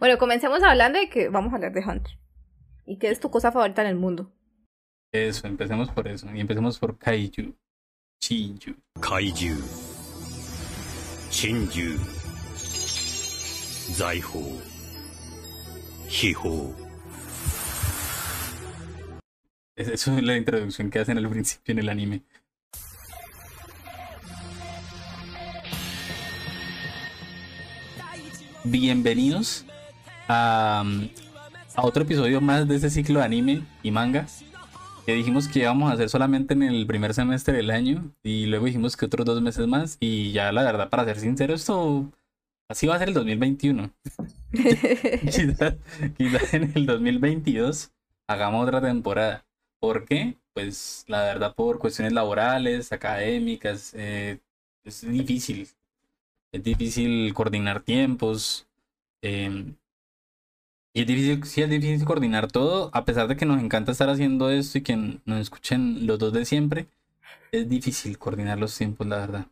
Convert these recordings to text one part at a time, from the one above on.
Bueno, comencemos hablando de que vamos a hablar de Hunter. ¿Y qué es tu cosa favorita en el mundo? Eso, empecemos por eso. Y empecemos por Kaiju. Shinju. Kaiju. Shinju. Zaiho. Hiho. Eso es la introducción que hacen al principio en el anime. Bienvenidos a, a otro episodio más de este ciclo de anime y manga que dijimos que íbamos a hacer solamente en el primer semestre del año y luego dijimos que otros dos meses más y ya la verdad para ser sincero esto así va a ser el 2021 quizás quizá en el 2022 hagamos otra temporada. ¿por qué? pues la verdad por cuestiones laborales académicas eh, es difícil. Es difícil coordinar tiempos eh, y es difícil, sí es difícil coordinar todo, a pesar de que nos encanta estar haciendo esto y que nos escuchen los dos de siempre, es difícil coordinar los tiempos, la verdad.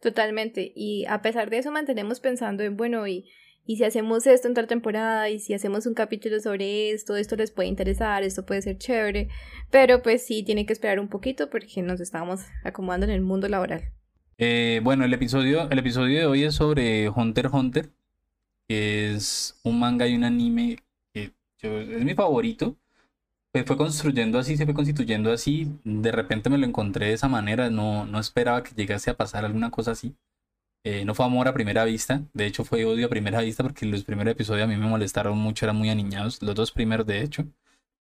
Totalmente. Y a pesar de eso mantenemos pensando en, bueno, y, y si hacemos esto en tal temporada, y si hacemos un capítulo sobre esto, esto les puede interesar, esto puede ser chévere, pero pues sí, tiene que esperar un poquito porque nos estamos acomodando en el mundo laboral. Eh, bueno, el episodio, el episodio de hoy es sobre Hunter Hunter que es un manga y un anime que es mi favorito. Pues fue construyendo así, se fue constituyendo así. De repente me lo encontré de esa manera. No, no esperaba que llegase a pasar alguna cosa así. Eh, no fue amor a primera vista. De hecho, fue odio a primera vista porque los primeros episodios a mí me molestaron mucho, eran muy aniñados. Los dos primeros, de hecho.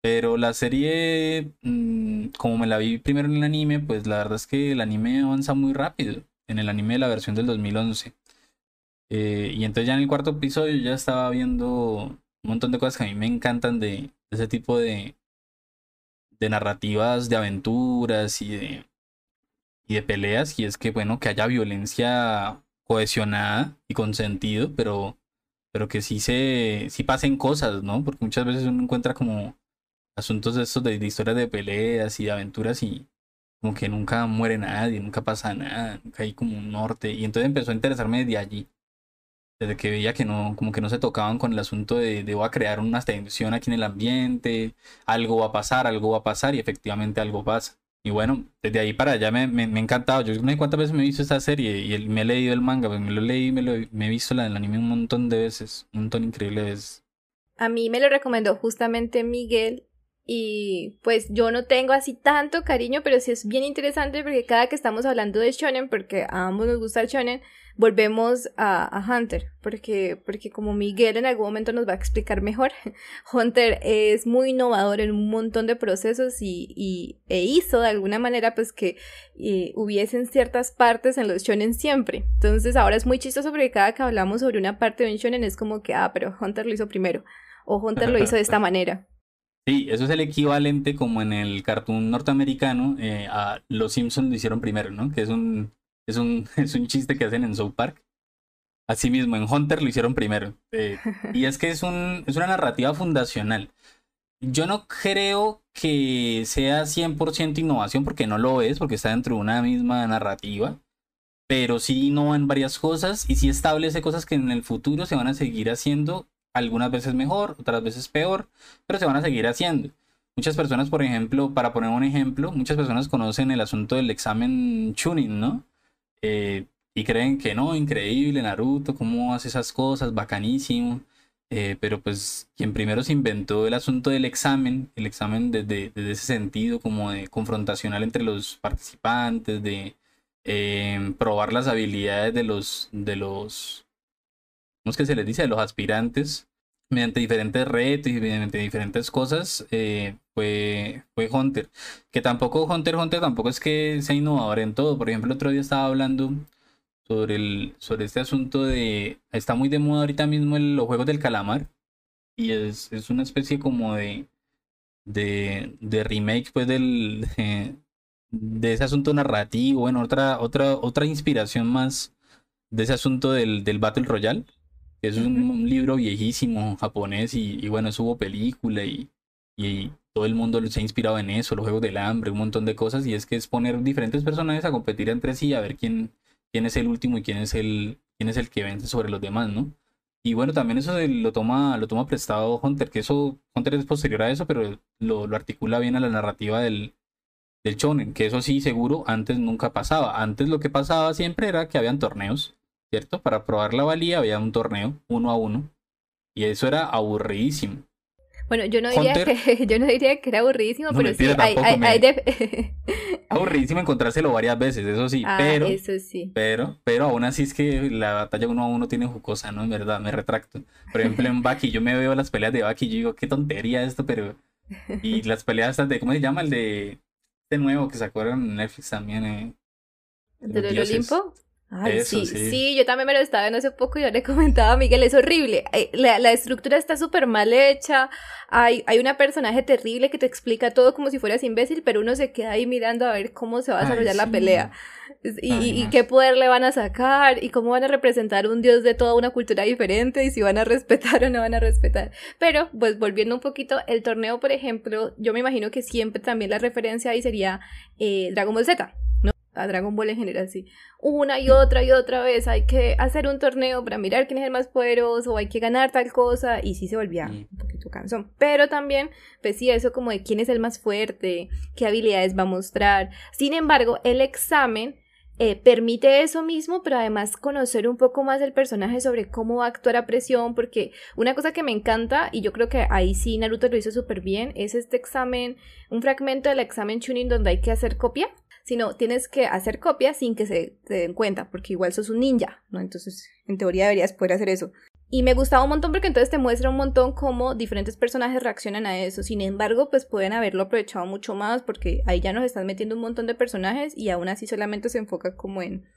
Pero la serie, mm, como me la vi primero en el anime, pues la verdad es que el anime avanza muy rápido. En el anime de la versión del 2011. Eh, y entonces ya en el cuarto episodio ya estaba viendo un montón de cosas que a mí me encantan de, ese tipo de, de narrativas de aventuras y de, y de peleas. Y es que, bueno, que haya violencia cohesionada y con sentido, pero, pero que sí se sí pasen cosas, ¿no? Porque muchas veces uno encuentra como asuntos de estos de, historias de peleas y de aventuras y como que nunca muere nadie, nunca pasa nada, hay como un norte. Y entonces empezó a interesarme desde allí desde que veía que no, como que no se tocaban con el asunto de, de voy a crear una tensión aquí en el ambiente, algo va a pasar, algo va a pasar y efectivamente algo pasa. Y bueno, desde ahí para allá me, me, me ha encantado. Yo no sé cuántas veces me he visto esta serie y me he leído el manga, pues me lo leí, me, lo, me he visto la, el anime un montón de veces, un montón increíble de veces. A mí me lo recomendó justamente Miguel y pues yo no tengo así tanto cariño, pero sí es bien interesante porque cada que estamos hablando de shonen, porque a ambos nos gusta el shonen, volvemos a, Hunter, porque, porque como Miguel en algún momento nos va a explicar mejor, Hunter es muy innovador en un montón de procesos y, y e hizo de alguna manera pues que eh, hubiesen ciertas partes en los shonen siempre. Entonces ahora es muy chistoso porque cada que hablamos sobre una parte de un shonen es como que, ah, pero Hunter lo hizo primero, o Hunter lo hizo de esta manera. Sí, eso es el equivalente como en el cartoon norteamericano eh, a Los Simpsons lo hicieron primero, ¿no? Que es un es un, es un chiste que hacen en South Park. Asimismo, en Hunter lo hicieron primero. Eh, y es que es, un, es una narrativa fundacional. Yo no creo que sea 100% innovación, porque no lo es, porque está dentro de una misma narrativa. Pero sí innova en varias cosas y sí establece cosas que en el futuro se van a seguir haciendo, algunas veces mejor, otras veces peor, pero se van a seguir haciendo. Muchas personas, por ejemplo, para poner un ejemplo, muchas personas conocen el asunto del examen Chunin, ¿no? Eh, y creen que no, increíble Naruto, cómo hace esas cosas, bacanísimo. Eh, pero pues quien primero se inventó el asunto del examen, el examen desde, ese sentido como de confrontacional entre los participantes, de em, probar las habilidades de los, de los, ¿cómo es que se les dice? De los aspirantes, mediante diferentes retos y mediante diferentes cosas, eh, fue, fue Hunter. Que tampoco Hunter Hunter tampoco es que sea innovador en todo. Por ejemplo, el otro día estaba hablando sobre, el, sobre este asunto de... Está muy de moda ahorita mismo los juegos del calamar. Y es, es una especie como de, de, de remake pues del... De, ese asunto narrativo, bueno, otra, otra, otra inspiración más de ese asunto del, del Battle Royale es un, libro viejísimo japonés y, bueno, eso hubo película y, y, todo el mundo se ha inspirado en eso, los Juegos del Hambre, un montón de cosas y es que es poner diferentes personajes a competir entre sí a ver quién, quién es el último y quién es el, quién es el que vence sobre los demás, ¿no? Y bueno, también eso lo toma, lo toma prestado Hunter, que eso, Hunter es posterior a eso, pero lo, lo articula bien a la narrativa del, del shonen, que eso sí, seguro, antes nunca pasaba. Antes lo que pasaba siempre era que habían torneos, ¿cierto? Para probar la valía había un torneo, uno a uno, y eso era aburridísimo. Bueno, yo no diría, que, yo no diría que era aburridísimo, pero sí, hay, hay, Aburridísimo encontrárselo varias veces, eso sí, ah, pero... Eso sí. Pero, pero aún así es que la batalla uno a uno tiene jucosa, ¿no? En verdad, me retracto. Por ejemplo, en Baki, yo me veo las peleas de Baki y digo, qué tontería esto, pero... Y las peleas de, ¿cómo se llama? El de... De nuevo que sacaron en Netflix también, eh. ¿De del Olimpo? Ay, sí, sí, yo también me lo estaba viendo hace poco y yo le comentaba a Miguel, es horrible. La, la estructura está súper mal hecha. Hay, hay una personaje terrible que te explica todo como si fueras imbécil, pero uno se queda ahí mirando a ver cómo se va a desarrollar la pelea. Y, y, qué poder le van a sacar y cómo van a representar un dios de toda una cultura diferente y si van a respetar o no van a respetar. Pero, pues volviendo un poquito, el torneo, por ejemplo, yo me imagino que siempre también la referencia ahí sería eh, Dragon Ball Z a Dragon Ball en general, sí. Una y otra y otra vez hay que hacer un torneo para mirar quién es el más poderoso, o hay que ganar tal cosa, y sí se volvía un poquito cansón. Pero también, pues sí, eso como de quién es el más fuerte, qué habilidades va a mostrar. Sin embargo, el examen eh, permite eso mismo, pero además conocer un poco más del personaje sobre cómo va a actuar a presión, porque una cosa que me encanta, y yo creo que ahí sí Naruto lo hizo súper bien, es este examen, un fragmento del examen Chunin donde hay que hacer copia sino tienes que hacer copias sin que se den cuenta, porque igual sos un ninja, ¿no? Entonces, en teoría deberías poder hacer eso. Y me gustaba un montón porque entonces te muestra un montón cómo diferentes personajes reaccionan a eso. Sin embargo, pues pueden haberlo aprovechado mucho más porque ahí ya nos están metiendo un montón de personajes y aún así solamente se enfoca como en,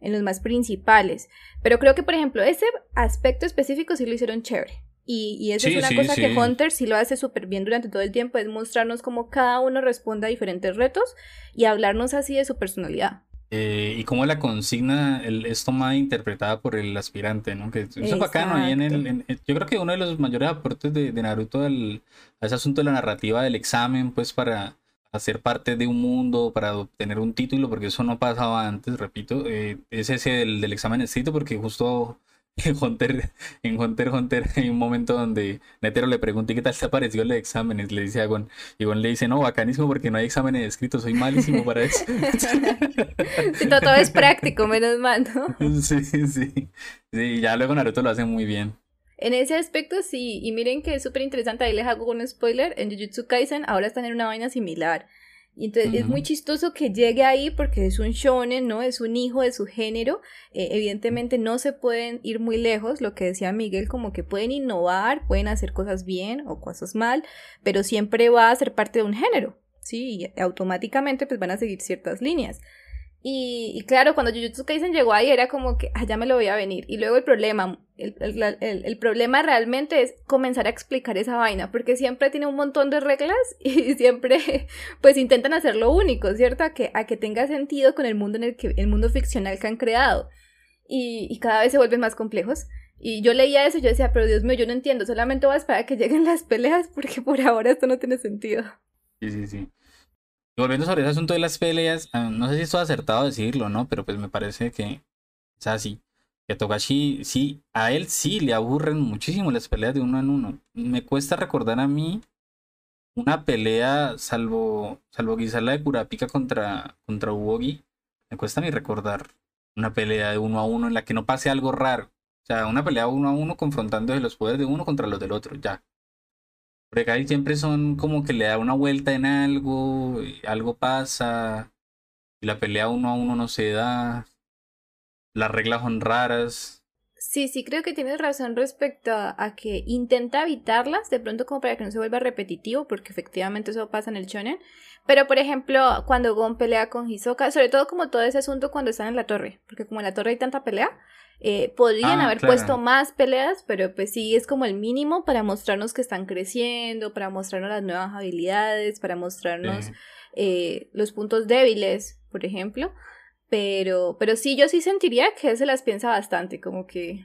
en los más principales. Pero creo que, por ejemplo, ese aspecto específico sí lo hicieron chévere. Y, y esa es una cosa que Hunter sí lo hace súper bien durante todo el tiempo, es mostrarnos cómo cada uno responde a diferentes retos y hablarnos así de su personalidad. Eh, y cómo la consigna el, es tomada e interpretada por el aspirante, ¿no? Que eso es bacano. Ahí en el, yo creo que uno de los mayores aportes de, Naruto al, a ese asunto de la narrativa del examen, pues para hacer parte de un mundo, para obtener un título, porque eso no pasaba antes, repito, eh, es ese del, del examen escrito, porque justo en Hunter, en Hunter Hunter hay un momento donde Netero le pregunta qué tal te pareció el examen? Le dice a Gon. Y Gon le dice, no, bacanísimo porque no hay exámenes escritos, soy malísimo para eso. sí, todo, es práctico, menos mal, ¿no? Sí, sí. Sí, ya luego Naruto lo hace muy bien. En ese aspecto sí, y miren que es súper interesante, ahí les hago un spoiler, en Jujutsu Kaisen ahora están en una vaina similar. Y entonces es muy chistoso que llegue ahí porque es un shonen, ¿no? Es un hijo de su género. Eh, evidentemente no se pueden ir muy lejos, lo que decía Miguel, como que pueden innovar, pueden hacer cosas bien o cosas mal, pero siempre va a ser parte de un género, ¿sí? Y automáticamente pues van a seguir ciertas líneas. Y, claro, cuando Jujutsu Kaisen llegó ahí era como que, ah, ya me lo voy a venir. Y luego el problema, el, el, problema realmente es comenzar a explicar esa vaina, porque siempre tiene un montón de reglas y siempre pues intentan hacerlo único, ¿cierto? A que, a que tenga sentido con el mundo en el que, el mundo ficcional que han creado. Y, y cada vez se vuelven más complejos. Y yo leía eso y yo decía, pero Dios mío, yo no entiendo, solamente voy a esperar a que lleguen las peleas porque por ahora esto no tiene sentido. Sí, sí, sí volviendo sobre ese asunto de las peleas, ah, no sé si esto es acertado decirlo, ¿no? Pero pues me parece que es así. Que a Togashi, sí, a él sí le aburren muchísimo las peleas de uno en uno. Me cuesta recordar a mí una pelea, salvo, salvo quizás la de Kurapika contra, contra Uogi. Me cuesta ni recordar una pelea de uno a uno en la que no pase algo raro. O sea, una pelea uno a uno confrontando los poderes de uno contra los del otro, ya. Porque siempre son como que le da una vuelta en algo, algo pasa, y la pelea uno a uno no se da, las reglas son raras. Sí, sí, creo que tienes razón respecto a, que intenta evitarlas, de pronto como para que no se vuelva repetitivo, porque efectivamente eso pasa en el shonen. Pero, por ejemplo, cuando Gon pelea con Hisoka, sobre todo como todo ese asunto cuando están en la torre, porque como en la torre hay tanta pelea, eh, podrían ah, haber puesto más peleas, pero pues sí es como el mínimo para mostrarnos que están creciendo, para mostrarnos las nuevas habilidades, para mostrarnos eh, los puntos débiles, por ejemplo. Pero, pero sí, yo sí sentiría que se las piensa bastante, como que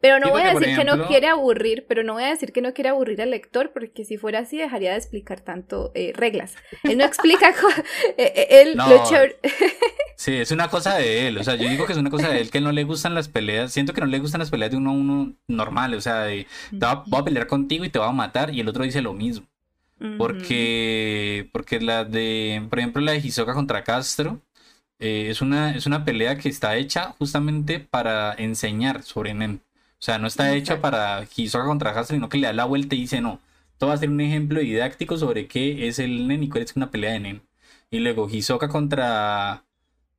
Pero no voy a decir que no quiere aburrir, pero no voy a decir que no quiere aburrir al lector, porque si fuera así dejaría de explicar tanto eh, reglas. Él no explica, eh, eh, él No. lo Sí, es una cosa de él. O sea, yo digo que es una cosa de él que no le gustan las peleas. Siento que no le gustan las peleas de uno a uno normal. O sea, de te va- voy a pelear contigo y te voy a matar. Y el otro dice lo mismo. Porque, porque la de, por ejemplo, la de Hisoka contra Castro, eh, es una, es una pelea que está hecha justamente para enseñar sobre Nen. O sea, no está hecha Exacto. para Hisoka contra Castro, sino que le da la vuelta y dice, no, esto va a ser un ejemplo didáctico sobre qué es el Nen y cuál es una pelea de Nen. Y luego Hisoka contra,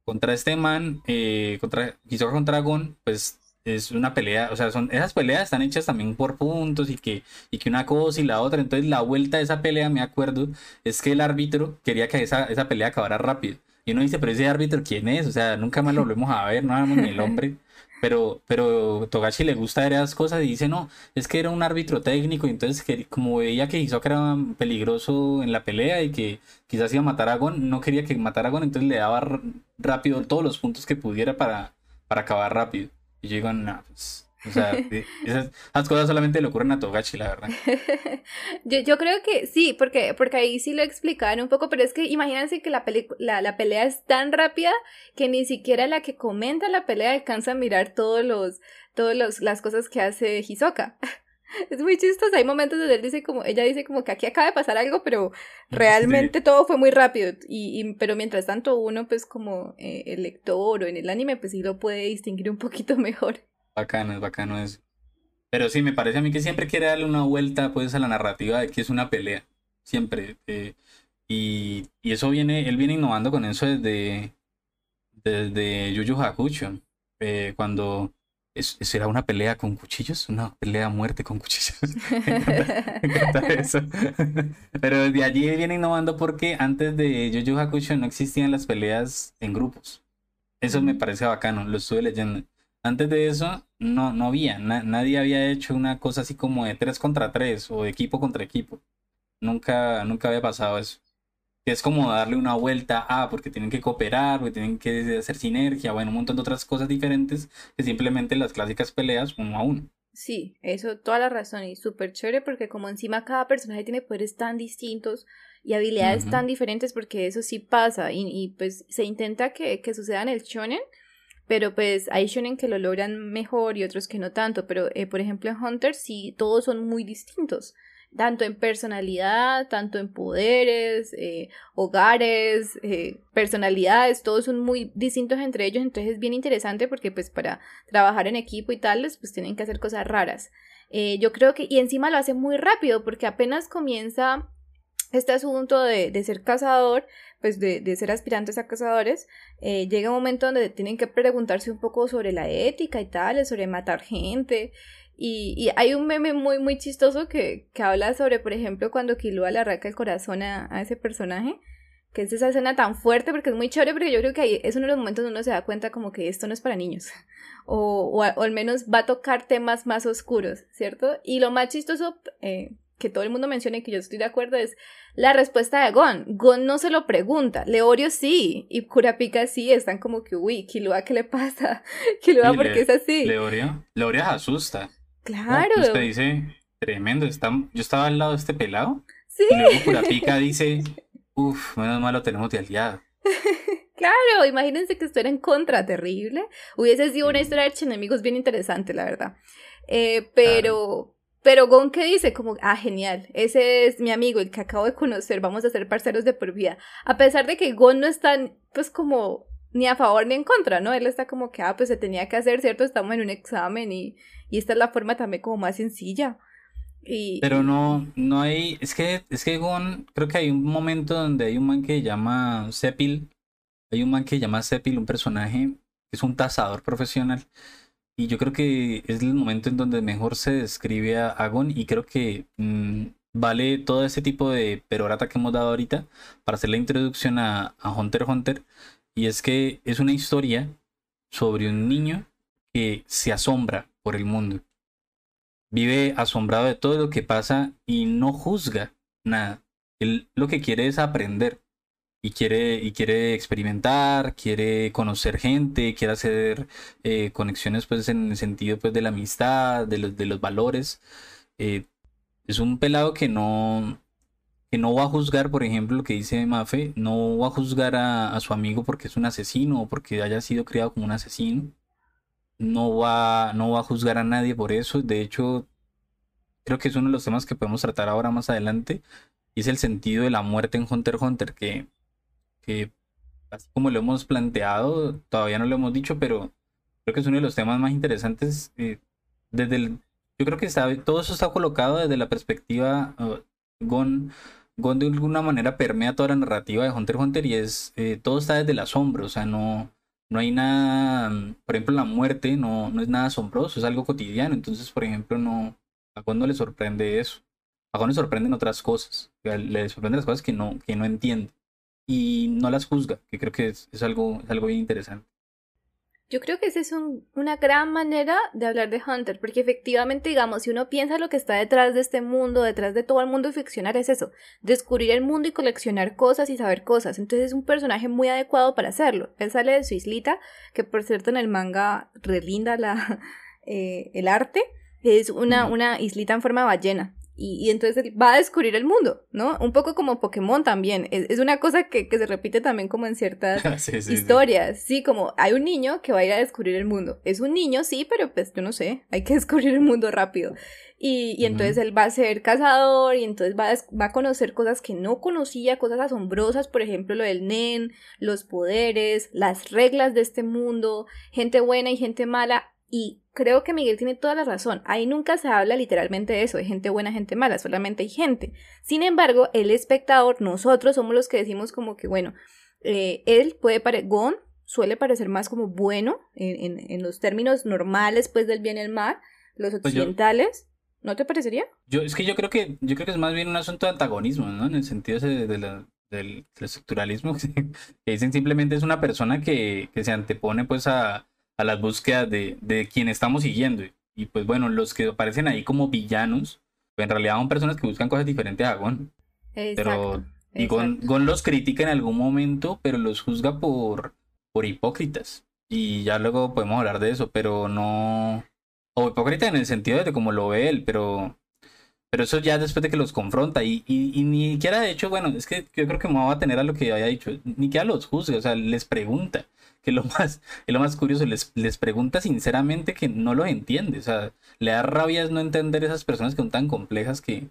contra este man, eh, contra Hisoka contra Gon, pues es una pelea, o sea, son, esas peleas están hechas también por puntos y que, y que una cosa y la otra. Entonces la vuelta de esa pelea, me acuerdo, es que el árbitro quería que esa, esa pelea acabara rápido. Y uno dice, pero ese árbitro, ¿quién es? O sea, nunca más lo volvemos a ver, no sabemos ni el hombre. Pero, pero Togashi le gusta ver esas cosas y dice, no, es que era un árbitro técnico, y entonces que, como veía que Hisoka era peligroso en la pelea y que quizás iba a matar a Gon, no quería que matara a Gon, entonces le daba rápido todos los puntos que pudiera para, para acabar rápido. Y yo digo, no, pues, o sea, esas, esas cosas solamente le ocurren a Togashi, la verdad. yo, yo creo que sí, porque, porque ahí sí lo explicaban un poco, pero es que imagínense que la, la, la pelea es tan rápida que ni siquiera la que comenta la pelea alcanza a mirar todos los, todos los, las cosas que hace Hisoka. Es muy chistoso, hay momentos donde él dice como, ella dice como que aquí acaba de pasar algo, pero realmente todo fue muy rápido. Y, y- pero mientras tanto uno pues como eh, el lector o en el anime pues sí lo puede distinguir un poquito mejor. Bacano, es bacano eso. Pero sí, me parece a mí que siempre quiere darle una vuelta pues a la narrativa de que es una pelea. Siempre. eh, y, y eso viene, él viene innovando con eso desde, desde Yu Yu Hakusho. eh, cuando era una pelea con cuchillos, una pelea a muerte con cuchillos. Me encanta, me encanta eso. Pero desde allí viene innovando porque antes de Yu Yu Hakusho no existían las peleas en grupos. Eso me parece bacano, lo estuve leyendo. Antes de eso, no, no había, na- nadie había hecho una cosa así como de 3 contra 3 o de equipo contra equipo. Nunca, nunca había pasado eso. Que es como darle una vuelta a, porque tienen que cooperar, porque tienen que hacer sinergia, bueno, un montón de otras cosas diferentes que simplemente las clásicas peleas uno a uno. Sí, eso, toda la razón y súper chévere porque como encima cada personaje tiene poderes tan distintos y habilidades Ujú. tan diferentes porque eso sí pasa y, y, pues se intenta que, que suceda en el shonen, pero pues hay shonen que lo logran mejor y otros que no tanto, pero eh, por ejemplo en Hunter sí todos son muy distintos, tanto en personalidad, tanto en poderes, eh, hogares, eh, personalidades, todos son muy distintos entre ellos, entonces es bien interesante porque pues para trabajar en equipo y tales, pues tienen que hacer cosas raras. Eh, yo creo que, y encima lo hace muy rápido, porque apenas comienza este asunto de, de ser cazador, pues de, de ser aspirantes a cazadores, eh, llega un momento donde tienen que preguntarse un poco sobre la ética y tal, sobre matar gente. Y, y hay un meme muy, muy chistoso que, que habla sobre, por ejemplo, cuando Killua le arranca el corazón a, a ese personaje que es esa escena tan fuerte porque es muy chévere, porque yo creo que ahí es uno de los momentos donde uno se da cuenta como que esto no es para niños, o, o, o al menos va a tocar temas más oscuros, ¿cierto? Y lo más chistoso eh, que todo el mundo menciona y que yo estoy de acuerdo es la respuesta de Gon. Gon no se lo pregunta, Leorio sí, y Kurapika sí, están como que, uy, Killua, ¿qué le pasa? Killua, Sí, ¿por qué es así? Leorio, Leorio se asusta. Claro, ¿no? Usted dice, tremendo, está, yo estaba al lado de este pelado. sí. Y luego Kurapika dice, uff, menos mal lo tenemos de aliado. Claro, imagínense que esto era en contra, terrible. Hubiese sido una historia de archienemigos bien interesante, la verdad. Eh, pero, pero Gon, ¿qué dice? Como, ah, genial, ese es mi amigo, el que acabo de conocer, vamos a ser parceros de por vida. A pesar de que Gon no está, pues, como, ni a favor ni en contra, ¿no? Él está como que, ah, pues se tenía que hacer, ¿cierto? Estamos en un examen y, y esta es la forma también como más sencilla. Y, Pero no, no hay, es que, es que Gon, creo que hay un momento donde hay un man que llama Sepil, hay un man que llama Sepil, un personaje que es un tazador profesional, y yo creo que es el momento en donde mejor se describe a, a Gon, y creo que mm, vale todo ese tipo de perorata que hemos dado ahorita para hacer la introducción a, a Hunter Hunter, y es que es una historia sobre un niño que se asombra por el mundo vive asombrado de todo lo que pasa y no juzga nada. Él lo que quiere es aprender. Y quiere, y quiere experimentar, quiere conocer gente, quiere hacer eh, conexiones pues en el sentido pues de la amistad, de los, de los valores. Eh, es un pelado que no, que no va a juzgar, por ejemplo, lo que dice Mafe, no va a juzgar a, a, su amigo porque es un asesino o porque haya sido criado como un asesino. No va, no va a juzgar a nadie por eso. De hecho, creo que es uno de los temas que podemos tratar ahora más adelante. Y es el sentido de la muerte en Hunter x Hunter, que que así como lo hemos planteado, todavía no lo hemos dicho, pero creo que es uno de los temas más interesantes. Eh, desde el, yo creo que está, todo eso está colocado desde la perspectiva uh, Gon. De alguna manera permea toda la narrativa de Hunter x Hunter y es eh, todo está desde el asombro, o sea, no, no hay nada, por ejemplo, la muerte no, no es nada asombroso, es algo cotidiano, entonces, por ejemplo, no, a Gon le sorprende eso, a Gon le sorprenden otras cosas, le sorprenden las cosas que no, que no entiende y no las juzga, que creo que es, algo, es algo bien interesante. Yo creo que esa es una gran manera de hablar de Hunter, porque efectivamente, digamos, si uno piensa lo que está detrás de este mundo, detrás de todo el mundo ficcional, es eso, descubrir el mundo y coleccionar cosas y saber cosas. Entonces es un personaje muy adecuado para hacerlo. Él sale de su islita, que por cierto en el manga relinda la, eh, el arte, es una, una islita en forma de ballena y, entonces va a descubrir el mundo, ¿no? Un poco como Pokémon también. Es, una cosa que, se repite también como en ciertas historias. Sí. como hay un niño que va a ir a descubrir el mundo. Es un niño, sí, pero pues yo no sé, hay que descubrir el mundo rápido. Y, y entonces él va a ser cazador y entonces va a, va a conocer cosas que no conocía, cosas asombrosas, por ejemplo, lo del Nen, los poderes, las reglas de este mundo, gente buena y gente mala. Y creo que Miguel tiene toda la razón. Ahí nunca se habla literalmente de eso, de gente buena, gente mala, solamente hay gente. Sin embargo, el espectador, nosotros somos los que decimos como que, bueno, eh, él puede parecer, Gon suele parecer más como bueno en, en, los términos normales, pues, del bien y el mal, los pues occidentales. ¿No te parecería? Yo, es que yo creo que, yo creo que es más bien un asunto de antagonismo, ¿no? En el sentido de, del, del, estructuralismo, que dicen simplemente es una persona que, que se antepone pues a, a las búsquedas de, de quien estamos siguiendo. Y pues bueno, los que aparecen ahí como villanos, pues en realidad son personas que buscan cosas diferentes a Gon. Pero, y Gon, los critica en algún momento, pero los juzga por, por hipócritas. Y ya luego podemos hablar de eso, pero no... O hipócrita en el sentido de cómo lo ve él, pero... Pero eso ya después de que los confronta y, y, ni siquiera de hecho, bueno, es que yo creo que me va a tener a lo que había dicho, ni siquiera los juzga, o sea, les pregunta que lo más, lo más curioso, les, les pregunta sinceramente que no lo entiende. O sea, le da rabia no entender esas personas que son tan complejas que,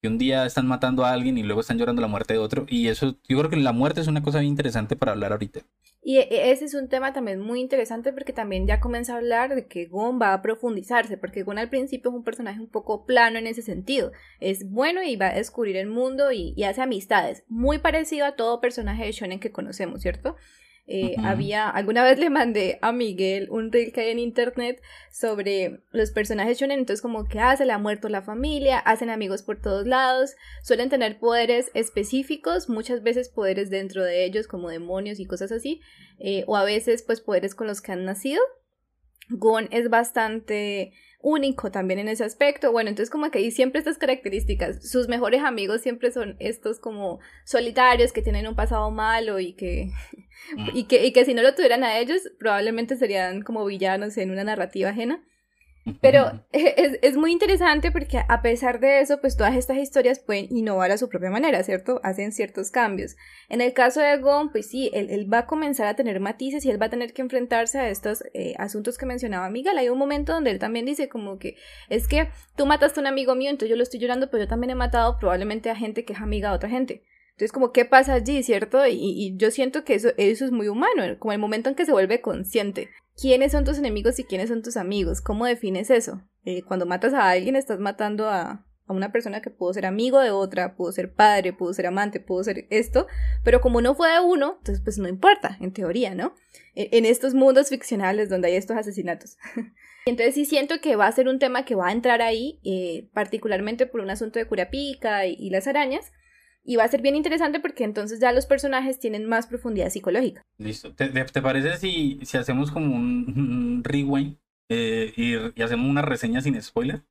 que un día están matando a alguien y luego están llorando la muerte de otro. Y eso, yo creo que la muerte es una cosa bien interesante para hablar ahorita. Y e, ese es un tema también muy interesante porque también ya comienza a hablar de que Gon va a profundizarse, porque Gon al principio es un personaje un poco plano en ese sentido. Es bueno y va a descubrir el mundo y, y hace amistades, muy parecido a todo personaje de Shonen que conocemos, ¿cierto? Eh, había, alguna vez le mandé a Miguel un reel que hay en internet sobre los personajes shonen, entonces como que ah, se le ha muerto la familia, hacen amigos por todos lados, suelen tener poderes específicos, muchas veces poderes dentro de ellos como demonios y cosas así, eh, o a veces pues poderes con los que han nacido. Gon es bastante único también en ese aspecto. Bueno, entonces como que hay siempre estas características. Sus mejores amigos siempre son estos como solitarios que tienen un pasado malo y que, mm. y que, y que si no lo tuvieran a ellos, probablemente serían como villanos en una narrativa ajena. Pero es, es, muy interesante porque a pesar de eso, pues todas estas historias pueden innovar a su propia manera, ¿cierto? Hacen ciertos cambios. En el caso de Gon, pues sí, él, él va a comenzar a tener matices y él va a tener que enfrentarse a estos eh, asuntos que mencionaba Miguel. Hay un momento donde él también dice como que es que tú mataste a un amigo mío, entonces yo lo estoy llorando, pero yo también he matado probablemente a gente que es amiga de otra gente. Entonces, como, ¿qué pasa allí, cierto? Y, y, yo siento que eso, eso es muy humano, como el momento en que se vuelve consciente. ¿Quiénes son tus enemigos y quiénes son tus amigos? ¿Cómo defines eso? Eh, cuando matas a alguien, estás matando a, una persona que pudo ser amigo de otra, pudo ser padre, pudo ser amante, pudo ser esto, pero como no fue de uno, entonces pues no importa, en teoría, ¿no? E, en, estos mundos ficcionales donde hay estos asesinatos. Entonces sí siento que va a ser un tema que va a entrar ahí, eh, particularmente por un asunto de Curapica y, y las arañas, y va a ser bien interesante porque entonces ya los personajes tienen más profundidad psicológica. Listo. ¿Te, te, parece si, si hacemos como un, rewind eh, y, hacemos una reseña sin spoiler?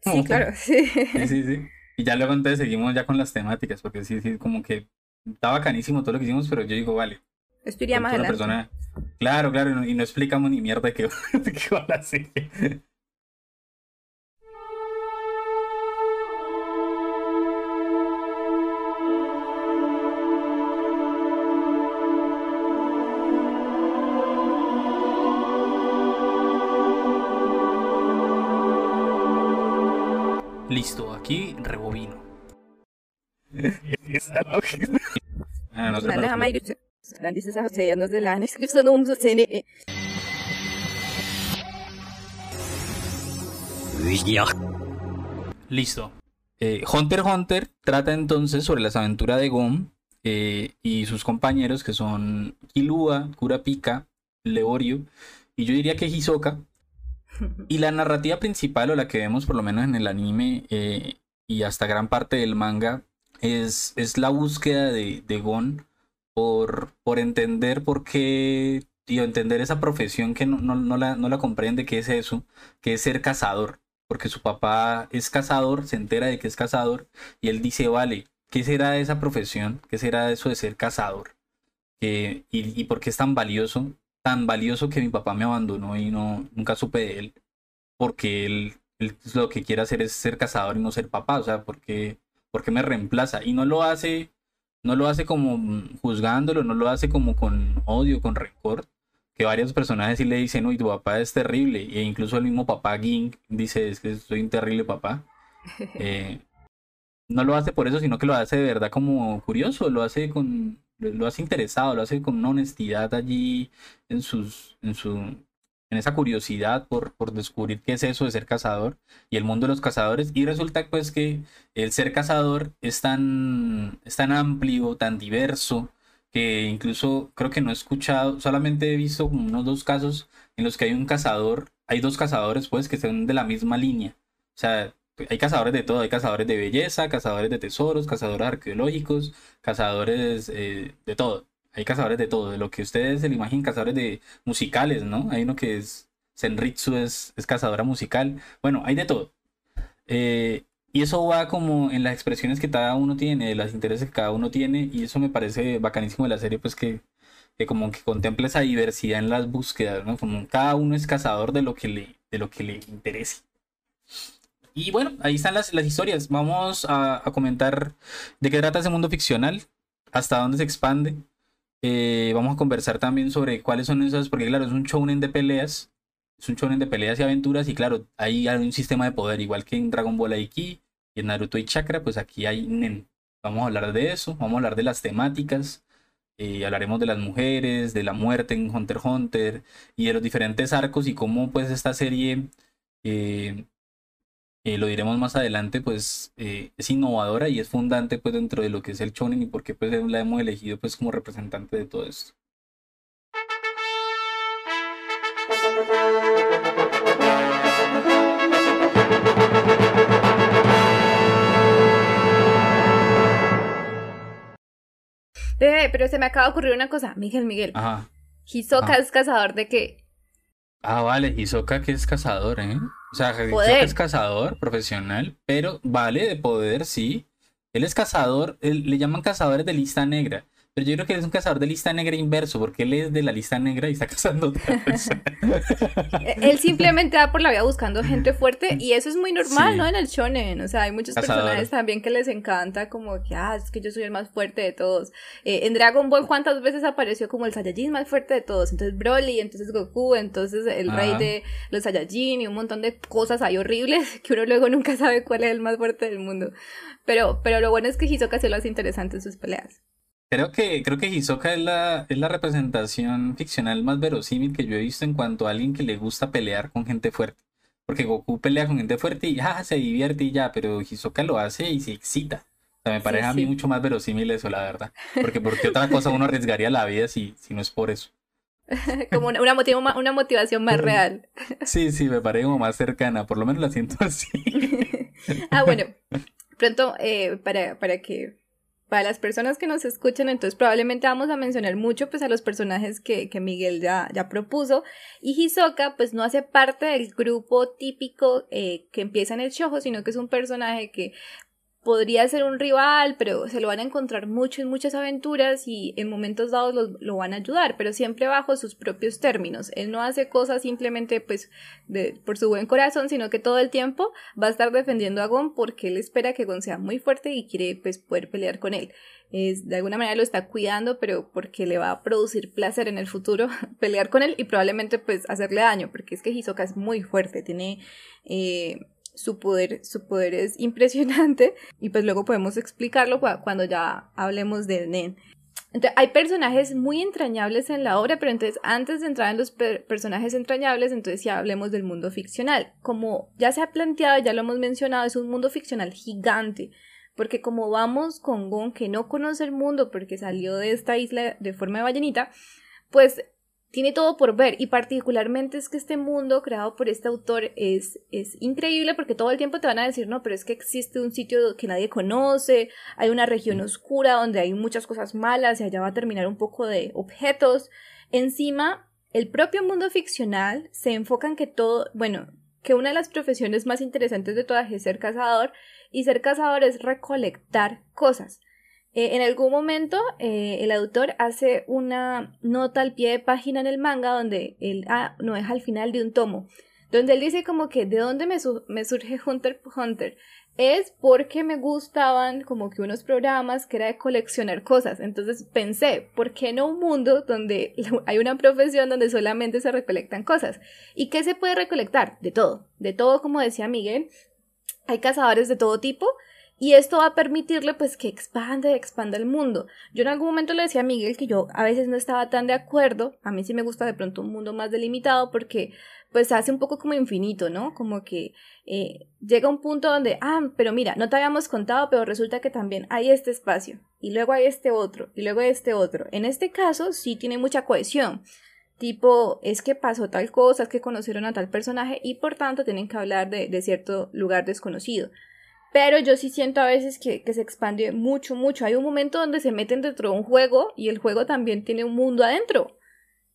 Sí, claro, sí. Sí, sí, sí. Y ya luego entonces seguimos ya con las temáticas, porque sí, sí, como que está bacanísimo todo lo que hicimos, pero yo digo, vale. Esto iría más adelante. Persona... Claro, claro, y no, explicamos ni mierda de qué, de qué va la serie. Listo, aquí rebobino. ah, no Listo. Eh, Hunter Hunter trata entonces sobre las aventuras de Gon eh, y sus compañeros que son Kilua, Kurapika, Leorio y yo diría que Hisoka, y la narrativa principal, o la que vemos por lo menos en el anime eh, y hasta gran parte del manga, es, es la búsqueda de, de Gon por, por entender por qué, y entender esa profesión que no, no, la, no la comprende, que es eso, que es ser cazador. Porque su papá es cazador, se entera de que es cazador, y él dice, vale, ¿qué será de esa profesión? ¿Qué será de eso de ser cazador? y, y por qué es tan valioso tan valioso que mi papá me abandonó y no nunca supe de él porque él, lo que quiere hacer es ser cazador y no ser papá, o sea, porque porque me reemplaza y no lo hace no lo hace como juzgándolo, no lo hace como con odio, con rencor, que varios personajes sí le dicen, uy, tu papá es terrible, e incluso el mismo papá Ging dice, es que soy un terrible papá. Eh, no lo hace por eso, sino que lo hace de verdad como curioso, lo hace con, lo hace interesado, lo hace con una honestidad allí en sus, en su, en esa curiosidad por, por descubrir qué es eso de ser cazador y el mundo de los cazadores. Y resulta pues que el ser cazador es tan, es tan amplio, tan diverso, que incluso creo que no he escuchado, solamente he visto unos dos casos en los que hay un cazador, hay dos cazadores pues que son de la misma línea. O sea, hay cazadores de todo, hay cazadores de belleza, cazadores de tesoros, cazadores arqueológicos, cazadores eh, de todo. Hay cazadores de todo, de lo que ustedes se le imaginen, cazadores de musicales, ¿no? Hay uno que es Senritsu, es, cazadora musical. Bueno, hay de todo. Eh, y eso va como en las expresiones que cada uno tiene, de los intereses que cada uno tiene, y eso me parece bacanísimo de la serie, pues que, que como que contempla esa diversidad en las búsquedas, ¿no? Como cada uno es cazador de lo que le, de lo que le interese. Y bueno, ahí están las, las historias. Vamos a, comentar de qué trata ese mundo ficcional, hasta dónde se expande. Eh, vamos a conversar también sobre cuáles son esas, porque claro, es un shounen de peleas, es un shounen de peleas y aventuras, y claro, ahí hay un sistema de poder, igual que en Dragon Ball Aiki y en Naruto y Chakra, pues aquí hay Nen. Vamos a hablar de eso, vamos a hablar de las temáticas, eh, hablaremos de las mujeres, de la muerte en Hunter x Hunter y de los diferentes arcos y cómo pues esta serie eh, eh, lo diremos más adelante, pues eh, es innovadora y es fundante pues dentro de lo que es el shonen y porque pues la hemos elegido pues como representante de todo esto. pero se me acaba de ocurrir una cosa, Miguel, Miguel. Ajá. Hisoka es cazador de qué? Ah, vale, Hisoka que es cazador, ¿eh? O sea, Hisoka es cazador profesional, pero vale de poder, sí. Él es cazador, le llaman cazadores de lista negra. Pero yo creo que él es un cazador de lista negra inverso, porque él es de la lista negra y está cazando él simplemente va por la vida buscando gente fuerte y eso es muy normal, ¿no? En el shonen, o sea, hay muchos personajes también que les encanta como que, ah, es que yo soy el más fuerte de todos. Eh, en Dragon Ball, ¿cuántas veces apareció como el Saiyajin más fuerte de todos? Entonces Broly, entonces Goku, entonces el rey de los Saiyajin y un montón de cosas ahí horribles que uno luego nunca sabe cuál es el más fuerte del mundo. Pero, pero lo bueno es que Hisoka se lo hace interesante en sus peleas. Creo que, creo que Hisoka es la, es la representación ficcional más verosímil que yo he visto en cuanto a alguien que le gusta pelear con gente fuerte. Porque Goku pelea con gente fuerte y ya se divierte y ya, pero Hisoka lo hace y se excita. O sea, me parece a mí mucho más verosímil eso, la verdad. Porque porque otra cosa uno arriesgaría la vida si, si no es por eso. como una, una, una motivación más real. Sí, sí, me parece como más cercana, por lo menos la siento así. ah, bueno, pronto, eh, para, para que para las personas que nos escuchan, entonces probablemente vamos a mencionar mucho pues a los personajes que, que Miguel ya, ya propuso. Y Hisoka pues no hace parte del grupo típico eh, que empieza en el show, sino que es un personaje que podría ser un rival, pero se lo van a encontrar mucho en muchas aventuras y en momentos dados lo, lo, van a ayudar, pero siempre bajo sus propios términos. Él no hace cosas simplemente pues de, por su buen corazón, sino que todo el tiempo va a estar defendiendo a Gon porque él espera que Gon sea muy fuerte y quiere pues poder pelear con él. Es, de alguna manera lo está cuidando, pero porque le va a producir placer en el futuro pelear con él y probablemente pues hacerle daño, porque es que Hisoka es muy fuerte, tiene... Eh, su poder, su poder es impresionante y pues luego podemos explicarlo cuando ya hablemos del Nen. Hay personajes muy entrañables en la obra, pero entonces antes de entrar en los personajes entrañables, entonces ya hablemos del mundo ficcional. Como ya se ha planteado, ya lo hemos mencionado, es un mundo ficcional gigante, porque como vamos con Gon que no conoce el mundo porque salió de esta isla de forma de ballenita, pues tiene todo por ver y particularmente es que este mundo creado por este autor es, es increíble porque todo el tiempo te van a decir, no, pero es que existe un sitio que nadie conoce, hay una región oscura donde hay muchas cosas malas y allá va a terminar un poco de objetos. Encima, el propio mundo ficcional se enfoca en que todo, bueno, que una de las profesiones más interesantes de todas es ser cazador y ser cazador es recolectar cosas. Eh, en algún momento eh, el autor hace una nota al pie de página en el manga donde él ah, no es al final de un tomo, donde él dice como que de dónde me, me surge Hunter Hunter es porque me gustaban como que unos programas que era de coleccionar cosas. Entonces pensé, ¿por qué no un mundo donde hay una profesión donde solamente se recolectan cosas? ¿Y qué se puede recolectar? De todo, de todo como decía Miguel. Hay cazadores de todo tipo y esto va a permitirle pues que expanda y expanda el mundo. Yo en algún momento le decía a Miguel que yo a veces no estaba tan de acuerdo, a mí sí me gusta de pronto un mundo más delimitado porque pues hace un poco como infinito, ¿no? Como que eh, llega un punto donde, ah, pero mira, no te habíamos contado, pero resulta que también hay este espacio, y luego hay este otro, y luego hay este otro. En este caso sí tiene mucha cohesión. Tipo, es que pasó tal cosa, es que conocieron a tal personaje y por tanto tienen que hablar de, de cierto lugar desconocido. Pero yo sí siento a veces que, se expande mucho, mucho. Hay un momento donde se meten dentro de un juego y el juego también tiene un mundo adentro.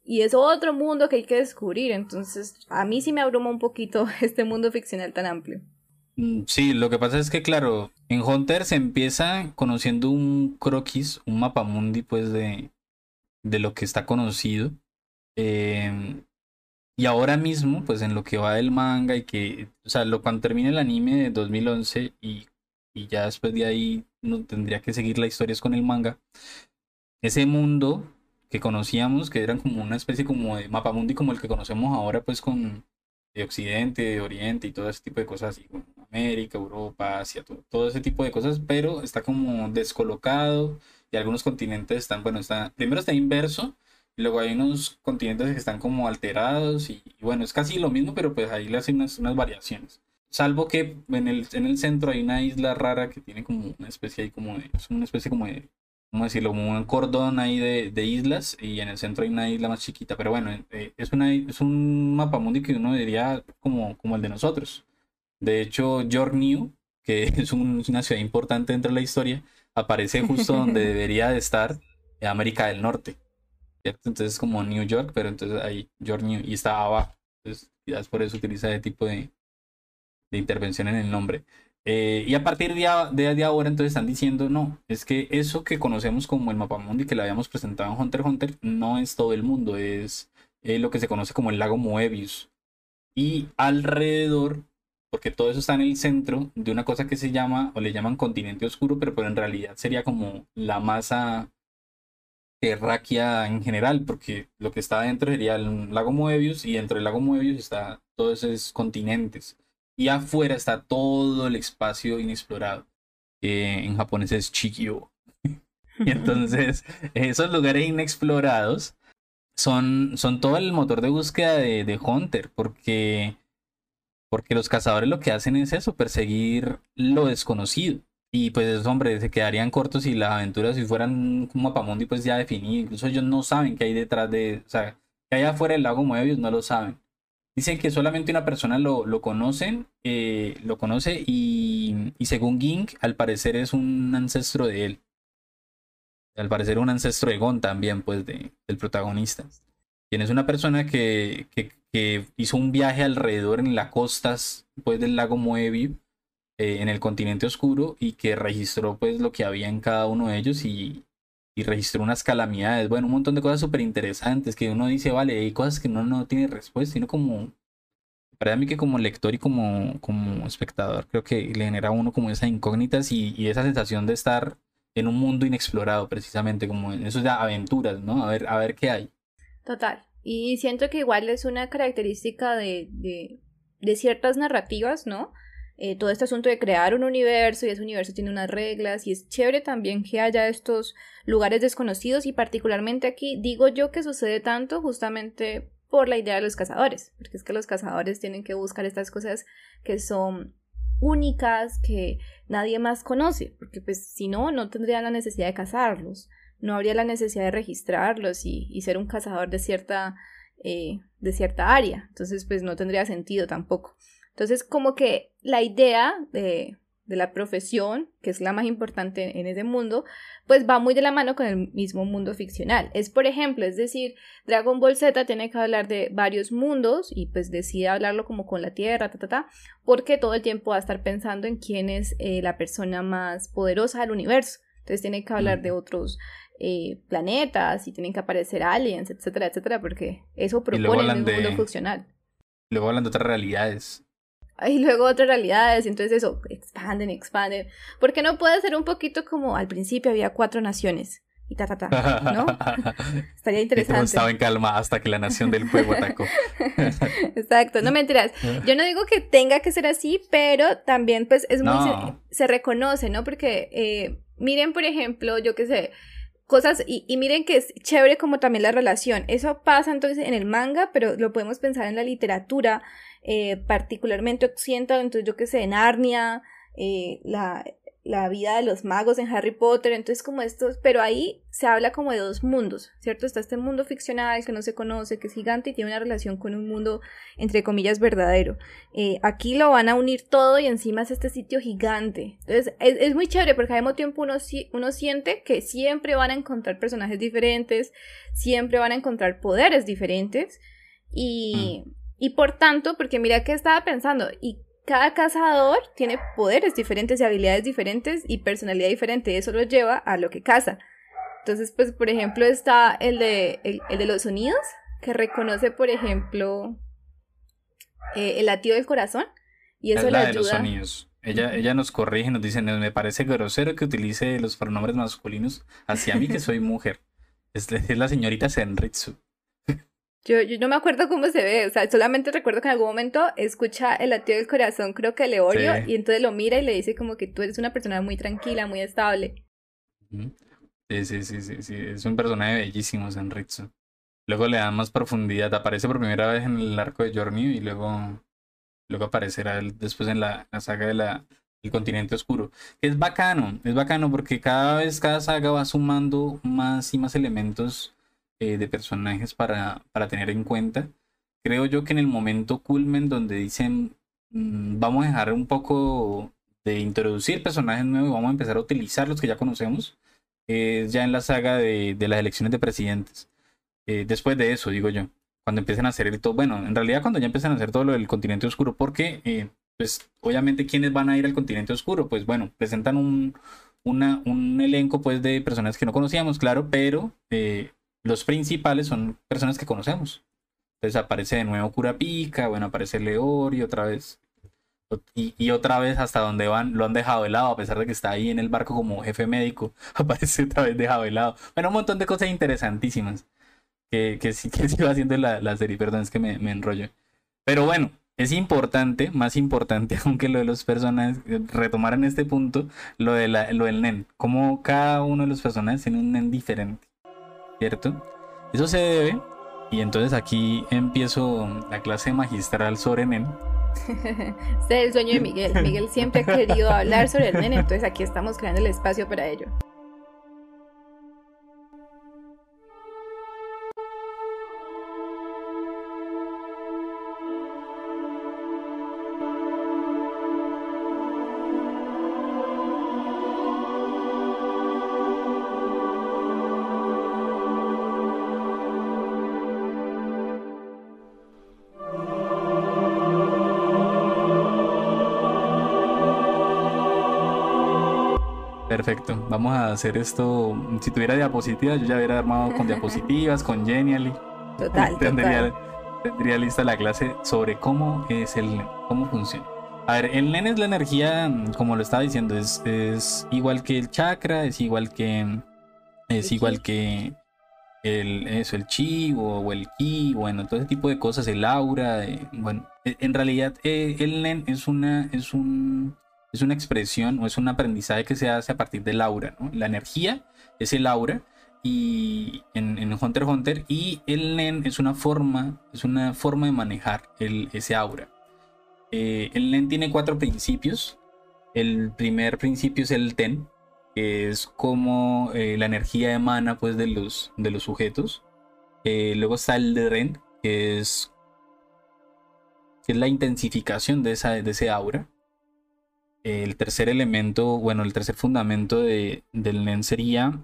Y es otro mundo que hay que descubrir. Entonces, a mí sí me abruma un poquito este mundo ficcional tan amplio. Mm, sí, lo que pasa es que, claro, en Hunter se empieza conociendo un croquis, un mapamundi, pues, de, de lo que está conocido. Eh, y ahora mismo, pues en lo que va del manga y que, o sea, lo, cuando termine el anime de 2011 y, y ya después de ahí no tendría que seguir la historia con el manga, ese mundo que conocíamos, que eran como una especie como de mapa mundi como el que conocemos ahora, pues con de Occidente, de Oriente y todo ese tipo de cosas así, como América, Europa, Asia, todo, todo ese tipo de cosas, pero está como descolocado y algunos continentes están, bueno, está, primero está inverso Luego hay unos continentes que están como alterados y, bueno, es casi lo mismo, pero pues ahí le hacen unas, unas variaciones. Salvo que en el, en el centro hay una isla rara que tiene como una especie ahí como de, es una especie como de, ¿cómo decirlo? Como un cordón ahí de, de, islas y en el centro hay una isla más chiquita. Pero bueno, eh, es, una, es un mapa mundi que uno diría como, como el de nosotros. De hecho, York New, que es una ciudad importante dentro de la historia, aparece justo donde debería de estar América del Norte. Entonces es como New York, pero entonces ahí York New y está abajo. Entonces quizás por eso utiliza ese tipo de, de intervención en el nombre. Eh, y a partir de, de, ahora entonces están diciendo, no, es que eso que conocemos como el mapa mundi que le habíamos presentado en Hunter Hunter no es todo el mundo, es eh, lo que se conoce como el lago Moebius. Y alrededor, porque todo eso está en el centro de una cosa que se llama, o le llaman continente oscuro, pero, pero en realidad sería como la masa terráquea en general, porque lo que está adentro sería el lago Moebius y dentro del lago Moebius está todos esos continentes. Y afuera está todo el espacio inexplorado. en japonés es Chikyo. y entonces, esos lugares inexplorados son, son todo el motor de búsqueda de, de Hunter, porque, porque los cazadores lo que hacen es eso, perseguir lo desconocido. Y pues, hombre, se quedarían cortos si las aventuras si fueran un mapamundi pues ya definido. Incluso ellos no saben qué hay detrás de, o sea, que hay afuera del lago Moebius, no lo saben. Dicen que solamente una persona lo, lo conocen, eh, lo conoce y, y, según Ging, al parecer es un ancestro de él. Al parecer un ancestro de Gon también, pues, de, del protagonista. Quien es una persona que, que, que hizo un viaje alrededor en las costas, pues, del lago Moebius eh, en el continente oscuro y que registró pues lo que había en cada uno de ellos y, y registró unas calamidades, bueno, un montón de cosas súper interesantes que uno dice, vale, hay cosas que uno no tiene respuesta, sino como, para mí que como lector y como, como espectador, creo que le genera a uno como esas incógnitas y, y esa sensación de estar en un mundo inexplorado, precisamente, como en esos aventuras, ¿no? A ver, a ver qué hay. Total. Y siento que igual es una característica de, de, de ciertas narrativas, ¿no? Eh, todo este asunto de crear un universo y ese universo tiene unas reglas y es chévere también que haya estos lugares desconocidos y particularmente aquí digo yo que sucede tanto justamente por la idea de los cazadores, porque es que los cazadores tienen que buscar estas cosas que son únicas, que nadie más conoce, porque pues si no, no tendrían la necesidad de cazarlos, no habría la necesidad de registrarlos y, y ser un cazador de cierta, eh, de cierta área, entonces pues no tendría sentido tampoco. Entonces, como que la idea de, de, la profesión, que es la más importante en ese mundo, pues va muy de la mano con el mismo mundo ficcional. Es, por ejemplo, es decir, Dragon Ball Z tiene que hablar de varios mundos y pues decide hablarlo como con la Tierra, ta, ta, ta, porque todo el tiempo va a estar pensando en quién es eh, la persona más poderosa del universo. Entonces tiene que hablar de otros eh, planetas y tienen que aparecer aliens, etcétera, etcétera, porque eso propone el mundo ficcional. Luego hablan de otras realidades y luego otras realidades, y entonces eso, expanden, expanden. Porque no puede ser un poquito como al principio había cuatro naciones y ta, ta, ta, ¿no? Estaría interesante. estaba en calma hasta que la nación del fuego atacó. Exacto, no me enteras. Yo no digo que tenga que ser así, pero también pues es muy, se, reconoce, ¿no? Porque eh, miren, por ejemplo, yo qué sé, cosas, y, y, miren que es chévere como también la relación. Eso pasa entonces en el manga, pero lo podemos pensar en la literatura eh, particularmente occidental, entonces yo que sé, en Narnia, eh, la, la, vida de los magos en Harry Potter, entonces como estos, pero ahí se habla como de dos mundos, ¿cierto? Está este mundo ficcional que no se conoce, que es gigante y tiene una relación con un mundo, entre comillas, verdadero. Eh, aquí lo van a unir todo y encima es este sitio gigante. Entonces es, es muy chévere porque al mismo tiempo uno, uno siente que siempre van a encontrar personajes diferentes, siempre van a encontrar poderes diferentes y... Mm. Y por tanto, porque mira que estaba pensando, y cada cazador tiene poderes diferentes y habilidades diferentes y personalidad diferente, y eso lo lleva a lo que caza. Entonces, pues, por ejemplo, está el de, el, de los sonidos, que reconoce, por ejemplo, eh, el latido del corazón, y eso es la le ayuda. De los sonidos. Ella, ella nos corrige, nos dice, me parece grosero que utilice los pronombres masculinos hacia mí que soy mujer. Es, es la señorita Senritsu. Yo, yo, no me acuerdo cómo se ve, o sea, solamente recuerdo que en algún momento escucha el latido del corazón, creo que Leorio, y entonces lo mira y le dice como que tú eres una persona muy tranquila, muy estable. Sí, sí, sí, sí, sí. es un personaje bellísimo, Senritsu. Luego le da más profundidad, aparece por primera vez en el arco de Journey y luego, luego aparecerá después en la, la saga de la, el continente oscuro. Es bacano, es bacano porque cada vez, cada saga va sumando más y más elementos eh, de personajes para, para tener en cuenta. Creo yo que en el momento culmen donde dicen mm, vamos a dejar un poco de introducir personajes nuevos y vamos a empezar a utilizar los que ya conocemos, es ya en la saga de, de las elecciones de presidentes. Eh, después de eso, digo yo, cuando empiecen a hacer todo, bueno, en realidad cuando ya empiezan a hacer todo lo del continente oscuro, porque, eh, pues, obviamente, ¿quiénes van a ir al continente oscuro? Pues bueno, presentan un, una, un elenco, pues, de personas que no conocíamos, claro, pero los principales son personas que conocemos. Entonces aparece de nuevo Curapica, bueno, aparece Leori otra vez. Y, y, otra vez hasta donde van, lo han dejado de lado, a pesar de que está ahí en el barco como jefe médico, aparece otra vez dejado de lado. Bueno, un montón de cosas interesantísimas que, que, sí, que sí va haciendo la, la serie, perdón, es que me, me enrollo. Pero bueno, es importante, más importante, aunque lo de los personajes, retomar en este punto, lo, de la, lo del nen, como cada uno de los personajes tiene un nen diferente. ¿Cierto? Eso se debe, y entonces aquí empiezo la clase magistral sobre Nen. este es el sueño de Miguel. Miguel siempre ha querido hablar sobre el Nen, entonces aquí estamos creando el espacio para ello. Vamos a hacer esto. Si tuviera diapositivas, yo ya hubiera armado con diapositivas, con Genially. Total, tendría, total. tendría lista la clase sobre cómo es el cómo funciona. A ver, el NEN es la energía, como lo estaba diciendo, es, es igual que el chakra, es igual que es El igual que el eso, el chi o, o el ki, bueno, todo ese tipo de cosas, el aura, eh, bueno, e- en realidad eh, el NEN es una es un es una expresión o es un aprendizaje que se hace a partir del aura, ¿no? La energía es el aura y en, en Hunter x Hunter y el Nen es una forma es una forma de manejar el, ese aura. Eh, el Nen tiene cuatro principios. El primer principio es el Ten, que es como eh, la energía emana pues de los de los sujetos. Eh, luego está el de Ren, que es que es la intensificación de esa de ese aura. El tercer elemento, bueno, el tercer fundamento de, del Nen sería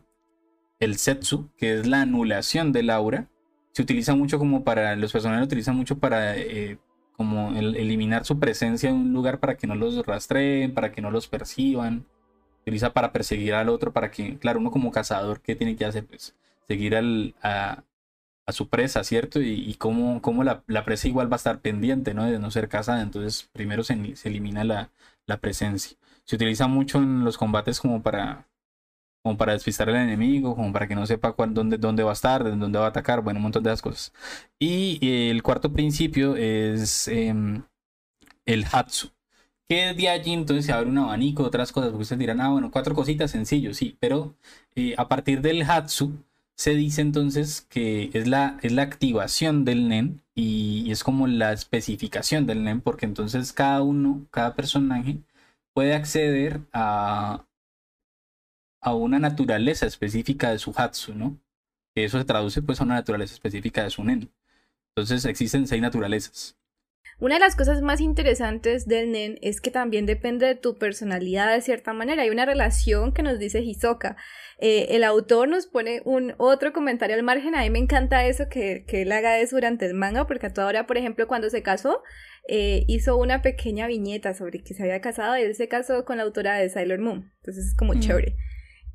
el Setsu, que es la anulación del aura. Se utiliza mucho como para, los personajes lo utilizan mucho para eh, como el- eliminar su presencia en un lugar para que no los rastreen, para que no los perciban. Se utiliza para perseguir al otro, para que, claro, uno como cazador, ¿qué tiene que hacer? Pues seguir al, a, a su presa, ¿cierto? Y, y cómo, cómo la, la presa igual va a estar pendiente, ¿no? De no ser cazada. Entonces, primero se, se elimina la, la presencia. Se utiliza mucho en los combates como para, como para despistar al enemigo, como para que no sepa cuál, dónde, dónde va a estar, de dónde va a atacar, bueno, un montón de esas cosas. Y el cuarto principio es em, el Hatsu. Que de allí entonces se abre un abanico, otras cosas, ustedes dirán, ah, bueno, cuatro cositas, sencillo, sí, pero eh, a partir del Hatsu se dice entonces que es la, es la activación del NEN y, es como la especificación del NEN, porque entonces cada uno, cada personaje puede acceder a, a una naturaleza específica de su Hatsu, ¿no? Eso se traduce pues a una naturaleza específica de su Nen. Entonces existen seis naturalezas. Una de las cosas más interesantes del NEN es que también depende de tu personalidad de cierta manera. Hay una relación que nos dice Hisoka. Eh, el autor nos pone un otro comentario al margen. A mí me encanta eso que, que él haga eso durante el manga, porque a toda hora, por ejemplo, cuando se casó, eh, hizo una pequeña viñeta sobre que se había casado y él se casó con la autora de Sailor Moon. Entonces es como Mm. chévere.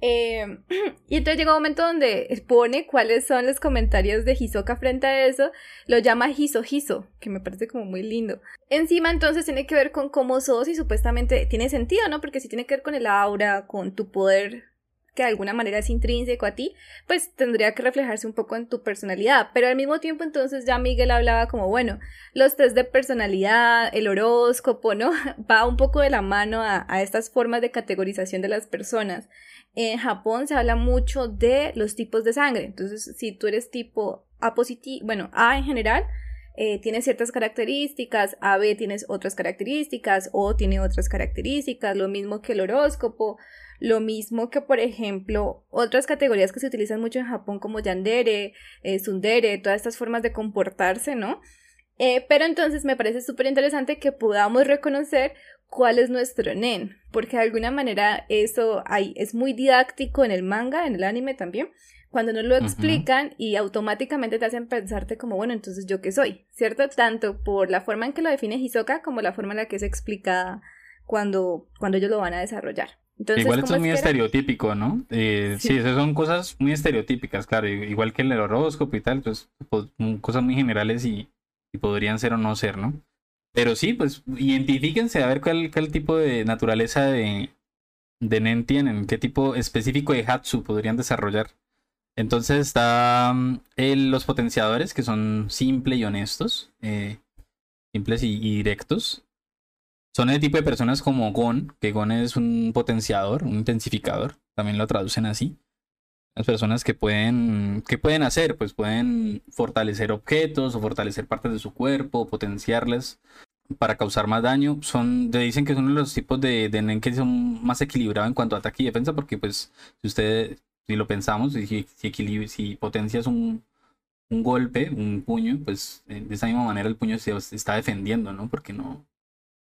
Eh, y entonces llega un momento donde pone cuáles son los comentarios de Hisoka frente a eso. Lo llama Hiso Hiso, que me parece como muy lindo. Encima entonces tiene que ver con cómo sos y supuestamente tiene sentido, ¿no? Porque si tiene que ver con el aura, con tu poder de alguna manera es intrínseco a ti, pues tendría que reflejarse un poco en tu personalidad. Pero al mismo tiempo entonces ya Miguel hablaba como, bueno, los test de personalidad, el horóscopo, ¿no? Va un poco de la mano a, a estas formas de categorización de las personas. En Japón se habla mucho de los tipos de sangre. Entonces, si tú eres tipo A positivo, bueno, A en general, eh, tiene ciertas características, AB tienes otras características, O tiene otras características, lo mismo que el horóscopo, lo mismo que, por ejemplo, otras categorías que se utilizan mucho en Japón como yandere, eh, sundere, todas estas formas de comportarse, ¿no? Eh, pero entonces me parece súper interesante que podamos reconocer cuál es nuestro nen, porque de alguna manera eso hay, es muy didáctico en el manga, en el anime también, cuando nos lo explican y automáticamente te hacen pensarte como, bueno, entonces yo qué soy, ¿cierto? Tanto por la forma en que lo define Hisoka como la forma en la que es explicada cuando, cuando ellos lo van a desarrollar. Entonces, igual esto ¿cómo es muy estereotípico, ¿no? Eh, sí. Sí. esas son cosas muy estereotípicas, claro. Igual que el horóscopo y tal, pues, pues, mm, cosas muy generales y, y podrían ser o no ser, ¿no? Pero sí, pues identifíquense a ver cuál, cuál tipo de naturaleza de, de Nen tienen, qué tipo específico de Hatsu podrían desarrollar. Entonces está mm, los potenciadores, que son simples y honestos, eh, simples y, directos. Son el tipo de personas como Gon, que Gon es un potenciador, un intensificador, también lo traducen así. Las personas que pueden, ¿qué pueden hacer? Pues pueden fortalecer objetos o fortalecer partes de su cuerpo, potenciarlas para causar más daño. Son, dicen que son uno de los tipos de, de Nen que son más equilibrados en cuanto a ataque y defensa, porque pues si usted, si lo pensamos, si, si, potencias un, un golpe, un puño, pues eh, de esa misma manera el puño se está defendiendo, ¿no? Porque no,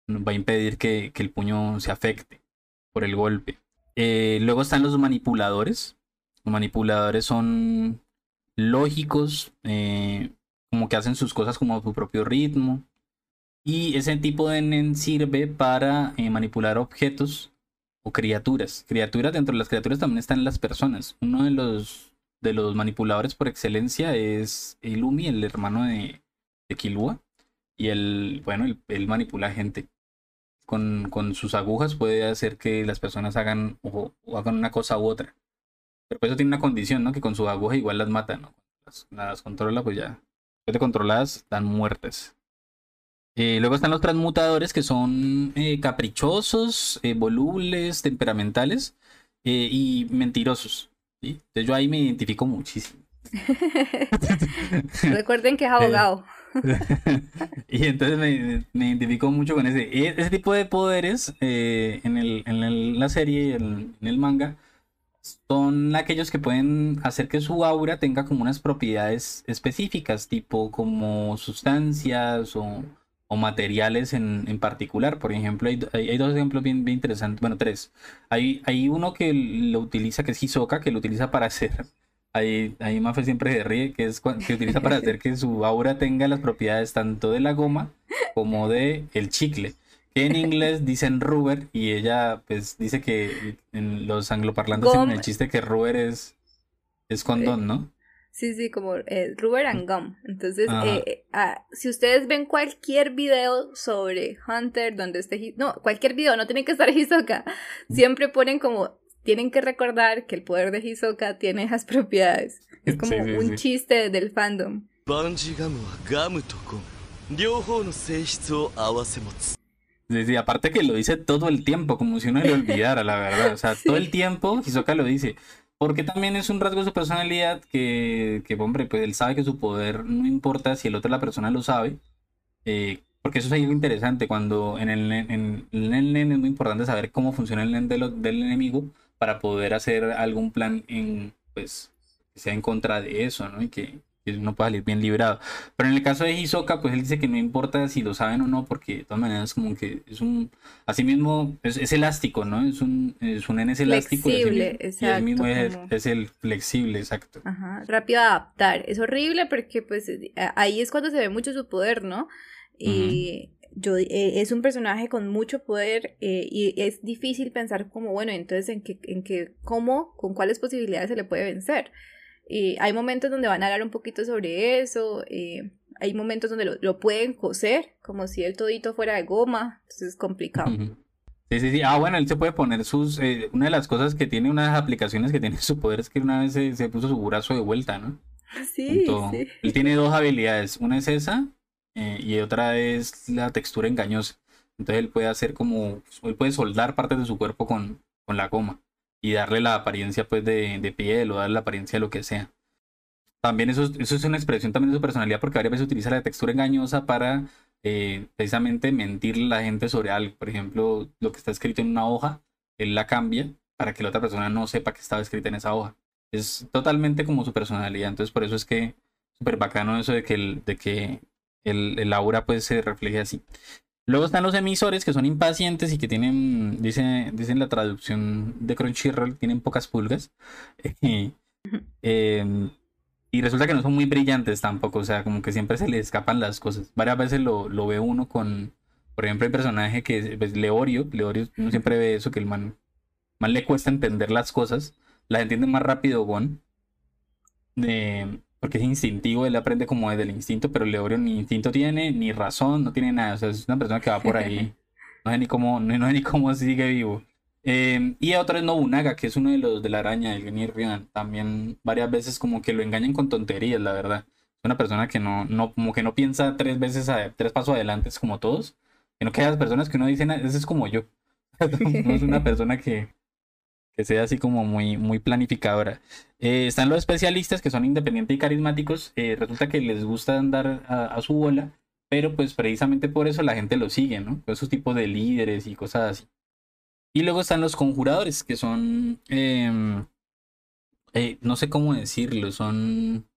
va a impedir que, el puño se afecte por el golpe. Eh, luego están los manipuladores. Los manipuladores son lógicos, eh, como que hacen sus cosas como a su propio ritmo. Y ese tipo de nen sirve para manipular objetos o criaturas. Criaturas, dentro de las criaturas también están las personas. Uno de los, de los manipuladores por excelencia es Ilumi, el hermano de, de Kilua. Y él, bueno, él, manipula gente. Con, con, sus agujas puede hacer que las personas hagan o, hagan una cosa u otra. Pero pues eso tiene una condición, ¿no? Que con su aguja igual las mata, ¿no? Las, controla, pues ya. De controladas, están muertas. Eh, luego están los transmutadores que son eh, caprichosos, eh, volubles, temperamentales y mentirosos. Entonces yo ahí me identifico muchísimo. Recuerden que es abogado. y entonces me, identifico mucho con ese. E, ese tipo de poderes en, el, en la serie, en, en el manga, son aquellos que pueden hacer que su aura tenga como unas propiedades específicas, tipo como sustancias o o materiales en, en particular. Por ejemplo, hay, hay, dos ejemplos bien, bien interesantes, bueno, tres. Hay, hay uno que lo utiliza, que es Hisoka, que lo utiliza para hacer, ahí, ahí Mafe siempre se ríe, que es que utiliza para hacer que su aura tenga las propiedades tanto de la goma como de el chicle. Que en inglés dicen rubber y ella pues dice que en los angloparlantes tienen el chiste que rubber es, es condón, ¿no? Sí, sí, como eh, Rubber and Gum. Entonces, eh, ah, si ustedes ven cualquier video sobre Hunter donde esté... No, cualquier video, no tiene que estar Hisoka. Siempre ponen como... Tienen que recordar que el poder de Hisoka tiene esas propiedades. Es como un chiste del fandom. Sí, sí, aparte que lo dice todo el tiempo, como si uno le olvidara, la verdad. O sea, todo el tiempo Hisoka lo dice. Porque también es un rasgo de su personalidad que, que, hombre, pues él sabe que su poder no importa si el otro la persona lo sabe. Eh, porque eso es algo interesante. Cuando en el, en, el NEN es muy importante saber cómo funciona el NEN del enemigo para poder hacer algún plan en, pues, que sea en contra de eso, ¿no? Y que uno pueda salir bien librado. Pero en el caso de Hisoka, pues él dice que no importa si lo saben o no, porque de todas maneras como que es un, así mismo, es, elástico, ¿no? Es un, es un es elástico. Flexible, exacto. mismo es, el flexible, exacto. Ajá, rápido a adaptar. Es horrible porque pues ahí es cuando se ve mucho su poder, ¿no? Y... Yo, eh, es un personaje con mucho poder eh, y es difícil pensar como, bueno, entonces en qué, en qué, cómo, con cuáles posibilidades se le puede vencer. Y hay momentos donde van a hablar un poquito sobre eso. Eh, hay momentos donde lo, pueden coser, como si el todito fuera de goma. Entonces es complicado. Sí, sí, sí. Ah, bueno, él se puede poner sus. Eh, una de las cosas que tiene, una de las aplicaciones que tiene su poder es que una vez se, puso su brazo de vuelta, ¿no? Sí, sí. Él tiene dos habilidades. Una es esa eh, y otra es la textura engañosa. Entonces él puede hacer como. Él puede soldar partes de su cuerpo con, con la goma y darle la apariencia pues de, de piel o darle la apariencia de lo que sea. También eso, eso es una expresión también de su personalidad porque varias veces utiliza la textura engañosa para eh, precisamente mentirle a la gente sobre algo. Por ejemplo, lo que está escrito en una hoja, él la cambia para que la otra persona no sepa que estaba escrita en esa hoja. Es totalmente como su personalidad. Entonces por eso es que súper bacano eso de que, el, de que el, aura pues se refleje así. Luego están los emisores que son impacientes y que tienen, dice, dicen la traducción de Crunchyroll, tienen pocas pulgas. Em, y resulta que no son muy brillantes tampoco, o sea, como que siempre se les escapan las cosas. Varias veces lo, lo ve uno con, por ejemplo, el personaje que es pues, Leorio. Leorio uno siempre ve eso, que el man, man le cuesta entender las cosas. Las entiende más rápido Gon. Eh, porque es instintivo, él aprende como desde el instinto, pero Leorio ni instinto tiene, ni razón, no tiene nada, o sea, es una persona que va por ahí, no sé ni cómo, no, ni cómo sigue vivo. Em, y otro es Nobunaga, que es uno de los de la araña, del Genir Ryan, también varias veces como que lo engañan con tonterías, la verdad. Es una persona que no, no, como que no piensa tres veces, a, tres pasos adelante, es como todos, sino que hay las personas que uno dice, ese es como yo. no es una persona que, que sea así como muy, muy planificadora. Eh, están los especialistas que son independientes y carismáticos. Eh, resulta que les gusta andar a, su bola, pero pues precisamente por eso la gente lo sigue, ¿no? Esos tipos de líderes y cosas así. Y luego están los conjuradores, que son... Em, eh, no sé cómo decirlo, son...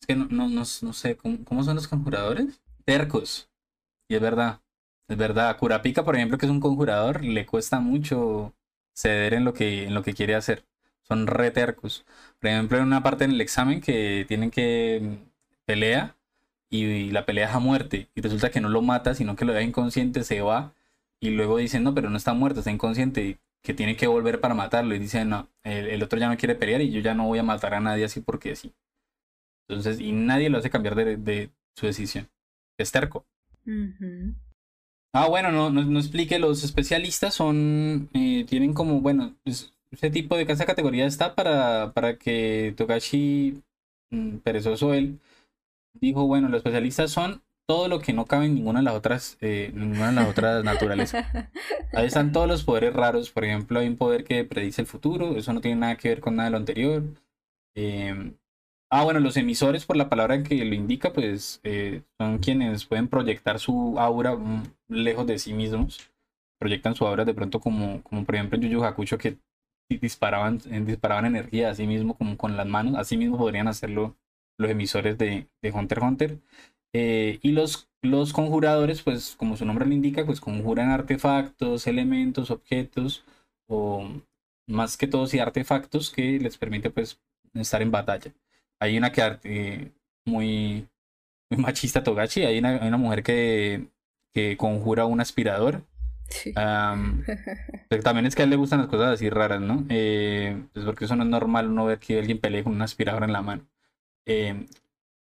Es que no, no, no, sé, ¿cómo, ¿cómo, son los conjuradores? Tercos. Y es verdad, es verdad. Curapica, por ejemplo, que es un conjurador, le cuesta mucho ceder en lo que, en lo que quiere hacer. Son re tercos. Por ejemplo, en una parte en el examen que tienen que mm, pelea y, la pelea es a muerte y resulta que no lo mata, sino que lo deja inconsciente, se va y luego dicen, no, pero no está muerto, está inconsciente. que tiene que volver para matarlo y dice, no, el, otro ya no quiere pelear y yo ya no voy a matar a nadie así porque sí. Entonces, y nadie lo hace cambiar de, su decisión. Es terco. Ah, bueno, no, no, explique, los especialistas son, eh, tienen como, bueno, ese tipo de esa categoría está para, para que Togashi, mm, perezoso él, dijo, bueno, los especialistas son todo lo que no cabe en ninguna de las otras, eh, ninguna de las otras naturalezas. Ahí están todos los poderes raros. Por ejemplo, hay un poder que predice el futuro. Eso no tiene nada que ver con nada de lo anterior. Em, ah, bueno, los emisores, por la palabra que lo indica, pues eh, son quienes pueden proyectar su aura mm, lejos de sí mismos. Proyectan su aura de pronto como, como por ejemplo en Yu Yu Hakusho que disparaban, disparaban energía a sí mismo como con las manos. Así mismo podrían hacerlo los emisores de, de Hunter x Hunter. Eh, y los, los conjuradores, pues como su nombre lo indica, pues conjuran artefactos, elementos, objetos, o más que todo sí artefactos que les permite pues estar en batalla. Hay una que eh, muy, muy machista Togachi, hay una, una mujer que, que conjura un aspirador. pero también es que a él le gustan las cosas así raras, ¿no? Eh, pues porque eso no es normal uno ver que alguien pelee con un aspirador en la mano. Eh,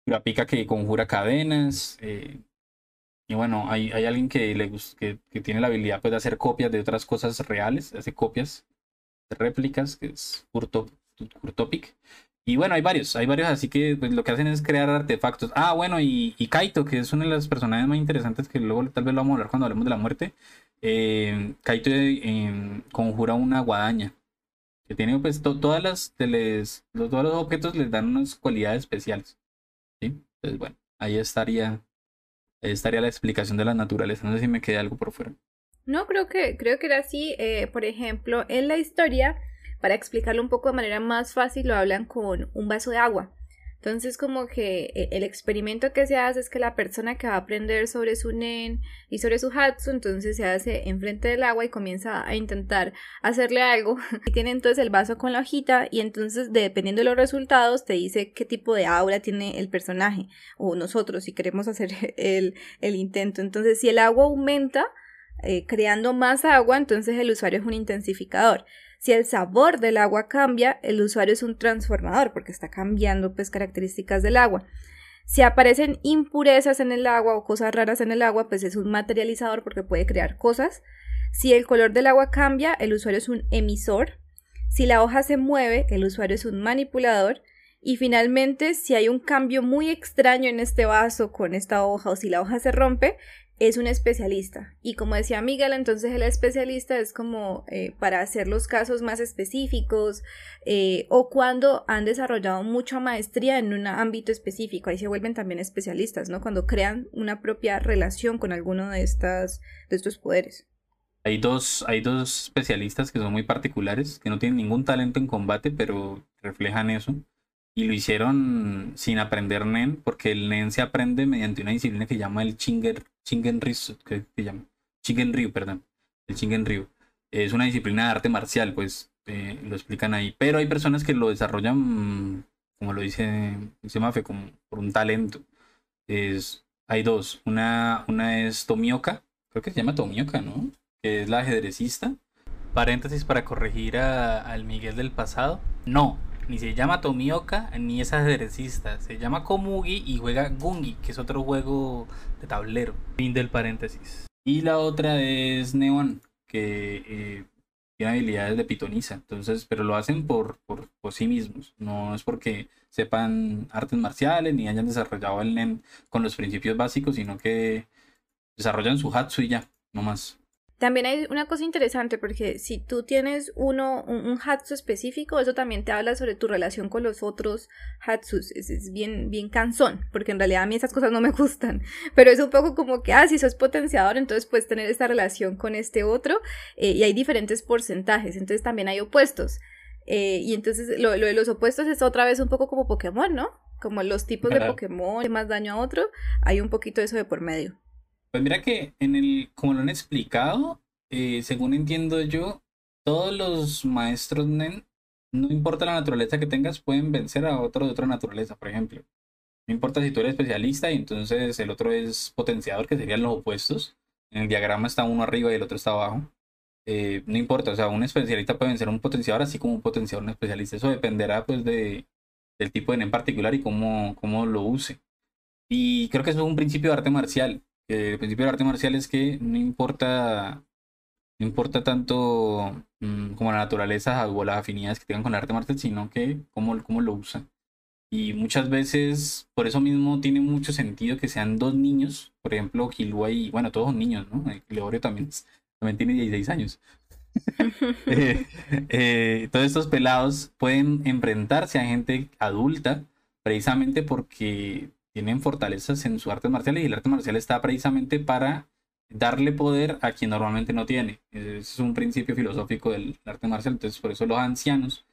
la pica que conjura cadenas. Eh, y bueno, hay, hay alguien que, le, que, que tiene la habilidad pues, de hacer copias de otras cosas reales, hace copias, de réplicas, que es Kurtopic. Y bueno, hay varios, hay varios, así que pues, lo que hacen es crear artefactos. Ah, bueno, y, y Kaito, que es una de las personajes más interesantes que luego tal vez lo vamos a hablar cuando hablemos de la muerte. Eh, Kaito eh, conjura una guadaña. Que tiene pues todas las, les, todos los objetos les dan unas cualidades especiales. Entonces, bueno, ahí estaría, estaría la explicación de la naturaleza. No sé si me queda algo por fuera. No, creo que, creo que era así. Eh, por ejemplo, en la historia, para explicarlo un poco de manera más fácil, lo hablan con un vaso de agua. Entonces, como que eh, el experimento que se hace es que la persona que va a aprender sobre su nen y sobre su hatsu, entonces se hace enfrente del agua y comienza a intentar hacerle algo. Y tiene entonces el vaso con la hojita y entonces, dependiendo de los resultados, te dice qué tipo de aura tiene el personaje o nosotros si queremos hacer el, el intento. Entonces, si el agua aumenta, eh, creando más agua, entonces el usuario es un intensificador. Si el sabor del agua cambia, el usuario es un transformador porque está cambiando pues características del agua. Si aparecen impurezas en el agua o cosas raras en el agua, pues es un materializador porque puede crear cosas. Si el color del agua cambia, el usuario es un emisor. Si la hoja se mueve, el usuario es un manipulador. Y finalmente, si hay un cambio muy extraño en este vaso con esta hoja o si la hoja se rompe, es un especialista. Y como decía Miguel, entonces el especialista es como eh, para hacer los casos más específicos eh, o cuando han desarrollado mucha maestría en un ámbito específico. Ahí se vuelven también especialistas, ¿no? Cuando crean una propia relación con alguno de, estas, de estos poderes. Hay dos, hay dos especialistas que son muy particulares, que no tienen ningún talento en combate, pero reflejan eso y lo hicieron sin aprender NEN, porque el NEN se aprende mediante una disciplina que llama el Ryu, que se llama Chingen Ryu, perdón, el Chingen Ryu. Es una disciplina de arte marcial, pues eh, lo explican ahí. Pero hay personas que lo desarrollan, como lo dice, dice Mafe, como por un talento. Es, hay dos. Una, una es Tomioka, creo que se llama Tomioka, ¿no? Que es la ajedrecista. Paréntesis para corregir al Miguel del pasado. No, ni se llama Tomioka ni es ajedrecista. Se llama Komugi y juega Gungi, que es otro juego de tablero. Fin del paréntesis. Y la otra es Neon, que eh, tiene habilidades de pitoniza. Entonces, pero lo hacen por, por, sí mismos. No es porque sepan artes marciales ni hayan desarrollado el NEN con los principios básicos, sino que desarrollan su Hatsu y ya, no más. También hay una cosa interesante porque si tú tienes uno, un, Hatsu específico, eso también te habla sobre tu relación con los otros Hatsus. Es, bien, bien cansón, porque en realidad a mí esas cosas no me gustan. Pero es un poco como que, ah, si sos potenciador, entonces puedes tener esta relación con este otro. Eh, y hay diferentes porcentajes, entonces también hay opuestos. Eh, y entonces lo, lo, de los opuestos es otra vez un poco como Pokémon, ¿no? Como los tipos de Pokémon, que más daño a otro, hay un poquito de eso de por medio. Pues mira que en el, explicado, eh, según entiendo yo, todos los maestros NEN, no importa la naturaleza que tengas, pueden vencer a otro de otra naturaleza, por ejemplo. No importa si tú eres especialista y entonces el otro es potenciador, que serían los opuestos. En el diagrama está uno arriba y el otro está abajo. eh, no importa, o sea, un especialista puede vencer a un potenciador así como un potenciador un especialista. Eso dependerá pues de, del tipo de en particular y cómo, cómo lo use. Y creo que eso es un principio de arte marcial. El principio de arte marcial es que no importa, no importa tanto mm, como la naturaleza o las afinidades que tengan con el arte marcial, sino que cómo, cómo lo usa. Y muchas veces, por eso mismo, tiene mucho sentido que sean dos niños. Por ejemplo, Kilua y, bueno, todos son niños, ¿no? Leorio también, también tiene 16 años. Eh, eh, todos estos pelados pueden enfrentarse a gente adulta precisamente porque tienen fortalezas en su arte marcial y el arte marcial está precisamente para darle poder a quien normalmente no tiene. Es un principio filosófico del arte marcial. Entonces, por eso los ancianos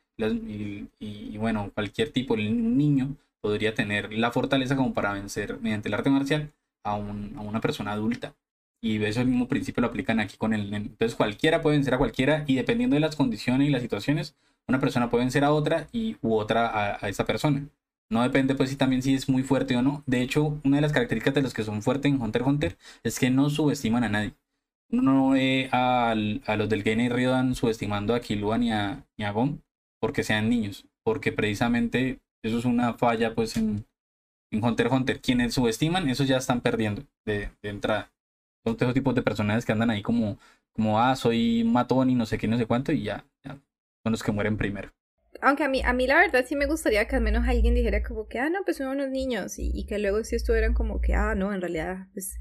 y, bueno, cualquier tipo, de niño podría tener la fortaleza como para vencer mediante el arte marcial a, una persona adulta. Y eso el mismo principio lo aplican aquí con el Entonces cualquiera puede vencer a cualquiera y dependiendo de las condiciones y las situaciones, una persona puede vencer a otra y u otra a esa persona. No depende pues si también si es muy fuerte o no. De hecho, una de las características de los que son fuertes en Hunter x Hunter es que no subestiman a nadie. No ve a, los del Gene y Ryodan subestimando a Killua ni a, ni a Gon porque sean niños. Porque precisamente eso es una falla pues en, en Hunter x Hunter. Quienes subestiman, esos ya están perdiendo de, de entrada. Son esos tipos de personajes que andan ahí como, como, ah, soy matón y no sé qué, no sé cuánto, y ya, ya son los que mueren primero aunque a mí, a mí la verdad sí me gustaría que al menos alguien dijera como que, ah, no, pues son unos niños y, y que luego sí estuvieran como que, ah, no, en realidad, pues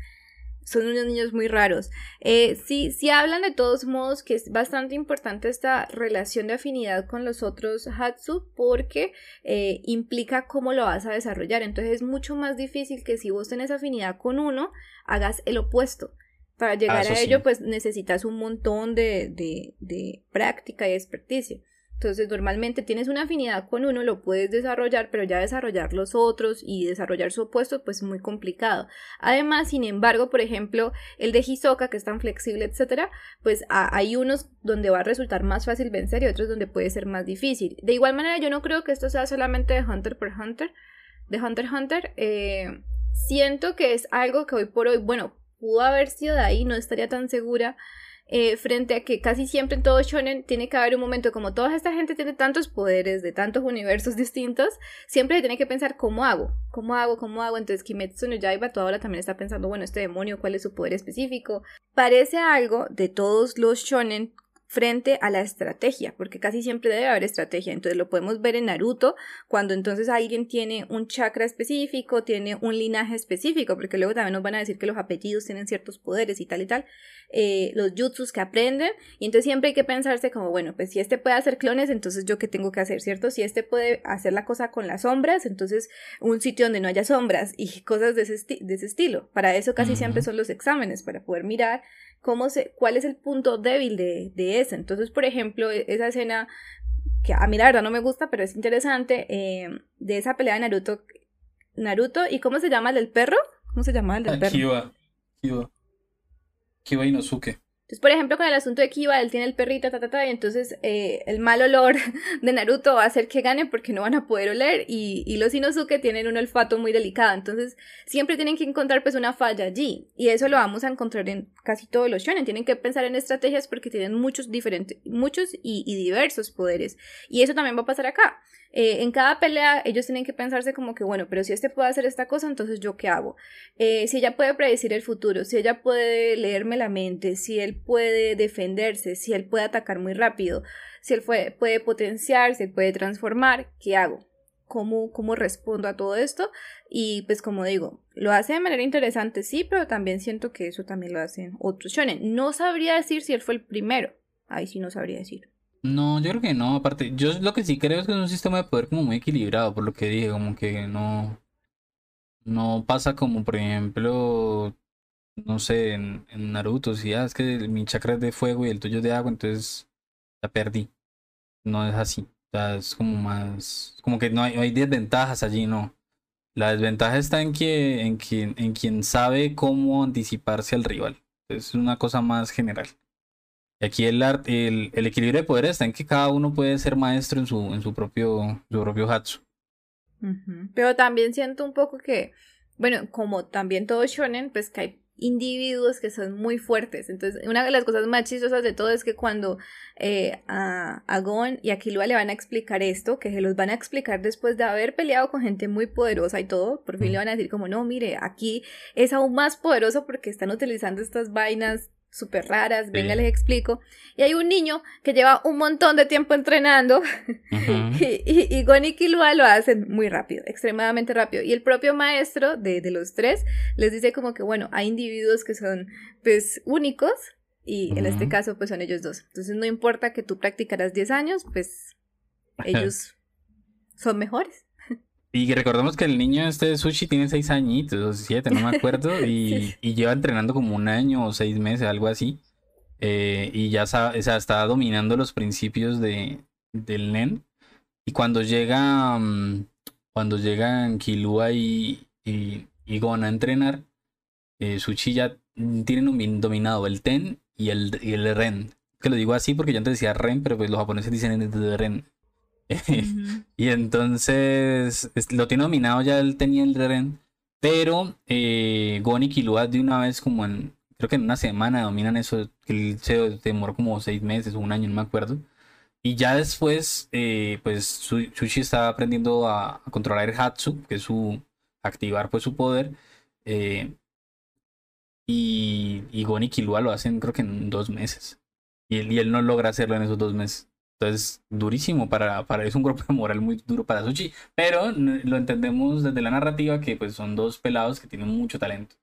son unos niños muy raros. Eh, sí, sí hablan de todos modos que es bastante importante esta relación de afinidad con los otros Hatsu porque eh, implica cómo lo vas a desarrollar. Entonces es mucho más difícil que si vos tenés afinidad con uno, hagas el opuesto. Para llegar ah, a ello, pues necesitas un montón de, de, de práctica y experticia. Entonces, normalmente tienes una afinidad con uno, lo puedes desarrollar, pero ya desarrollar los otros y desarrollar su opuesto, pues es muy complicado. Además, sin embargo, por ejemplo, el de Hisoka, que es tan flexible, etcétera, pues hay unos donde va a resultar más fácil vencer y otros donde puede ser más difícil. De igual manera, yo no creo que esto sea solamente de Hunter por Hunter, de Hunter Hunter. Eh, siento que es algo que hoy por hoy, bueno, pudo haber sido de ahí, no estaría tan segura eh, frente a que casi siempre en todo shonen tiene que haber un momento como toda esta gente tiene tantos poderes de tantos universos distintos, siempre tiene que pensar cómo hago, cómo hago, cómo hago. Entonces Kimetsu no Yaiba toda hora también está pensando, bueno, este demonio, ¿cuál es su poder específico? Parece algo de todos los shonen frente a la estrategia, porque casi siempre debe haber estrategia. Entonces lo podemos ver en Naruto, cuando entonces alguien tiene un chakra específico, tiene un linaje específico, porque luego también nos van a decir que los apellidos tienen ciertos poderes y tal y tal, eh, los jutsus que aprenden, y entonces siempre hay que pensarse como, bueno, pues si este puede hacer clones, entonces yo qué tengo que hacer, ¿cierto? Si este puede hacer la cosa con las sombras, entonces un sitio donde no haya sombras y cosas de ese, de ese estilo. Para eso casi siempre son los exámenes, para poder mirar cómo se, cuál es el punto débil de, de esa. Entonces, por ejemplo, e, esa escena que a mí la verdad no me gusta, pero es interesante, eh, de esa pelea de Naruto, Naruto, ¿y cómo se llama el del perro? ¿Cómo se llama el del perro? Kiba, Kiba, Kiba Inosuke. Entonces, por ejemplo, con el asunto de Kiba, él tiene el perrito, ta, ta, ta, y entonces eh, el mal olor de Naruto va a hacer que gane porque no van a poder oler y, y, los Inosuke tienen un olfato muy delicado, entonces siempre tienen que encontrar pues una falla allí y eso lo vamos a encontrar en casi todos los shonen, tienen que pensar en estrategias porque tienen muchos diferentes, muchos y, y diversos poderes y eso también va a pasar acá. Eh, en cada pelea ellos tienen que pensarse como que, bueno, pero si este puede hacer esta cosa, entonces yo qué hago. Eh, si ella puede predecir el futuro, si ella puede leerme la mente, si él puede defenderse, si él puede atacar muy rápido, si él puede, puede potenciarse, puede transformar, ¿qué hago? ¿Cómo, ¿Cómo respondo a todo esto? Y pues como digo, lo hace de manera interesante, sí, pero también siento que eso también lo hacen otros shonen. No sabría decir si él fue el primero. Ahí sí no sabría decir. No, yo creo que no. Aparte, yo lo que sí creo es que es un sistema de poder como muy equilibrado, por lo que dije, como que no. No pasa como, por ejemplo, no sé, en, Naruto, si ah, es que mi chakra es de fuego y el tuyo es de agua, entonces la perdí. No es así. O sea, es como más. Como que no hay, hay desventajas allí, no. La desventaja está en que, en quien, en quien sabe cómo anticiparse al rival. Es una cosa más general. Y aquí el, el, el, equilibrio de poder está en que cada uno puede ser maestro en su, en su propio, su propio Hatsu. Pero también siento un poco que, bueno, como también todo shonen, pues que hay individuos que son muy fuertes. Entonces, una de las cosas más chistosas de todo es que cuando eh, a, a Gon y a Killua le van a explicar esto, que se los van a explicar después de haber peleado con gente muy poderosa y todo, por fin le van a decir como, no, mire, aquí es aún más poderoso porque están utilizando estas vainas súper raras, venga, les explico. Y hay un niño que lleva un montón de tiempo entrenando y, y, y, Gon y Killua lo hacen muy rápido, extremadamente rápido. Y el propio maestro de, de, los tres les dice como que, bueno, hay individuos que son pues únicos y en este caso pues son ellos dos. Entonces no importa que tú practicaras 10 años, pues ellos son mejores. Y recordemos que el niño este de Sushi tiene seis añitos, o siete, no me acuerdo, y, y, lleva entrenando como un año o seis meses, algo así. Eh, y ya sabe, o sea, está dominando los principios de, del NEN. Y cuando llega, um, cuando llegan Kilua y, y, y Gon a entrenar, eh, Sushi ya tiene dominado el Ten y el, y el Ren. Que lo digo así porque yo antes decía Ren, pero pues los japoneses dicen Ren. y entonces lo tiene dominado ya él tenía el Ren. Pero eh, Gon y Killua de una vez como en, creo que en una semana dominan eso, que se demoró como seis meses o un año, no me acuerdo. Y ya después, eh, pues Sushi está aprendiendo a, a, controlar el Hatsu, que es su, activar pues su poder. Eh, y, y Gon y Killua lo hacen creo que en dos meses. Y él, y él no logra hacerlo en esos dos meses. Entonces, durísimo para, para, es un grupo de moral muy duro para Sushi, pero lo entendemos desde la narrativa que pues son dos pelados que tienen mucho talento,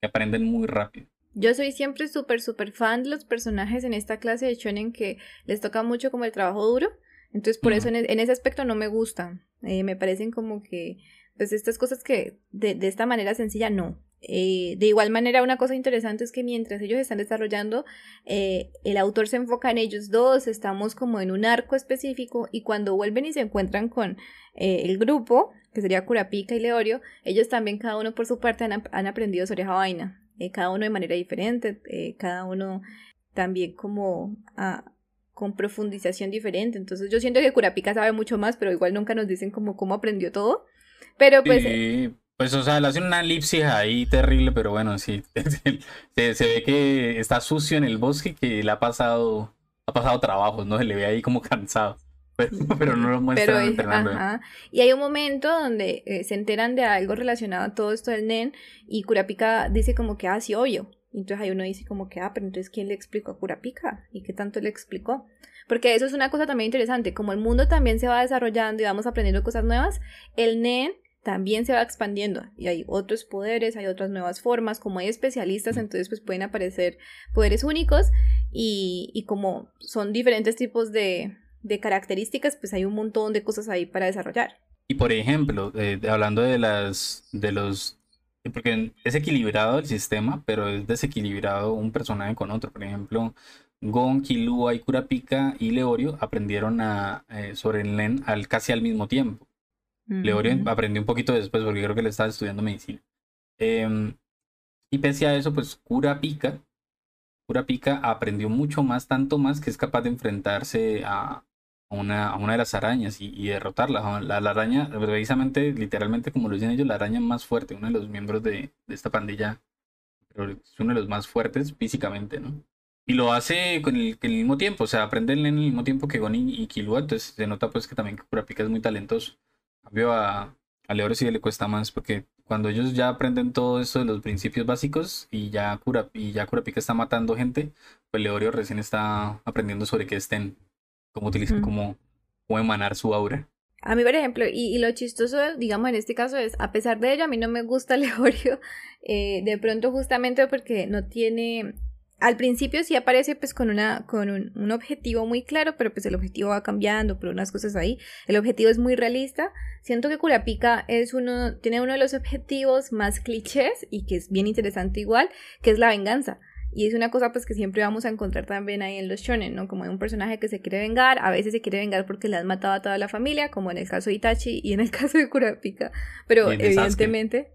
que aprenden muy rápido. Yo soy siempre súper, súper fan de los personajes en esta clase de shonen que les toca mucho como el trabajo duro, entonces por uh -huh. eso en, en, ese aspecto no me gustan, eh, me parecen como que pues estas cosas que de, de esta manera sencilla no, eh, de igual manera, una cosa interesante es que mientras ellos están desarrollando, eh, el autor se enfoca en ellos dos, estamos como en un arco específico y cuando vuelven y se encuentran con eh, el grupo, que sería Kurapika y Leorio, ellos también cada uno por su parte han, aprendido sobre vaina, cada uno de manera diferente, cada uno también como con profundización diferente. Entonces yo siento que Kurapika sabe mucho más, pero igual nunca nos dicen como cómo aprendió todo. Pero pues... Pues, o sea, le hace una elipsis ahí terrible, pero bueno, sí. Se, se, ve que está sucio en el bosque, que le ha pasado, ha pasado trabajos, ¿no? Se le ve ahí como cansado. Pero, pero no lo muestra pero, entrenando. Ajá. Y hay un momento donde eh, se enteran de algo relacionado a todo esto del NEN y Kurapika dice como que, ah, sí, obvio. Entonces ahí uno dice como que, ah, pero entonces ¿quién le explicó a Kurapika? ¿Y qué tanto le explicó? Porque eso es una cosa también interesante. Como el mundo también se va desarrollando y vamos aprendiendo cosas nuevas, el NEN también se va expandiendo y hay otros poderes, hay otras nuevas formas, como hay especialistas, entonces pues pueden aparecer poderes únicos y, y como son diferentes tipos de, de, características, pues hay un montón de cosas ahí para desarrollar. Y por ejemplo, eh, hablando de las de los porque es equilibrado el sistema, pero es desequilibrado un personaje con otro. Por ejemplo, Gon, Killua y Kurapika y Leorio aprendieron a, eh, sobre el al, casi al mismo tiempo. Leorio aprendió un poquito después porque creo que le estaba estudiando medicina. Eh, y pese a eso, pues Kurapika, Kurapika aprendió mucho más, tanto más que es capaz de enfrentarse a una, a una de las arañas y, y derrotarla. La, la, araña, precisamente, literalmente como lo dicen ellos, la araña más fuerte, uno de los miembros de, de esta pandilla, pero es uno de los más fuertes físicamente, ¿no? Y lo hace con el, el mismo tiempo, o sea, aprenden en el mismo tiempo que Goni y Killua, entonces se nota pues que también Kurapika es muy talentoso cambio a, a Leoro sí le cuesta más porque cuando ellos ya aprenden todo esto de los principios básicos y ya Cura y ya Kurapika está matando gente, pues Leorio recién está aprendiendo sobre qué estén, cómo utilizar, mm. cómo, cómo emanar su aura. A mí, por ejemplo, y, y, lo chistoso, digamos, en este caso es, a pesar de ello, a mí no me gusta Leorio, eh, de pronto justamente porque no tiene al principio sí aparece pues con una con un, un, objetivo muy claro, pero pues el objetivo va cambiando por unas cosas ahí. El objetivo es muy realista. Siento que Kurapika es uno tiene uno de los objetivos más clichés y que es bien interesante igual, que es la venganza. Y es una cosa pues que siempre vamos a encontrar también ahí en los shonen, ¿no? Como un personaje que se quiere vengar, a veces se quiere vengar porque le han matado a toda la familia, como en el caso de Itachi y en el caso de Kurapika. Pero evidentemente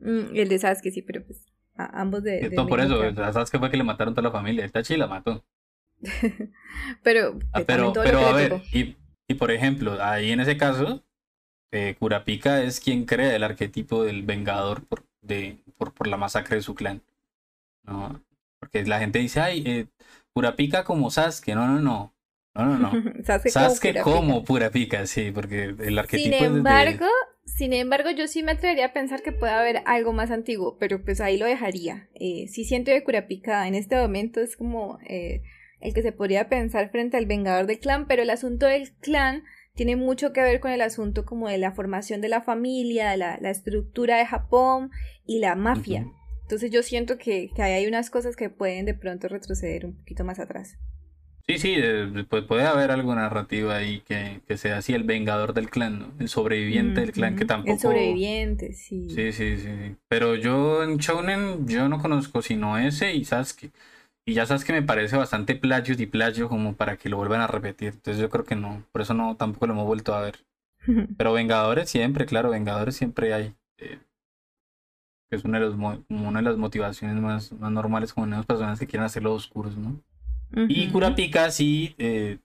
mm, el de Sasuke sí, pero pues a ambos de. de no, por eso, ¿sabes qué fue que le mataron toda la familia? El Tachi la mató. pero, ah, pero, pero a ver, y, y, por ejemplo, ahí en ese caso, eh, Kurapika es quien crea el arquetipo del vengador por, de, por, por la masacre de su clan. No, porque la gente dice, ay, eh, como Sasuke. No, no, no. No, no, no. Sasuke, Sasuke como, como pura pica, sí, porque el arquetipo Sin es desde- embargo, sin embargo, yo sí me atrevería a pensar que puede haber algo más antiguo, pero pues ahí lo dejaría. Eh, sí siento que Kurapika en este momento es como eh, el que se podría pensar frente al Vengador del Clan, pero el asunto del clan tiene mucho que ver con el asunto como de la formación de la familia, la, la estructura de Japón y la mafia. Entonces yo siento que, que ahí hay unas cosas que pueden de pronto retroceder un poquito más atrás. Sí, sí, eh, pues puede haber algo narrativo ahí que, que sea así el vengador del clan, ¿no? El sobreviviente del clan, que tampoco... El sobreviviente, sí. Sí, sí, sí. Pero yo en Shounen, yo no conozco sino ese y Sasuke. Y ya Sasuke me parece bastante plagio y plagio como para que lo vuelvan a repetir. Entonces yo creo que no. Por eso no, tampoco lo hemos vuelto a ver. Pero Vengadores siempre, claro, Vengadores siempre hay. eh, que es una de, los, una de las motivaciones más, más normales como en personas que quieren hacerlo oscuros, ¿no? Y. Kurapika sí, eh,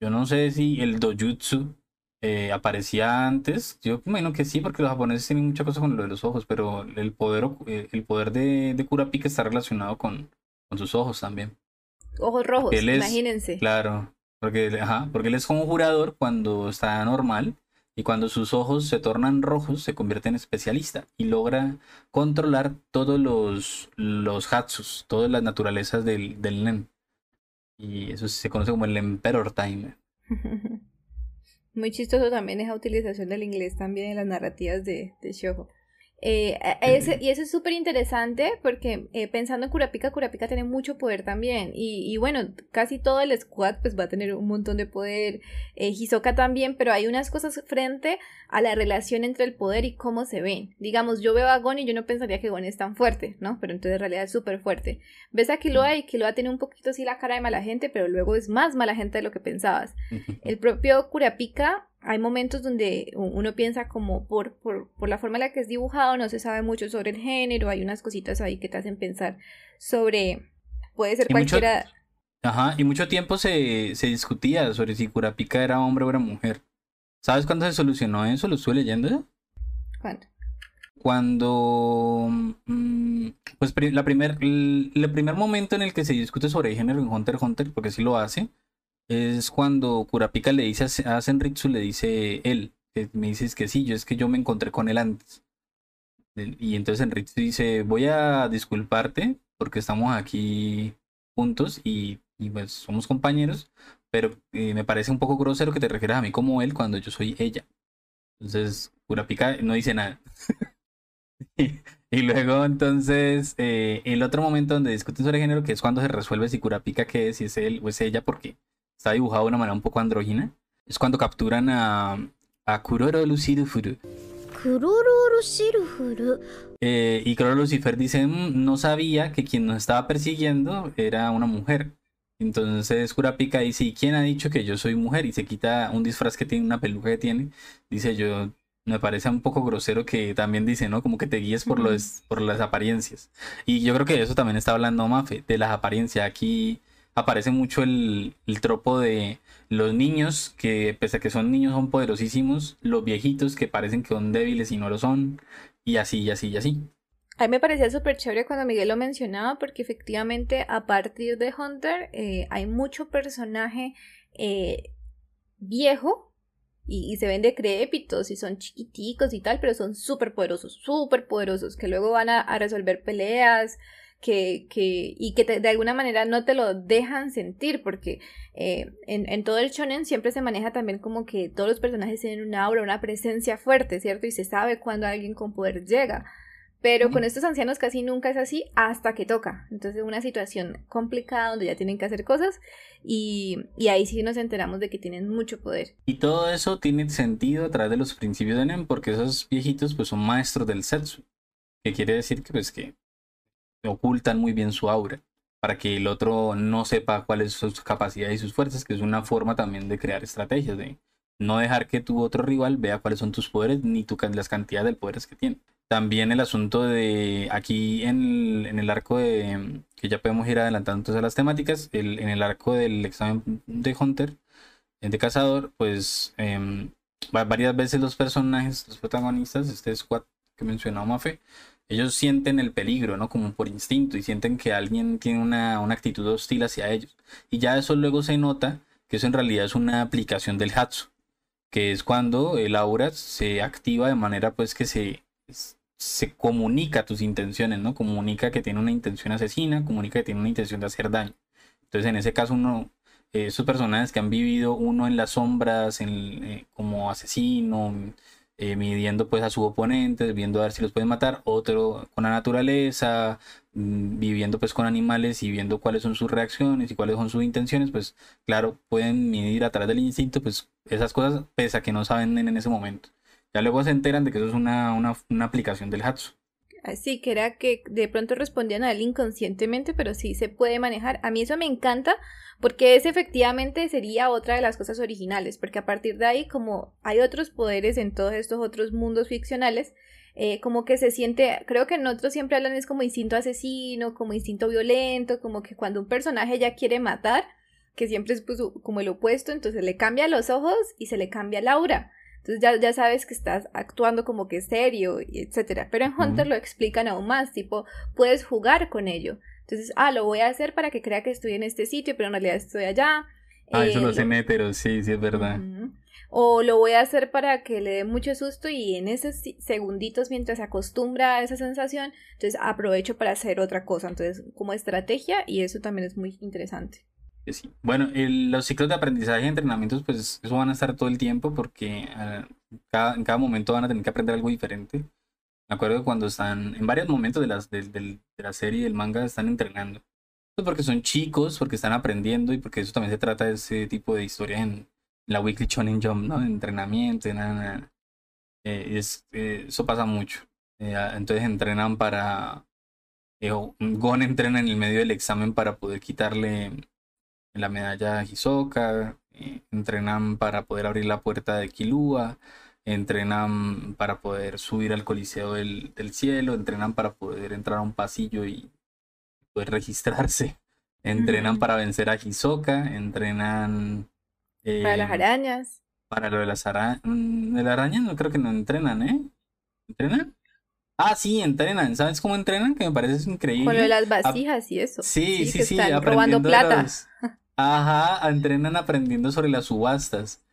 yo no sé si el dojutsu eh, aparecía antes. Yo imagino que sí, porque los japoneses tienen mucha cosa con lo de los ojos, pero el poder, eh, el poder de, de Kurapika está relacionado con, con sus ojos también. Ojos rojos, Él es- imagínense. Claro, porque, ajá, porque él es conjurador cuando está normal y cuando sus ojos se tornan rojos se convierte en especialista y logra controlar todos los, los hatsus, todas las naturalezas del, del nen. Y eso se conoce como el Emperor Time. Muy chistoso también esa utilización del inglés también en las narrativas de, de Shoujo. Eh, ese- y eso es súper interesante porque eh, pensando en Kurapika, Kurapika tiene mucho poder también. Y, y bueno, casi todo el squad pues va a tener un montón de poder. Eh, Hisoka también, pero hay unas cosas frente a la relación entre el poder y cómo se ven. Digamos, yo veo a Gon y yo no pensaría que Gon es tan fuerte, ¿no? Pero entonces en realidad es súper fuerte. Ves a Killua y Killua tiene un poquito así la cara de mala gente, pero luego es más mala gente de lo que pensabas. El propio Kurapika, hay momentos donde uno piensa como por, por, por la forma en la que es dibujado, no se sabe mucho sobre el género, hay unas cositas ahí que te hacen pensar sobre, puede ser Sí, mucho- cualquiera, Ajá, y mucho tiempo se, se discutía sobre si Kurapika era hombre o era mujer. ¿Sabes cuándo se solucionó eso? ¿Lo estuve leyendo? ¿cuándo? cuando mm, pues la primer, el, el primer momento en el que se discute sobre género en Hunter x Hunter, porque sí lo hace, es cuando Kurapika le dice a, a Senritsu, le dice él, me dices que sí, yo es que yo me encontré con él antes. Y entonces Senritsu dice, voy a disculparte porque estamos aquí juntos y, y, pues somos compañeros, pero eh, me parece un poco grosero que te refieras a mí como él cuando yo soy ella. Entonces Kurapika no dice nada. Y, luego entonces eh, el otro momento donde discuten sobre género, que es cuando se resuelve si Kurapika que es, si es él o es ella, porque está dibujado de una manera un poco andrógina, es cuando capturan a, a Kuroro Lucirufuru. Kuroro Lucirufuru. Eh, y Kuroro Lucifer dice, mm, no sabía que quien nos estaba persiguiendo era una mujer. Entonces Kurapika dice, ¿y quién ha dicho que yo soy mujer? Y se quita un disfraz que tiene, una peluca que tiene. Dice, yo me parece un poco grosero que también dice, ¿no? Como que te guíes por, los, por las apariencias. Y yo creo que eso también está hablando Mafe, de las apariencias. Aquí aparece mucho el, tropo de los niños que, pese a que son niños, son poderosísimos. Los viejitos que parecen que son débiles y no lo son. Y así, y así, y así. A mí me parecía súper chévere cuando Miguel lo mencionaba porque efectivamente a partir de Hunter eh, hay mucho personaje eh, viejo y, se ven decrépitos y son chiquiticos y tal, pero son súper poderosos, súper poderosos, que luego van a resolver peleas que, que, y que te- de alguna manera no te lo dejan sentir porque eh, en, en todo el shonen siempre se maneja también como que todos los personajes tienen una aura, una presencia fuerte, ¿cierto? Y se sabe cuando alguien con poder llega. Pero con estos ancianos casi nunca es así hasta que toca. Entonces es una situación complicada donde ya tienen que hacer cosas y, y ahí sí nos enteramos de que tienen mucho poder. Y todo eso tiene sentido a través de los principios de Nen, porque esos viejitos pues son maestros del Setsu. Que quiere decir que pues que ocultan muy bien su aura. Para que el otro no sepa cuáles son sus capacidades y sus fuerzas, que es una forma también de crear estrategias, de no dejar que tu otro rival vea cuáles son tus poderes ni tu, las cantidades de poderes que tiene. También el asunto de aquí en el, en el arco de que ya podemos ir adelantando a las temáticas, en el arco del examen de Hunter, eh, de cazador, pues va- varias veces los personajes, los protagonistas, este squad que mencionó Mafe, ellos sienten el peligro, ¿no? Como por instinto y sienten que alguien tiene una, una actitud hostil hacia ellos. Y ya eso luego se nota que eso en realidad es una aplicación del Hatsu, que es cuando el aura se activa de manera pues que se, se comunica tus intenciones, ¿no? Comunica que tiene una intención asesina, comunica que tiene una intención de hacer daño. Entonces en ese caso uno, eh, esos personajes que han vivido uno en las sombras, en, eh, como asesino, eh, midiendo pues a sus oponentes, viendo a ver si los pueden matar, otro con la naturaleza, mm, viviendo pues con animales y viendo cuáles son sus reacciones y cuáles son sus intenciones, pues claro, pueden medir a través del instinto pues esas cosas pese a que no saben en ese momento. Ya luego se enteran de que eso es una, una, una aplicación del Hatsu. Así que era que de pronto respondían a él inconscientemente, pero sí se puede manejar. A mí eso me encanta porque ese efectivamente sería otra de las cosas originales, porque a partir de ahí, como hay otros poderes en todos estos otros mundos ficcionales, eh, como que se siente, creo que en otros siempre hablan es como instinto asesino, como instinto violento, como que cuando un personaje ya quiere matar, que siempre es pues, como el opuesto, entonces le cambia los ojos y se le cambia la aura. Entonces ya, ya sabes que estás actuando como que serio, etcétera. Pero en Hunter lo explican aún más, tipo, puedes jugar con ello. Entonces, ah, lo voy a hacer para que crea que estoy en este sitio, pero en realidad estoy allá. Ah, eso lo hacen heteros, sí, sí, es verdad. O lo voy a hacer para que le dé mucho susto y en esos segunditos mientras se acostumbra a esa sensación, entonces aprovecho para hacer otra cosa. Entonces, como estrategia, y eso también es muy interesante. Bueno, los ciclos de aprendizaje y entrenamientos, pues eso van a estar todo el tiempo porque ah, en cada momento van a tener que aprender algo diferente. Me acuerdo cuando están, en varios momentos de, las, de, la serie, del manga, están entrenando. Pues porque son chicos, porque están aprendiendo y porque eso también se trata de ese tipo de historia en, la Weekly Shonen Jump, ¿no? De entrenamiento, nada, eh, es, eh, eso pasa mucho. Eh, entonces entrenan para... Gon entrena en el medio del examen para poder quitarle en la medalla Hisoka, eh, entrenan para poder abrir la puerta de Kilua, entrenan para poder subir al Coliseo del, cielo, entrenan para poder entrar a un pasillo y poder registrarse, entrenan para vencer a Hisoka, entrenan... para las eh, arañas. Para lo de las arañas. Mm, de las arañas no creo que no entrenan, ¿eh? ¿Entrenan? Ah, sí, entrenan. ¿Sabes cómo entrenan? Que me parece increíble. Con lo de las vasijas y eso. Sí, sí, sí. Están robando plata. Ajá, entrenan aprendiendo sobre las subastas.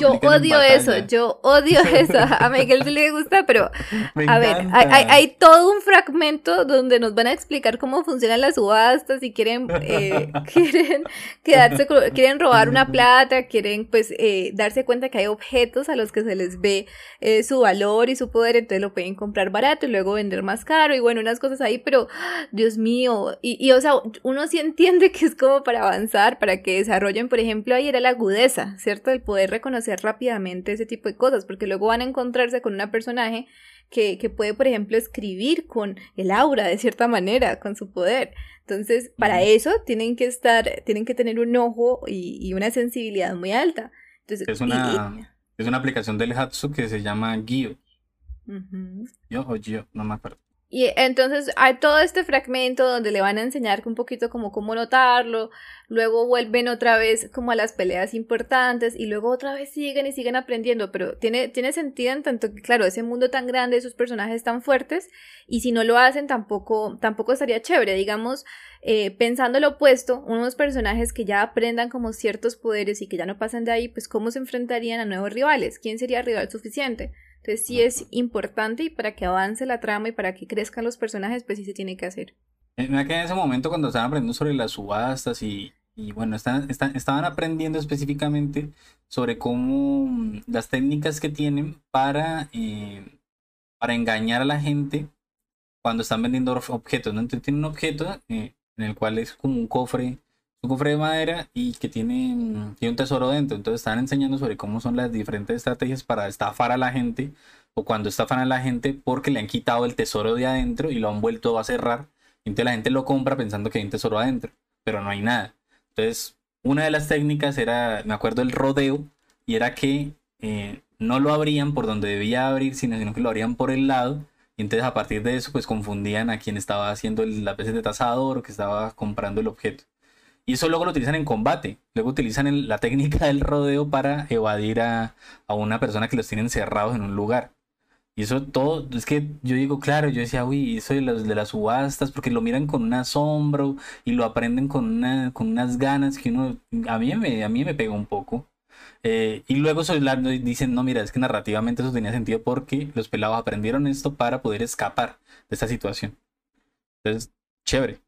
Yo odio eso, yo odio eso. A Miguel le gusta, pero a ver, hay, todo un fragmento donde nos van a explicar cómo funcionan las subastas y quieren, eh, quieren quedarse, quieren robar una plata, quieren pues eh, darse cuenta que hay objetos a los que se les ve eh, su valor y su poder, entonces lo pueden comprar barato y luego vender más caro y bueno, unas cosas ahí, pero Dios mío, y, y o sea, uno sí entiende que es como para avanzar, para que desarrollen, por ejemplo, ahí era la agudeza, ¿cierto? El poder reconocer rápidamente ese tipo de cosas, porque luego van a encontrarse con una personaje que, que puede, por ejemplo, escribir con el aura de cierta manera, con su poder. Entonces, para eso tienen que estar, tienen que tener un ojo y, una sensibilidad muy alta. Entonces, es una, es una aplicación del Hatsu que se llama Gio. Yo o Gio, no me acuerdo. Y entonces hay todo este fragmento donde le van a enseñar un poquito como cómo notarlo, luego vuelven otra vez como a las peleas importantes y luego otra vez siguen y siguen aprendiendo, pero tiene, tiene sentido en tanto que, claro, ese mundo tan grande, esos personajes tan fuertes, y si no lo hacen tampoco, tampoco estaría chévere, digamos, eh, pensando lo opuesto, unos personajes que ya aprendan como ciertos poderes y que ya no pasan de ahí, pues cómo se enfrentarían a nuevos rivales, quién sería rival suficiente. Entonces sí es importante y para que avance la trama y para que crezcan los personajes, pues sí se tiene que hacer. En ese momento cuando estaban aprendiendo sobre las subastas y, bueno, están, estaban aprendiendo específicamente sobre cómo mm, las técnicas que tienen para, eh, para engañar a la gente cuando están vendiendo objetos. ¿no? Entonces tienen un objeto eh, en el cual es como un cofre un cofre de madera y que tiene, tiene un tesoro dentro. Entonces están enseñando sobre cómo son las diferentes estrategias para estafar a la gente o cuando estafan a la gente porque le han quitado el tesoro de adentro y lo han vuelto a cerrar. Entonces la gente lo compra pensando que hay un tesoro adentro, pero no hay nada. Entonces, una de las técnicas era, me acuerdo, el rodeo y era que eh, no lo abrían por donde debía abrir, sino, sino que lo abrían por el lado. Y entonces a partir de eso, pues confundían a quien estaba haciendo las veces de tasador o que estaba comprando el objeto. Y eso luego lo utilizan en combate. Luego utilizan la técnica del rodeo para evadir a, una persona que los tiene encerrados en un lugar. Y eso todo, es que yo digo, claro, yo decía, uy, eso de las, de las subastas, porque lo miran con un asombro y lo aprenden con, con unas ganas que uno, a mí me, a mí me pega un poco. Eh, y luego dicen, no, mira, es que narrativamente eso tenía sentido porque los pelados aprendieron esto para poder escapar de esta situación. Entonces, chévere.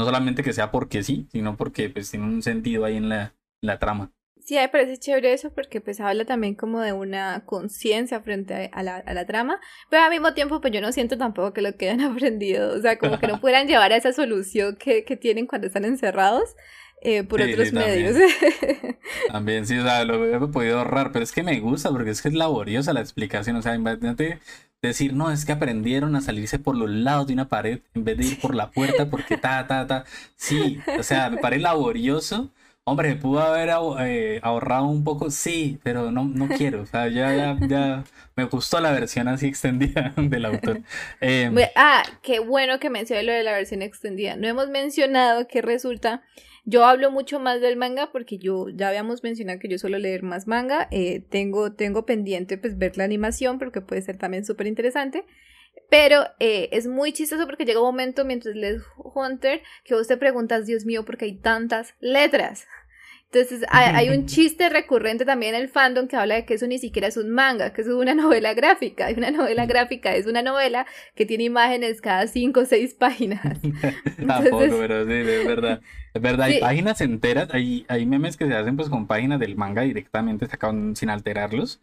No solamente que sea porque sí, sino porque pues tiene un sentido ahí en la, la trama. Sí, me parece chévere eso porque pues habla también como de una conciencia frente a la, a la, trama, pero al mismo tiempo pues yo no siento tampoco que lo que hayan aprendido, o sea, como que no puedan llevar a esa solución que, que tienen cuando están encerrados eh, por otros medios. También. sí, o sea, lo he podido ahorrar, pero es que me gusta porque es que es laboriosa la explicación, o sea, imagínate decir, no, es que aprendieron a salirse por los lados de una pared en vez de ir por la puerta porque ta, ta, ta. Sí, o sea, me parece laborioso Hombre, pudo haber eh, ahorrado un poco, sí, pero no, no quiero. O sea, ya, ya, me gustó la versión así extendida del autor. Em, ah, qué bueno que mencioné lo de la versión extendida. No hemos mencionado que resulta. Yo hablo mucho más del manga porque yo ya habíamos mencionado que yo suelo leer más manga. Eh, tengo, tengo pendiente pues ver la animación porque puede ser también súper interesante. Pero eh, es muy chistoso porque llega un momento mientras lees Hunter que vos te preguntas, Dios mío, ¿por qué hay tantas letras? Entonces hay, un chiste recurrente también en el fandom que habla de que eso ni siquiera es un manga, que eso es una novela gráfica. Y una novela gráfica es una novela que tiene imágenes cada cinco o seis páginas. Tampoco, pero sí, es verdad. Es verdad, hay páginas enteras, hay, hay memes que se hacen pues con páginas del manga directamente, sacados sin alterarlos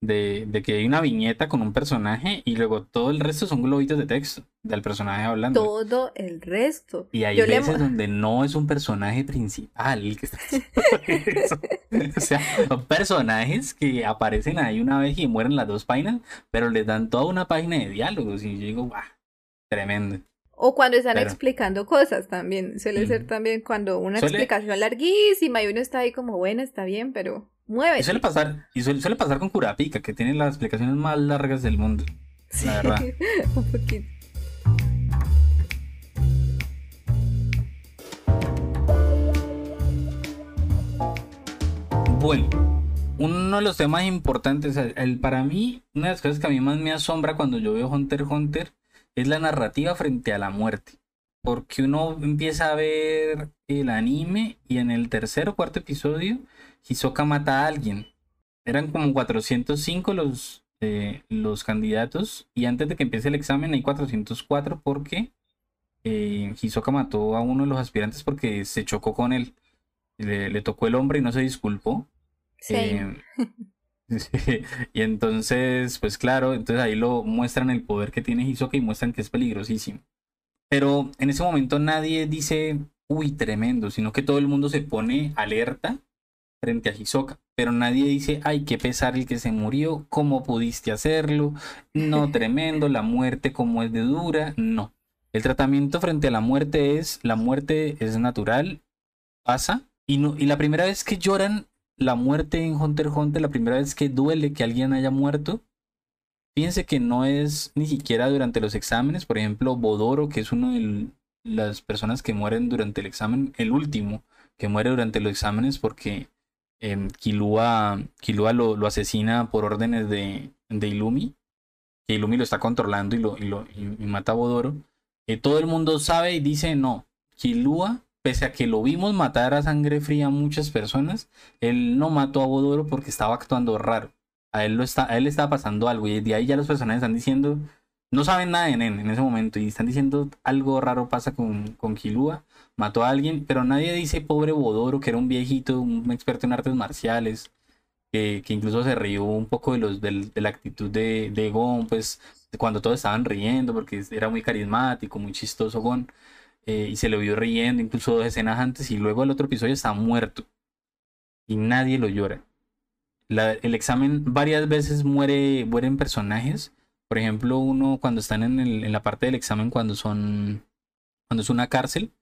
de, de, que hay una viñeta con un personaje y luego todo el resto son globitos de texto del personaje hablando. Todo el resto. Y hay veces donde no es un personaje principal el que está eso. o sea, son personajes que aparecen ahí una vez y mueren las dos páginas, pero les dan toda una página de diálogos y yo digo, ¡guau! Tremendo. O cuando están explicando cosas también. Suele ser también cuando una explicación larguísima y uno está ahí como, bueno, está bien, pero Y suele pasar, y suele, pasar con Kurapika, que tiene las explicaciones más largas del mundo. La verdad. Un poquito. Bueno, uno de los temas importantes, el, para mí, una de las cosas que a mí más me asombra cuando yo veo Hunter x Hunter es la narrativa frente a la muerte. Porque uno empieza a ver el anime y en el tercer o cuarto episodio Hisoka mata a alguien. Eran como 405 los, eh, los candidatos y antes de que empiece el examen hay 404 porque eh, Hisoka mató a uno de los aspirantes porque se chocó con él. Le, tocó el hombre y no se disculpó. Sí. Eh, y entonces, pues claro, entonces ahí lo muestran el poder que tiene Hisoka y muestran que es peligrosísimo. Pero en ese momento nadie dice, uy, tremendo, sino que todo el mundo se pone alerta frente a Hisoka. Pero nadie dice, ay, qué pesar el que se murió, cómo pudiste hacerlo, no, tremendo, la muerte como es de dura, no. El tratamiento frente a la muerte es, la muerte es natural, pasa, y, no, y la primera vez que lloran la muerte en Hunter x Hunter, la primera vez que duele que alguien haya muerto, fíjense que no es ni siquiera durante los exámenes, por ejemplo, Bodoro, que es uno de las personas que mueren durante el examen, el último que muere durante los exámenes porque eh, Kilua, lo, asesina por órdenes de, de Ilumi, que Ilumi lo está controlando y, lo, y, lo, mata a Bodoro. Eh, todo el mundo sabe y dice no, Kilua, pese a que lo vimos matar a sangre fría a muchas personas, él no mató a Bodoro porque estaba actuando raro. A él, lo está, a él le estaba pasando algo y de ahí ya los personajes están diciendo, no saben nada de Nen en ese momento y están diciendo algo raro pasa con, con Kilua mató a alguien, pero nadie dice pobre Bodoro, que era un viejito, un experto en artes marciales, que, incluso se rió un poco de, los, de, la actitud de, de Gon, pues cuando todos estaban riendo, porque era muy carismático, muy chistoso Gon, eh, y se lo vio riendo, incluso dos escenas antes, y luego el otro episodio está muerto, y nadie lo llora. el examen varias veces muere, mueren personajes, por ejemplo, uno cuando están en, en la parte del examen, cuando son, cuando es una cárcel,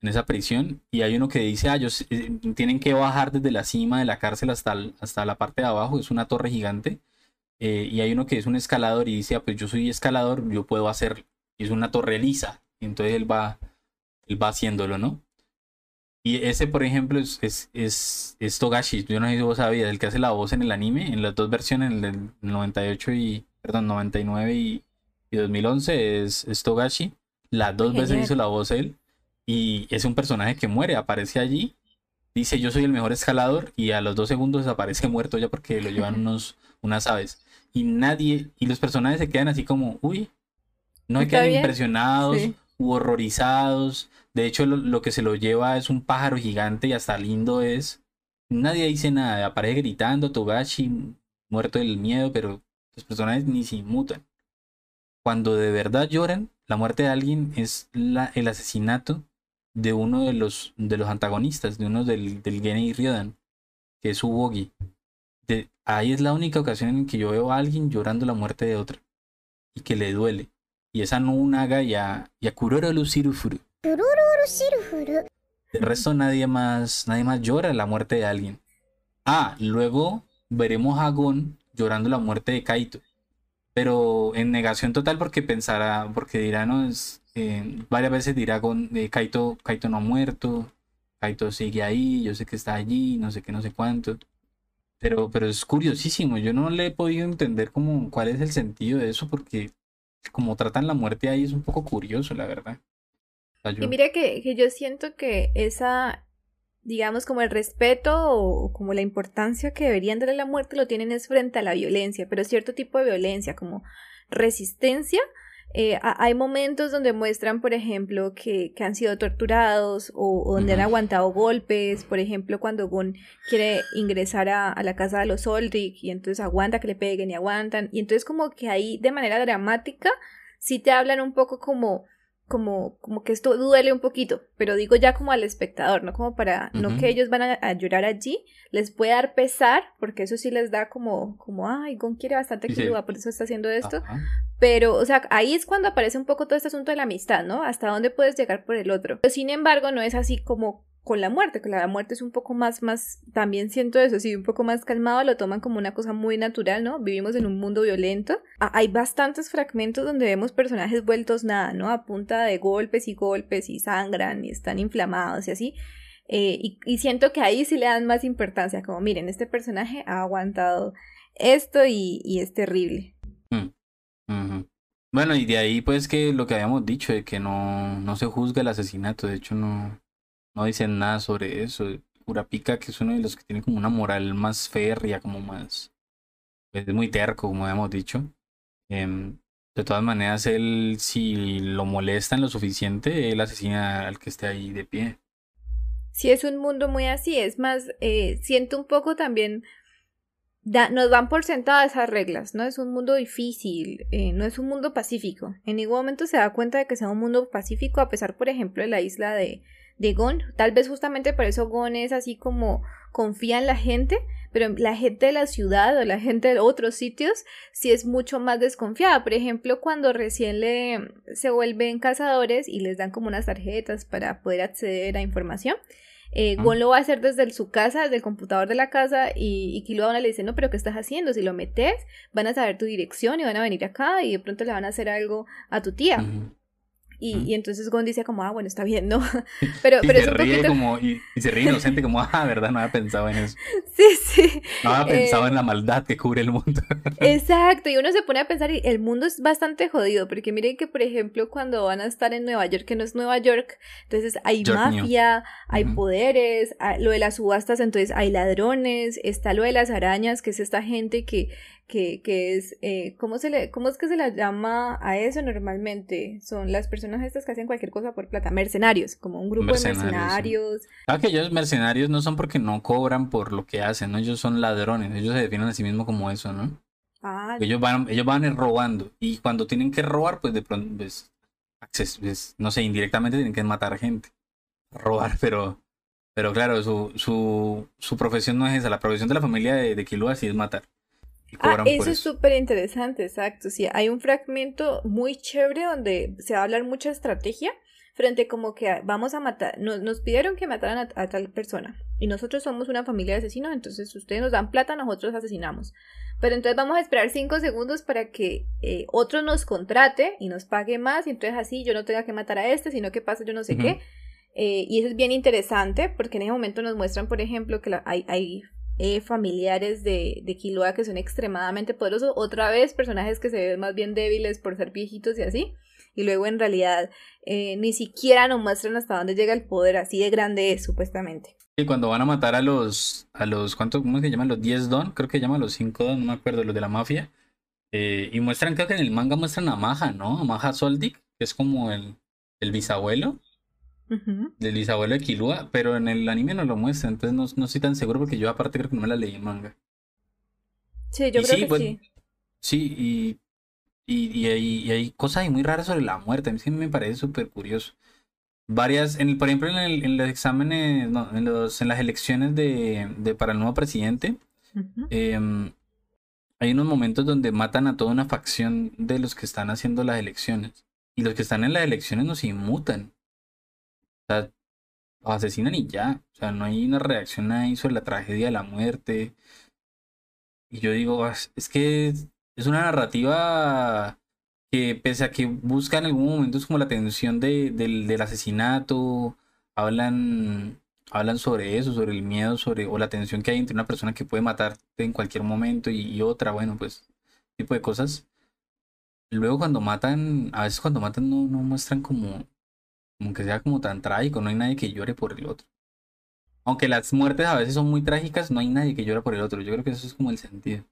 en esa prisión y hay uno que dice, ah, ellos eh, tienen que bajar desde la cima de la cárcel hasta, hasta la parte de abajo, es una torre gigante, eh, y hay uno que es un escalador y dice, ah, pues yo soy escalador, yo puedo hacerlo, y es una torre lisa, y entonces él va, él va haciéndolo, ¿no? Y ese, por ejemplo, es, es, es, Togashi, yo no sé si vos sabías, el que hace la voz en el anime, en las dos versiones, en el 98 y perdón, 99 y, y 2011 es, es Togashi. Las dos veces Genial. hizo la voz él y es un personaje que muere, aparece allí, dice yo soy el mejor escalador y a los dos segundos aparece muerto ya porque lo llevan unos, unas aves. Y nadie, y los personajes se quedan así como, uy, no se quedan bien. impresionados Sí. u horrorizados. De hecho, lo, lo que se lo lleva es un pájaro gigante y hasta lindo es. Nadie dice nada, aparece gritando, Togashi, muerto del miedo, pero los personajes ni se inmutan. Cuando de verdad lloran, la muerte de alguien es la, el asesinato de uno de los, de los antagonistas, de uno del, del Genei Ryodan, que es Ubogi. De, ahí es la única ocasión en que yo veo a alguien llorando la muerte de otra y que le duele. Y esa no Unaga y a, y a Kuroro Lucirufuru. El resto nadie más, nadie más llora la muerte de alguien. Ah, luego veremos a Gon llorando la muerte de Kaito. Pero en negación total porque pensará, porque dirá, no, es, eh, varias veces dirá Gon, eh, Kaito, no ha muerto, Kaito sigue ahí, yo sé que está allí, no sé qué, no sé cuánto. Pero, pero es curiosísimo, yo no le he podido entender como cuál es el sentido de eso porque como tratan la muerte ahí es un poco curioso, la verdad. Y mira que, que yo siento que esa, digamos, como el respeto o como la importancia que deberían darle a la muerte lo tienen es frente a la violencia, pero cierto tipo de violencia, como resistencia. Eh, hay momentos donde muestran, por ejemplo, que, que han sido torturados o, o donde han aguantado golpes, por ejemplo, cuando Gon quiere ingresar a, a la casa de los Olric y entonces aguanta que le peguen y aguantan, y entonces como que ahí de manera dramática sí te hablan un poco como como, como que esto duele un poquito, pero digo ya como al espectador, no como para, no que ellos van a, a llorar allí, les puede dar pesar, porque eso sí les da como, como, ay, Gon quiere bastante que sí. Por eso está haciendo esto. Pero, o sea, ahí es cuando aparece un poco todo este asunto de la amistad, ¿no? Hasta dónde puedes llegar por el otro. Pero sin embargo, no es así como con la muerte, que la muerte es un poco más, más, también siento eso, sí, un poco más calmado, lo toman como una cosa muy natural, ¿no? Vivimos en un mundo violento. Ah, Hay bastantes fragmentos donde vemos personajes vueltos nada, ¿no? A punta de golpes y golpes y sangran y están inflamados y así. Eh, y, siento que ahí sí le dan más importancia, como miren, este personaje ha aguantado esto y, y es terrible. Bueno, y de ahí pues que lo que habíamos dicho, de que no, no se juzga el asesinato, de hecho no, no dicen nada sobre eso. Kurapika, que es uno de los que tiene como una moral más férrea, como más, es muy terco, como habíamos dicho. Em, de todas maneras, él, si lo molestan lo suficiente, él asesina al que esté ahí de pie. Sí, es un mundo muy así. Es más, eh, siento un poco también. Da- nos dan por sentado esas reglas, ¿no? Es un mundo difícil, eh, no es un mundo pacífico. En ningún momento se da cuenta de que sea un mundo pacífico, a pesar, por ejemplo, de la isla de, de Gon. Tal vez justamente por eso Gon es así como confía en la gente, pero la gente de la ciudad o la gente de otros sitios sí es mucho más desconfiada. Por ejemplo, cuando recién le se vuelven cazadores y les dan como unas tarjetas para poder acceder a información. Eh, Ah. Gon lo va a hacer desde su casa, desde el computador de la casa, y, y Killua le dice, no, pero ¿qué estás haciendo? Si lo metes, van a saber tu dirección y van a venir acá y de pronto le van a hacer algo a tu tía. Y, entonces Gon dice como, ah, bueno, está bien, ¿no? Pero, Y pero se es un ríe poquito... como, y, y se ríe inocente como, ah, verdad, no había pensado en eso. Sí, sí. No había pensado Eh, en la maldad que cubre el mundo. Exacto, y uno se pone a pensar y el mundo es bastante jodido, porque miren que, por ejemplo, cuando van a estar en Nueva York, que no es Nueva York, entonces hay York, New. mafia, hay poderes, ah, lo de las subastas, entonces hay ladrones, está lo de las arañas, que es esta gente que, que, que es, eh, ¿cómo, se le, ¿cómo es que se le llama a eso normalmente? Son las personas estas que hacen cualquier cosa por plata, mercenarios, como un grupo Mercenarios, sí. de mercenarios. Ah, que ellos mercenarios no son porque no cobran por lo que hacen, ¿no? Ellos son ladrones, ellos se definen a sí mismos como eso, ¿no? Ah, Ellos van, ellos van robando y cuando tienen que robar, pues de pronto, pues, pues, no sé, indirectamente tienen que matar gente. Robar, pero, pero claro, su, su, su profesión no es esa, la profesión de la familia de, de Killua sí es matar. Ah, eso es súper interesante, exacto. Sí, hay un fragmento muy chévere donde se va a hablar mucha estrategia frente como que vamos a matar, nos, nos pidieron que mataran a, a tal persona y nosotros somos una familia de asesinos, entonces ustedes nos dan plata, nosotros asesinamos. Pero entonces vamos a esperar cinco segundos para que eh, otro nos contrate y nos pague más y entonces así yo no tenga que matar a este, sino que pasa yo no sé qué. Eh, y eso es bien interesante porque en ese momento nos muestran, por ejemplo, que la- hay, hay eh, familiares de, de Killua que son extremadamente poderosos. Otra vez, personajes que se ven más bien débiles por ser viejitos y así. Y luego en realidad eh, ni siquiera nos muestran hasta dónde llega el poder, así de grande es, supuestamente. Y cuando van a matar a los, a los, ¿cuánto, cómo se llaman? Los 10 Don, creo que llaman los 5 Don, no me acuerdo, los de la mafia. Eh, y muestran, creo que en el manga muestran a Maja, ¿no? A Maja Soldic, que es como el, el bisabuelo Del bisabuelo de Killua, pero en el anime no lo muestran, entonces no, no estoy tan seguro porque yo aparte creo que no me la leí en manga. Sí, yo Y creo sí, que sí. Sí, y, y, y hay, y hay cosas ahí muy raras sobre la muerte, a mí sí me parece súper curioso. Varias, en el, por ejemplo, en, el- en los exámenes, no, en, los, en las elecciones de, de para el nuevo presidente, em, hay unos momentos donde matan a toda una facción de los que están haciendo las elecciones. Y los que están en las elecciones no se inmutan. Sea, asesinan y ya. O sea, no hay una reacción ahí sobre la tragedia de la muerte. Y yo digo, "Ah, es que es una narrativa que pese a que buscan en algún momento es como la atención de, del, del asesinato, hablan, hablan sobre eso, sobre el miedo, sobre, o la tensión que hay entre una persona que puede matarte en cualquier momento y, y otra, bueno, pues, tipo de cosas. Luego cuando matan, a veces cuando matan no, no muestran como, como que sea como tan trágico, no hay nadie que llore por el otro. Aunque las muertes a veces son muy trágicas, no hay nadie que llore por el otro. Yo creo que eso es como el sentido.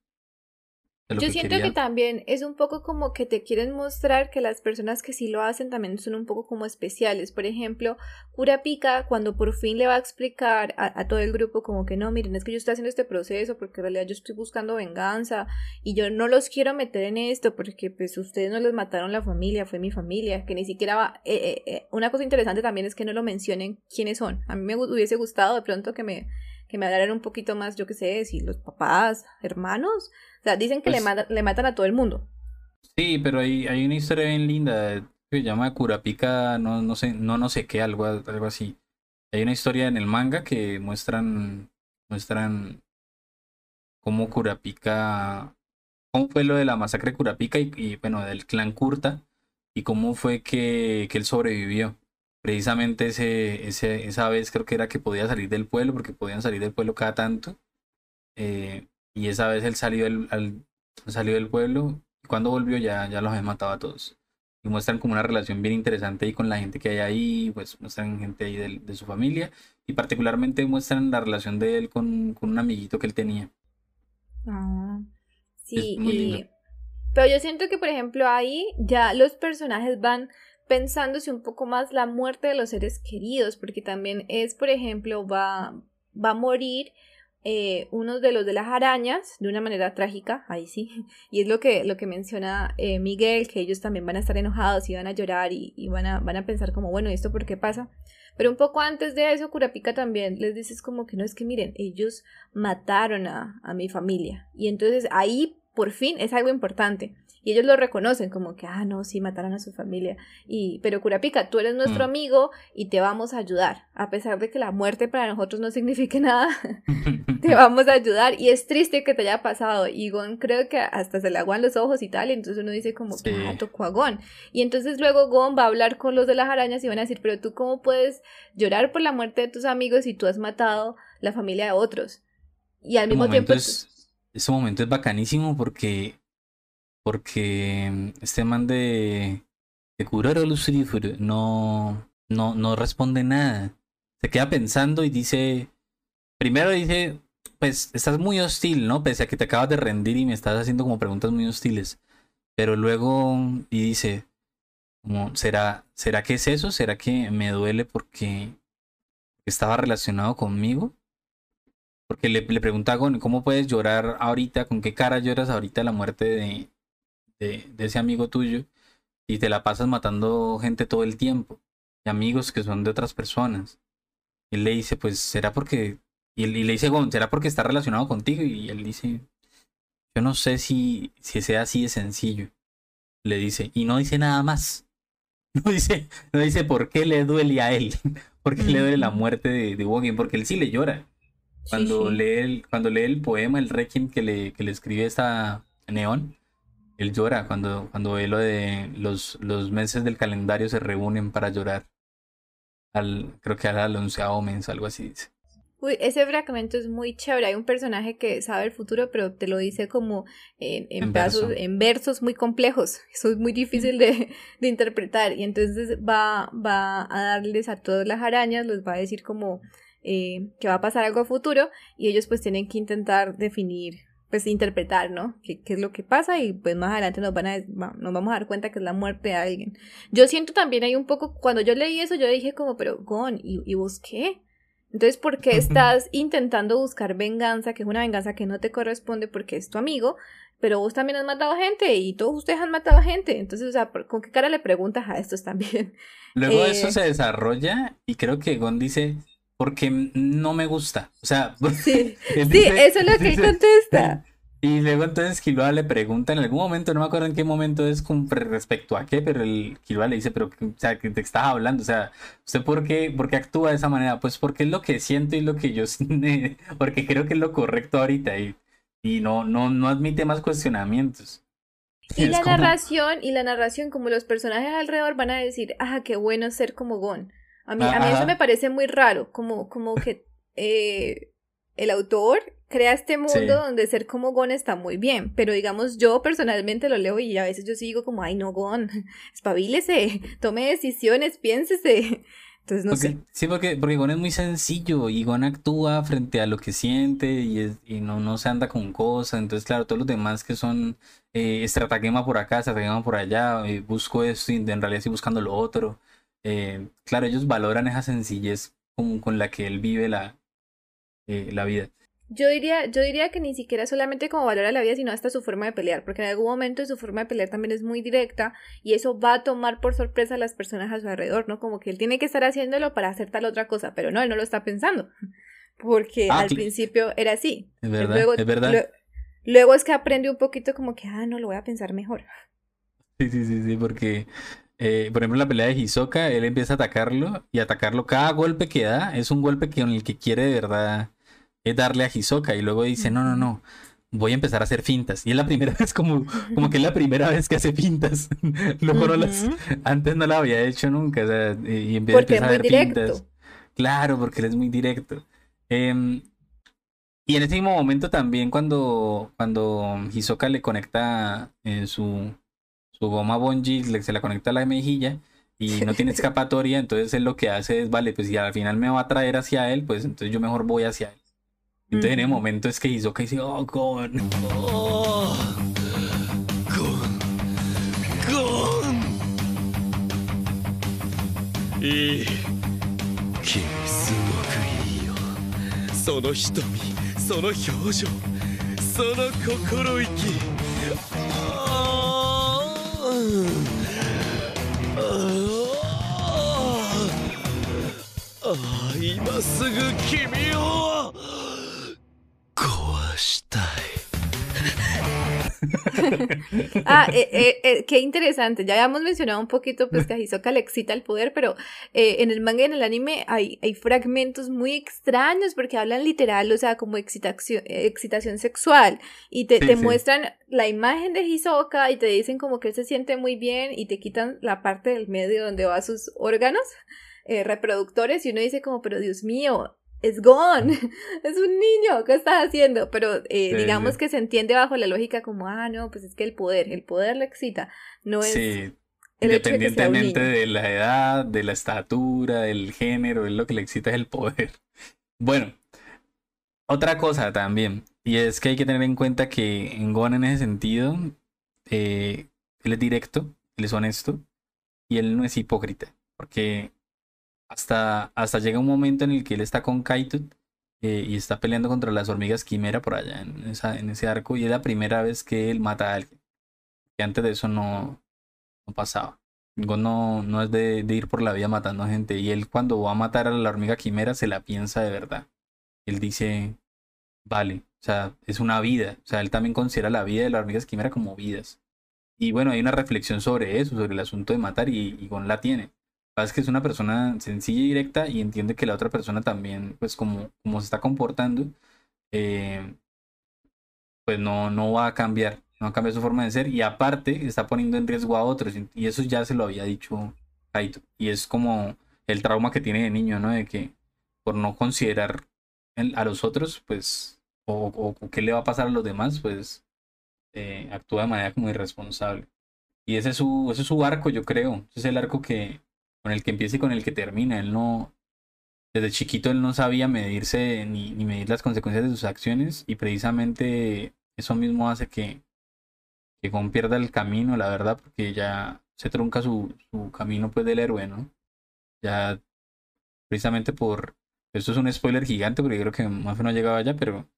Yo que siento quería. que también es un poco como que te quieren mostrar que las personas que sí lo hacen también son un poco como especiales. Por ejemplo, Kurapika, cuando por fin le va a explicar a, a todo el grupo como que no, miren, es que yo estoy haciendo este proceso porque en realidad yo estoy buscando venganza y yo no los quiero meter en esto porque pues ustedes no les mataron la familia, fue mi familia, que ni siquiera va... eh, eh, eh, Una cosa interesante también es que no lo mencionen quiénes son. A mí me hu- hubiese gustado de pronto que me, que me hablaran un poquito más, yo qué sé, si los papás, hermanos. O sea, dicen que le, Pues- mata- le matan a todo el mundo. Sí, pero hay, hay una historia bien linda que se llama Kurapika, no, no sé, no no sé qué, algo, algo así. Hay una historia en el manga que muestran, muestran cómo Kurapika, cómo fue lo de la masacre de Kurapika y, y, bueno, del clan Kurta y cómo fue que, que él sobrevivió. Precisamente ese, ese, esa vez creo que era que podía salir del pueblo, porque podían salir del pueblo cada tanto. eh, y esa vez él salió del, al- salió del pueblo y cuando volvió ya, ya los había matado a todos. Y muestran como una relación bien interesante ahí con la gente que hay ahí, pues muestran gente ahí del- de, su familia y particularmente muestran la relación de él con, con un amiguito que él tenía. Ah, sí, y- pero yo siento que, por ejemplo, ahí ya los personajes van pensándose un poco más la muerte de los seres queridos, porque también es, por ejemplo, va, va a morir eh, uno de los de las arañas de una manera trágica, ahí sí, y es lo que, lo que menciona eh, Miguel, que ellos también van a estar enojados y van a llorar y, van, a, van a pensar como, bueno, ¿y esto por qué pasa? Pero un poco antes de eso, Kurapika también les dices como que no es que miren, ellos mataron a, a mi familia. Y entonces ahí por fin es algo importante. Y ellos lo reconocen como que, ah, no, sí, mataron a su familia. Y, pero Kurapika, tú eres nuestro Mm. amigo y te vamos a ayudar. A pesar de que la muerte para nosotros no signifique nada, te vamos a ayudar. Y es triste que te haya pasado. Y Gon creo que hasta se le aguan los ojos y tal. Y entonces uno dice como Sí. ah, tocó a Gon. Y entonces luego Gon va a hablar con los de las arañas y van a decir, pero tú cómo puedes llorar por la muerte de tus amigos si tú has matado la familia de otros. Y al mismo tiempo... es, ese momento es bacanísimo porque, porque este man de, de Kuroro Lusrifuru no, no, no responde nada. Se queda pensando y dice, primero dice, pues estás muy hostil, ¿no? Pese a que te acabas de rendir y me estás haciendo como preguntas muy hostiles. Pero luego, y dice, como, ¿será, ¿será que es eso? ¿Será que me duele porque estaba relacionado conmigo? Porque le, le pregunta a Gon, ¿cómo puedes llorar ahorita? ¿Con qué cara lloras ahorita la muerte de, de, de ese amigo tuyo? Y te la pasas matando gente todo el tiempo. Y amigos que son de otras personas. Y él le dice, pues, ¿será porque... Y, él- y le dice, ¿será porque está relacionado contigo? Y él dice, yo no sé si, si sea así de sencillo. Le dice, y no dice nada más. No dice, no dice por qué le duele a él. ¿Por qué le duele la muerte de, de? Porque él sí le llora. Sí, Cuando, sí. Lee el, cuando lee el poema, el requiem que le, que le escribe esta Neón, él llora cuando, cuando ve lo de los, los meses del calendario se reúnen para llorar. Al, creo que al onceavo mes, algo así dice. Uy, ese fragmento es muy chévere. Hay un personaje que sabe el futuro, pero te lo dice como en, en, En verso. en versos muy complejos. Eso es muy difícil de, de interpretar. Y entonces va, va a darles a todas las arañas, les va a decir como eh, que va a pasar algo a futuro. Y ellos pues tienen que intentar definir, pues interpretar, ¿no? ¿Qué, qué es lo que pasa? Y pues más adelante nos, van a, nos vamos a dar cuenta que es la muerte de alguien. Yo siento también hay un poco, cuando yo leí eso, yo dije como, pero Gon, ¿y, y vos qué? Entonces, ¿por qué estás intentando buscar venganza, que es una venganza que no te corresponde porque es tu amigo, pero vos también has matado gente y todos ustedes han matado gente? Entonces, o sea, ¿por- ¿con qué cara le preguntas a estos también? Luego Eh, eso se desarrolla y creo que Gon dice, porque no me gusta. O sea, Sí, sí, eso es lo que él contesta. Y luego entonces Killua le pregunta en algún momento, no me acuerdo en qué momento es con respecto a qué, pero el Killua le dice, pero, o sea, que te estás hablando, o sea, ¿usted por qué, por qué actúa de esa manera? Pues porque es lo que siento y lo que yo, porque creo que es lo correcto ahorita y, y no, no, no admite más cuestionamientos. Y la como- narración, y la narración, como los personajes alrededor van a decir, ah, qué bueno ser como Gon. A mí, a mí eso me parece muy raro, como, como que eh, el autor crea este mundo Sí. donde ser como Gon está muy bien, pero digamos, yo personalmente lo leo y a veces yo sigo como, ay no, Gon, espabilese, tome decisiones, piénsese. Entonces, no Porque- sé. sí, porque, porque Gon es muy sencillo y Gon actúa frente a lo que siente y, es- y no, no se anda con cosas. Entonces, claro, todos los demás que son eh, estratagema por acá, estratagema por allá, eh, busco esto y en realidad estoy buscando lo otro. Eh, claro, ellos valoran esa sencillez con, con la que él vive la, eh, la vida. Yo diría, yo diría que ni siquiera solamente como valora la vida, sino hasta su forma de pelear, porque en algún momento su forma de pelear también es muy directa y eso va a tomar por sorpresa a las personas a su alrededor, ¿no? Como que él tiene que estar haciéndolo para hacer tal otra cosa, pero no, él no lo está pensando, porque Ah, al principio era así. Es verdad, luego, es verdad. lue- luego es que aprende un poquito como que, ah, no, lo voy a pensar mejor. Sí, sí, sí, sí, porque, eh, por ejemplo, en la pelea de Hisoka, él empieza a atacarlo y atacarlo. Cada golpe que da es un golpe que, con el que quiere de verdad eh, darle a Hisoka y luego dice, no, no, no, voy a empezar a hacer fintas. Y es la primera vez, como, como que es la primera vez que hace fintas. Luego no las, antes no la había hecho nunca, o sea, y empieza, Porque es empieza a hacer directo. fintas. Claro, porque él es muy directo. Em, y en ese mismo momento también cuando, cuando Hisoka le conecta eh, su, su goma bungee, le- se la conecta a la mejilla y no tiene escapatoria, entonces él lo que hace es, vale, pues si al final me va a traer hacia él, pues entonces yo mejor voy hacia él. Entonces en el Ujú. momento es que Hisoka dice, oh, God. Oh, Gon Gon いい君すごくいいよその瞳その表情その心意気あー ああ今すぐ君を。Ah, eh, eh, eh, qué interesante. Ya habíamos mencionado un poquito pues que a Hisoka le excita el poder, pero eh, en el manga y en el anime hay, hay fragmentos muy extraños porque hablan literal, o sea, como excitación, excitación sexual y te, Sí, te sí. muestran la imagen de Hisoka y te dicen como que él se siente muy bien y te quitan la parte del medio donde va sus órganos reproductores y uno dice como, pero Dios mío, es Gon, es un niño, ¿qué estás haciendo? Pero eh, Sí, digamos sí. que se entiende bajo la lógica como, ah, no, pues es que el poder, el poder le excita, no es Sí, de independientemente de la edad, de la estatura, del género, es lo que le excita es el poder. Bueno, otra cosa también, y es que hay que tener en cuenta que en Gon en ese sentido, eh, él es directo, él es honesto, y él no es hipócrita, porque hasta, hasta llega un momento en el que él está con Kaito eh, y está peleando contra las hormigas quimera por allá en, esa, en ese arco, y es la primera vez que él mata a alguien, que antes de eso no, no pasaba. Gon no, no es de, de ir por la vida matando gente. Y él cuando va a matar a la hormiga quimera se la piensa de verdad. Él dice, vale, o sea, es una vida. O sea, él también considera la vida de las hormigas quimera como vidas. Y bueno, hay una reflexión sobre eso, sobre el asunto de matar y, y Gon la tiene. Es que es una persona sencilla y directa y entiende que la otra persona también, pues como, como se está comportando, eh, pues no, no va a cambiar, no va a cambiar su forma de ser y aparte está poniendo en riesgo a otros y eso ya se lo había dicho Kaito y es como el trauma que tiene de niño, ¿no? De que por no considerar a los otros, pues, o, o, qué le va a pasar a los demás, pues, eh, actúa de manera como irresponsable. Y ese es su, ese es su arco, yo creo. Ese es el arco que, con el que empieza y con el que termina. Él no, desde chiquito él no sabía medirse ni, medir las consecuencias de sus acciones y precisamente eso mismo hace que, que Gon pierda el camino, la verdad, porque ya se trunca su, su camino pues del héroe, ¿no? Ya precisamente por, esto es un spoiler gigante porque creo que más no llegaba allá, pero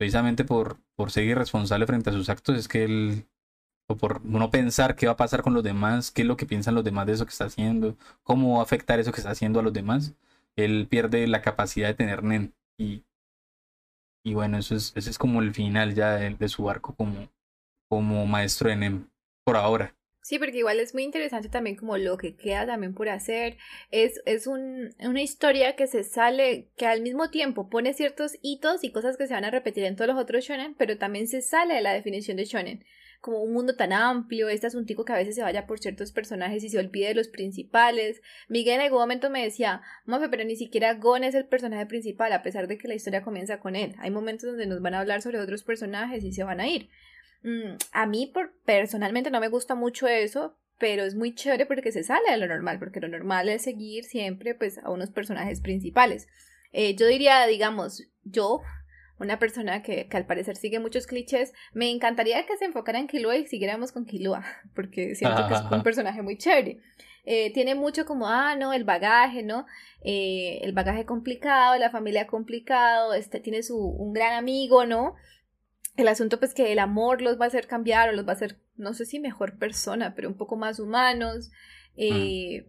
precisamente por, por ser irresponsable frente a sus actos es que él, o por no pensar qué va a pasar con los demás, qué es lo que piensan los demás de eso que está haciendo, cómo va a afectar eso que está haciendo a los demás, él pierde la capacidad de tener nen. Y, y bueno, eso es, ese es como el final ya de, de su arco como, como maestro de NEM, por ahora. Sí, porque igual es muy interesante también como lo que queda también por hacer. Es, es un, una historia que se sale, que al mismo tiempo pone ciertos hitos y cosas que se van a repetir en todos los otros shonen, pero también se sale de la definición de shonen. Como un mundo tan amplio, este asuntico que a veces se vaya por ciertos personajes y se olvide de los principales. Miguel en algún momento me decía, Mafe, pero ni siquiera Gon es el personaje principal, a pesar de que la historia comienza con él. Hay momentos donde nos van a hablar sobre otros personajes y se van a ir. Mm, a mí por, personalmente no me gusta mucho eso, pero es muy chévere porque se sale de lo normal, porque lo normal es seguir siempre pues a unos personajes principales. Eh, yo diría, digamos, yo, una persona que, que, al parecer sigue muchos clichés, me encantaría que se enfocara en Killua y siguiéramos con Killua, porque siento que es un personaje muy chévere. Eh, tiene mucho como, ah, no, el bagaje, ¿no? Eh, el bagaje complicado, la familia complicado, este, tiene su, un gran amigo, ¿no? el asunto pues que el amor los va a hacer cambiar o los va a hacer, no sé si mejor persona, pero un poco más humanos. Eh,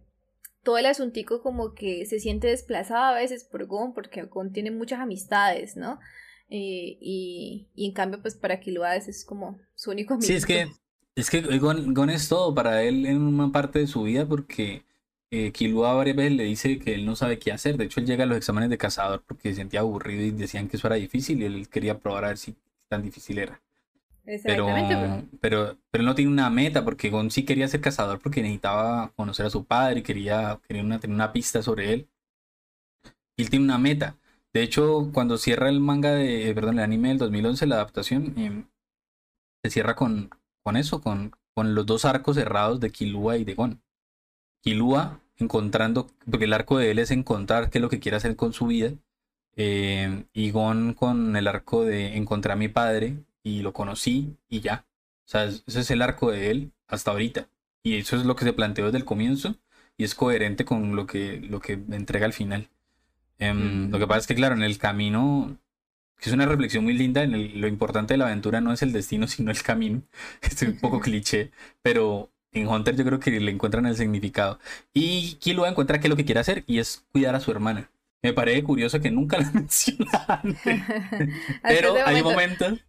todo el asuntico como que se siente desplazado a veces por Gon, porque Gon tiene muchas amistades, ¿no? Eh, y, y, en cambio, pues para Kiluades es como su único amigo. Sí, es que, es que Gon, es todo para él en una parte de su vida porque eh, Kilua varias veces le dice que él no sabe qué hacer. De hecho, él llega a los exámenes de cazador porque se sentía aburrido y decían que eso era difícil y él quería probar a ver si tan difícil era. Pero, pero, pero no tiene una meta, porque Gon sí quería ser cazador porque necesitaba conocer a su padre y quería, quería una, tener una pista sobre él. Y él tiene una meta. De hecho, cuando cierra el manga de, perdón, el anime del 2011, la adaptación, em, se cierra con, con eso, con, con los dos arcos cerrados de Kilua y de Gon. Kilua encontrando, porque el arco de él es encontrar qué es lo que quiere hacer con su vida, eh, y Gon con el arco de encontré a mi padre y lo conocí y ya. O sea, ese es el arco de él hasta ahorita. Y eso es lo que se planteó desde el comienzo y es coherente con lo que, lo que entrega al final. Em, lo que pasa es que, claro, en el camino, que es una reflexión muy linda, en lo importante de la aventura no es el destino, sino el camino. es un poco cliché, pero en Hunter yo creo que le encuentran el significado. Y Killua encuentra que lo que quiere hacer y es cuidar a su hermana. Me parece curioso que nunca la mencionan. pero hay momentos,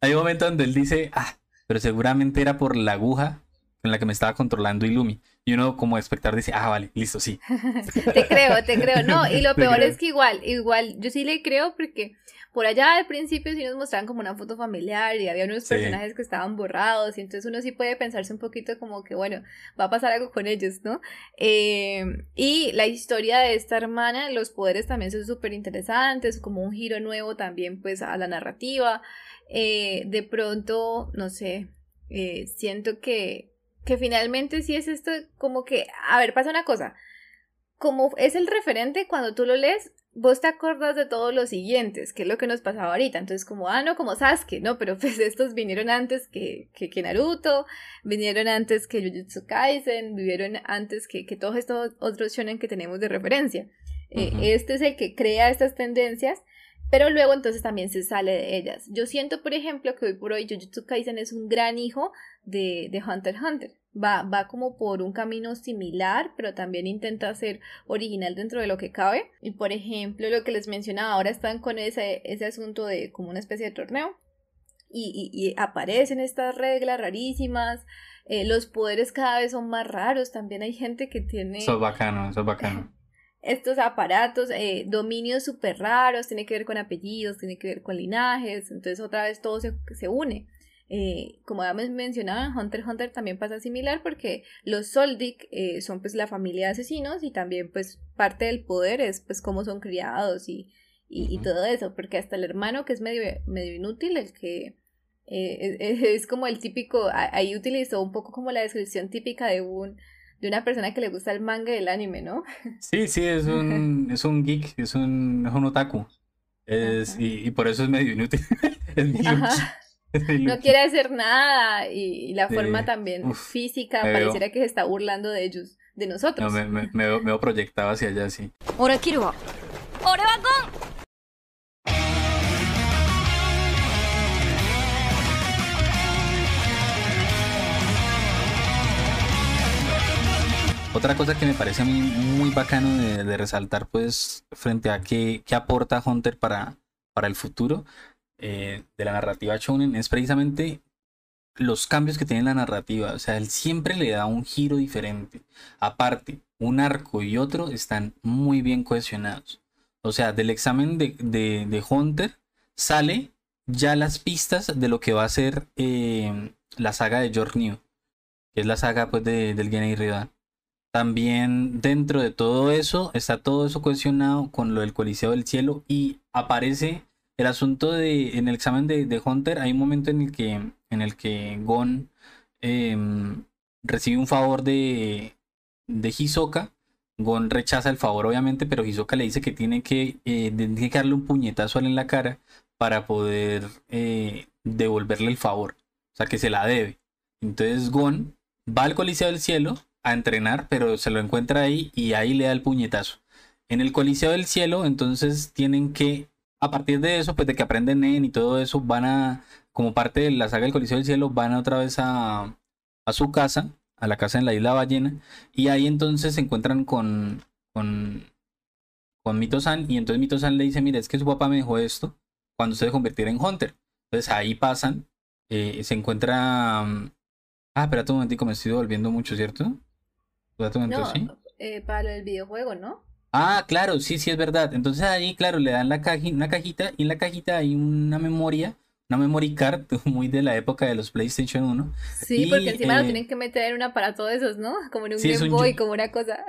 hay momentos donde él dice, ah, pero seguramente era por la aguja con la que me estaba controlando Ilumi. Y uno como espectador dice, ah, vale, listo, sí. te creo, te creo. No, y lo peor es que igual, igual, yo sí le creo porque por allá al principio sí nos mostraban como una foto familiar y había unos personajes que estaban borrados y entonces uno sí puede pensarse un poquito como que, bueno, va a pasar algo con ellos, ¿no? Eh, y la historia de esta hermana, los poderes también son súper interesantes, como un giro nuevo también pues a la narrativa. Eh, de pronto, no sé, eh, siento que, que finalmente sí es esto como que, a ver, pasa una cosa, como es el referente, cuando tú lo lees, vos te acuerdas de todos los siguientes, que es lo que nos pasaba ahorita. Entonces, como, ah, no, como Sasuke, no, pero pues estos vinieron antes que, que, Naruto, vinieron antes que Jujutsu Kaisen, vivieron antes que, que todos estos otros shonen que tenemos de referencia. Eh, este es el que crea estas tendencias, pero luego entonces también se sale de ellas. Yo siento, por ejemplo, que hoy por hoy Jujutsu Kaisen es un gran hijo de, de Hunter x Hunter va, va como por un camino similar, pero también intenta ser original dentro de lo que cabe. Y por ejemplo, lo que les mencionaba, ahora están con ese, ese asunto de como una especie de torneo. Y, y, aparecen estas reglas rarísimas. Eh, los poderes cada vez son más raros. También hay gente que tiene. Eso es bacano, eso es bacano. Estos aparatos, eh, dominios súper raros, tiene que ver con apellidos, tiene que ver con linajes, entonces otra vez todo se, se une. Eh, como ya mencionaba, Hunter x Hunter también pasa similar porque los Soldic eh, son pues la familia de asesinos y también pues parte del poder es pues cómo son criados y, y, todo eso, porque hasta el hermano que es medio, medio inútil, el que eh, es, es como el típico, a- ahí utilizó un poco como la descripción típica de un de una persona que le gusta el manga y el anime, ¿no? Sí, sí, es un, es un geek, es un, es un otaku. Es, y, y por eso es medio inútil. es Ajá. no quiere hacer nada y, la forma también física pareciera que se está burlando de ellos, de nosotros. No, me, me, me, veo, me veo proyectado hacia allá, sí. Otra cosa que me parece muy bacano de, de resaltar, pues, frente a qué, qué aporta Hunter para, para el futuro, eh, de la narrativa shonen, es precisamente los cambios que tiene la narrativa. O sea, él siempre le da un giro diferente. Aparte, un arco y otro están muy bien cohesionados. O sea, del examen de, de, Hunter sale ya las pistas de lo que va a ser eh, la saga de New, que es la saga pues de, del Gene y Ridan. También dentro de todo eso está todo eso cohesionado con lo del Coliseo del Cielo y aparece el asunto de en el examen de, Hunter hay un momento en el que en el que Gon em, recibe un favor de de Hisoka. Gon rechaza el favor obviamente, pero Hisoka le dice que tiene que eh, tiene que darle un puñetazo a él en la cara para poder eh, devolverle el favor, o sea que se la debe. Entonces Gon va al Coliseo del Cielo a entrenar, pero se lo encuentra ahí y ahí le da el puñetazo. En el Coliseo del Cielo, entonces tienen que, a partir de eso, pues de que aprenden Nen y todo eso, van a, como parte de la saga del Coliseo del Cielo, van otra vez a, a su casa, a la casa en la isla Ballena, y ahí entonces se encuentran con, con, con Mito-san, y entonces Mito-san le dice, mira, es que su papá me dejó esto cuando se convirtiera en Hunter. Entonces ahí pasan, eh, se encuentra... Ah, espérate un momentico, me estoy volviendo mucho, ¿cierto? Momento, no, ¿sí? eh, para el videojuego, ¿no? Ah, claro, sí, sí, es verdad. Entonces ahí, claro, le dan la caji- una cajita y en la cajita hay una memoria, una memory card muy de la época de los PlayStation 1. Sí, Y, porque encima eh, lo tienen que meter en un aparato de esos, ¿no? Como en un Sí, Game Boy, como una cosa.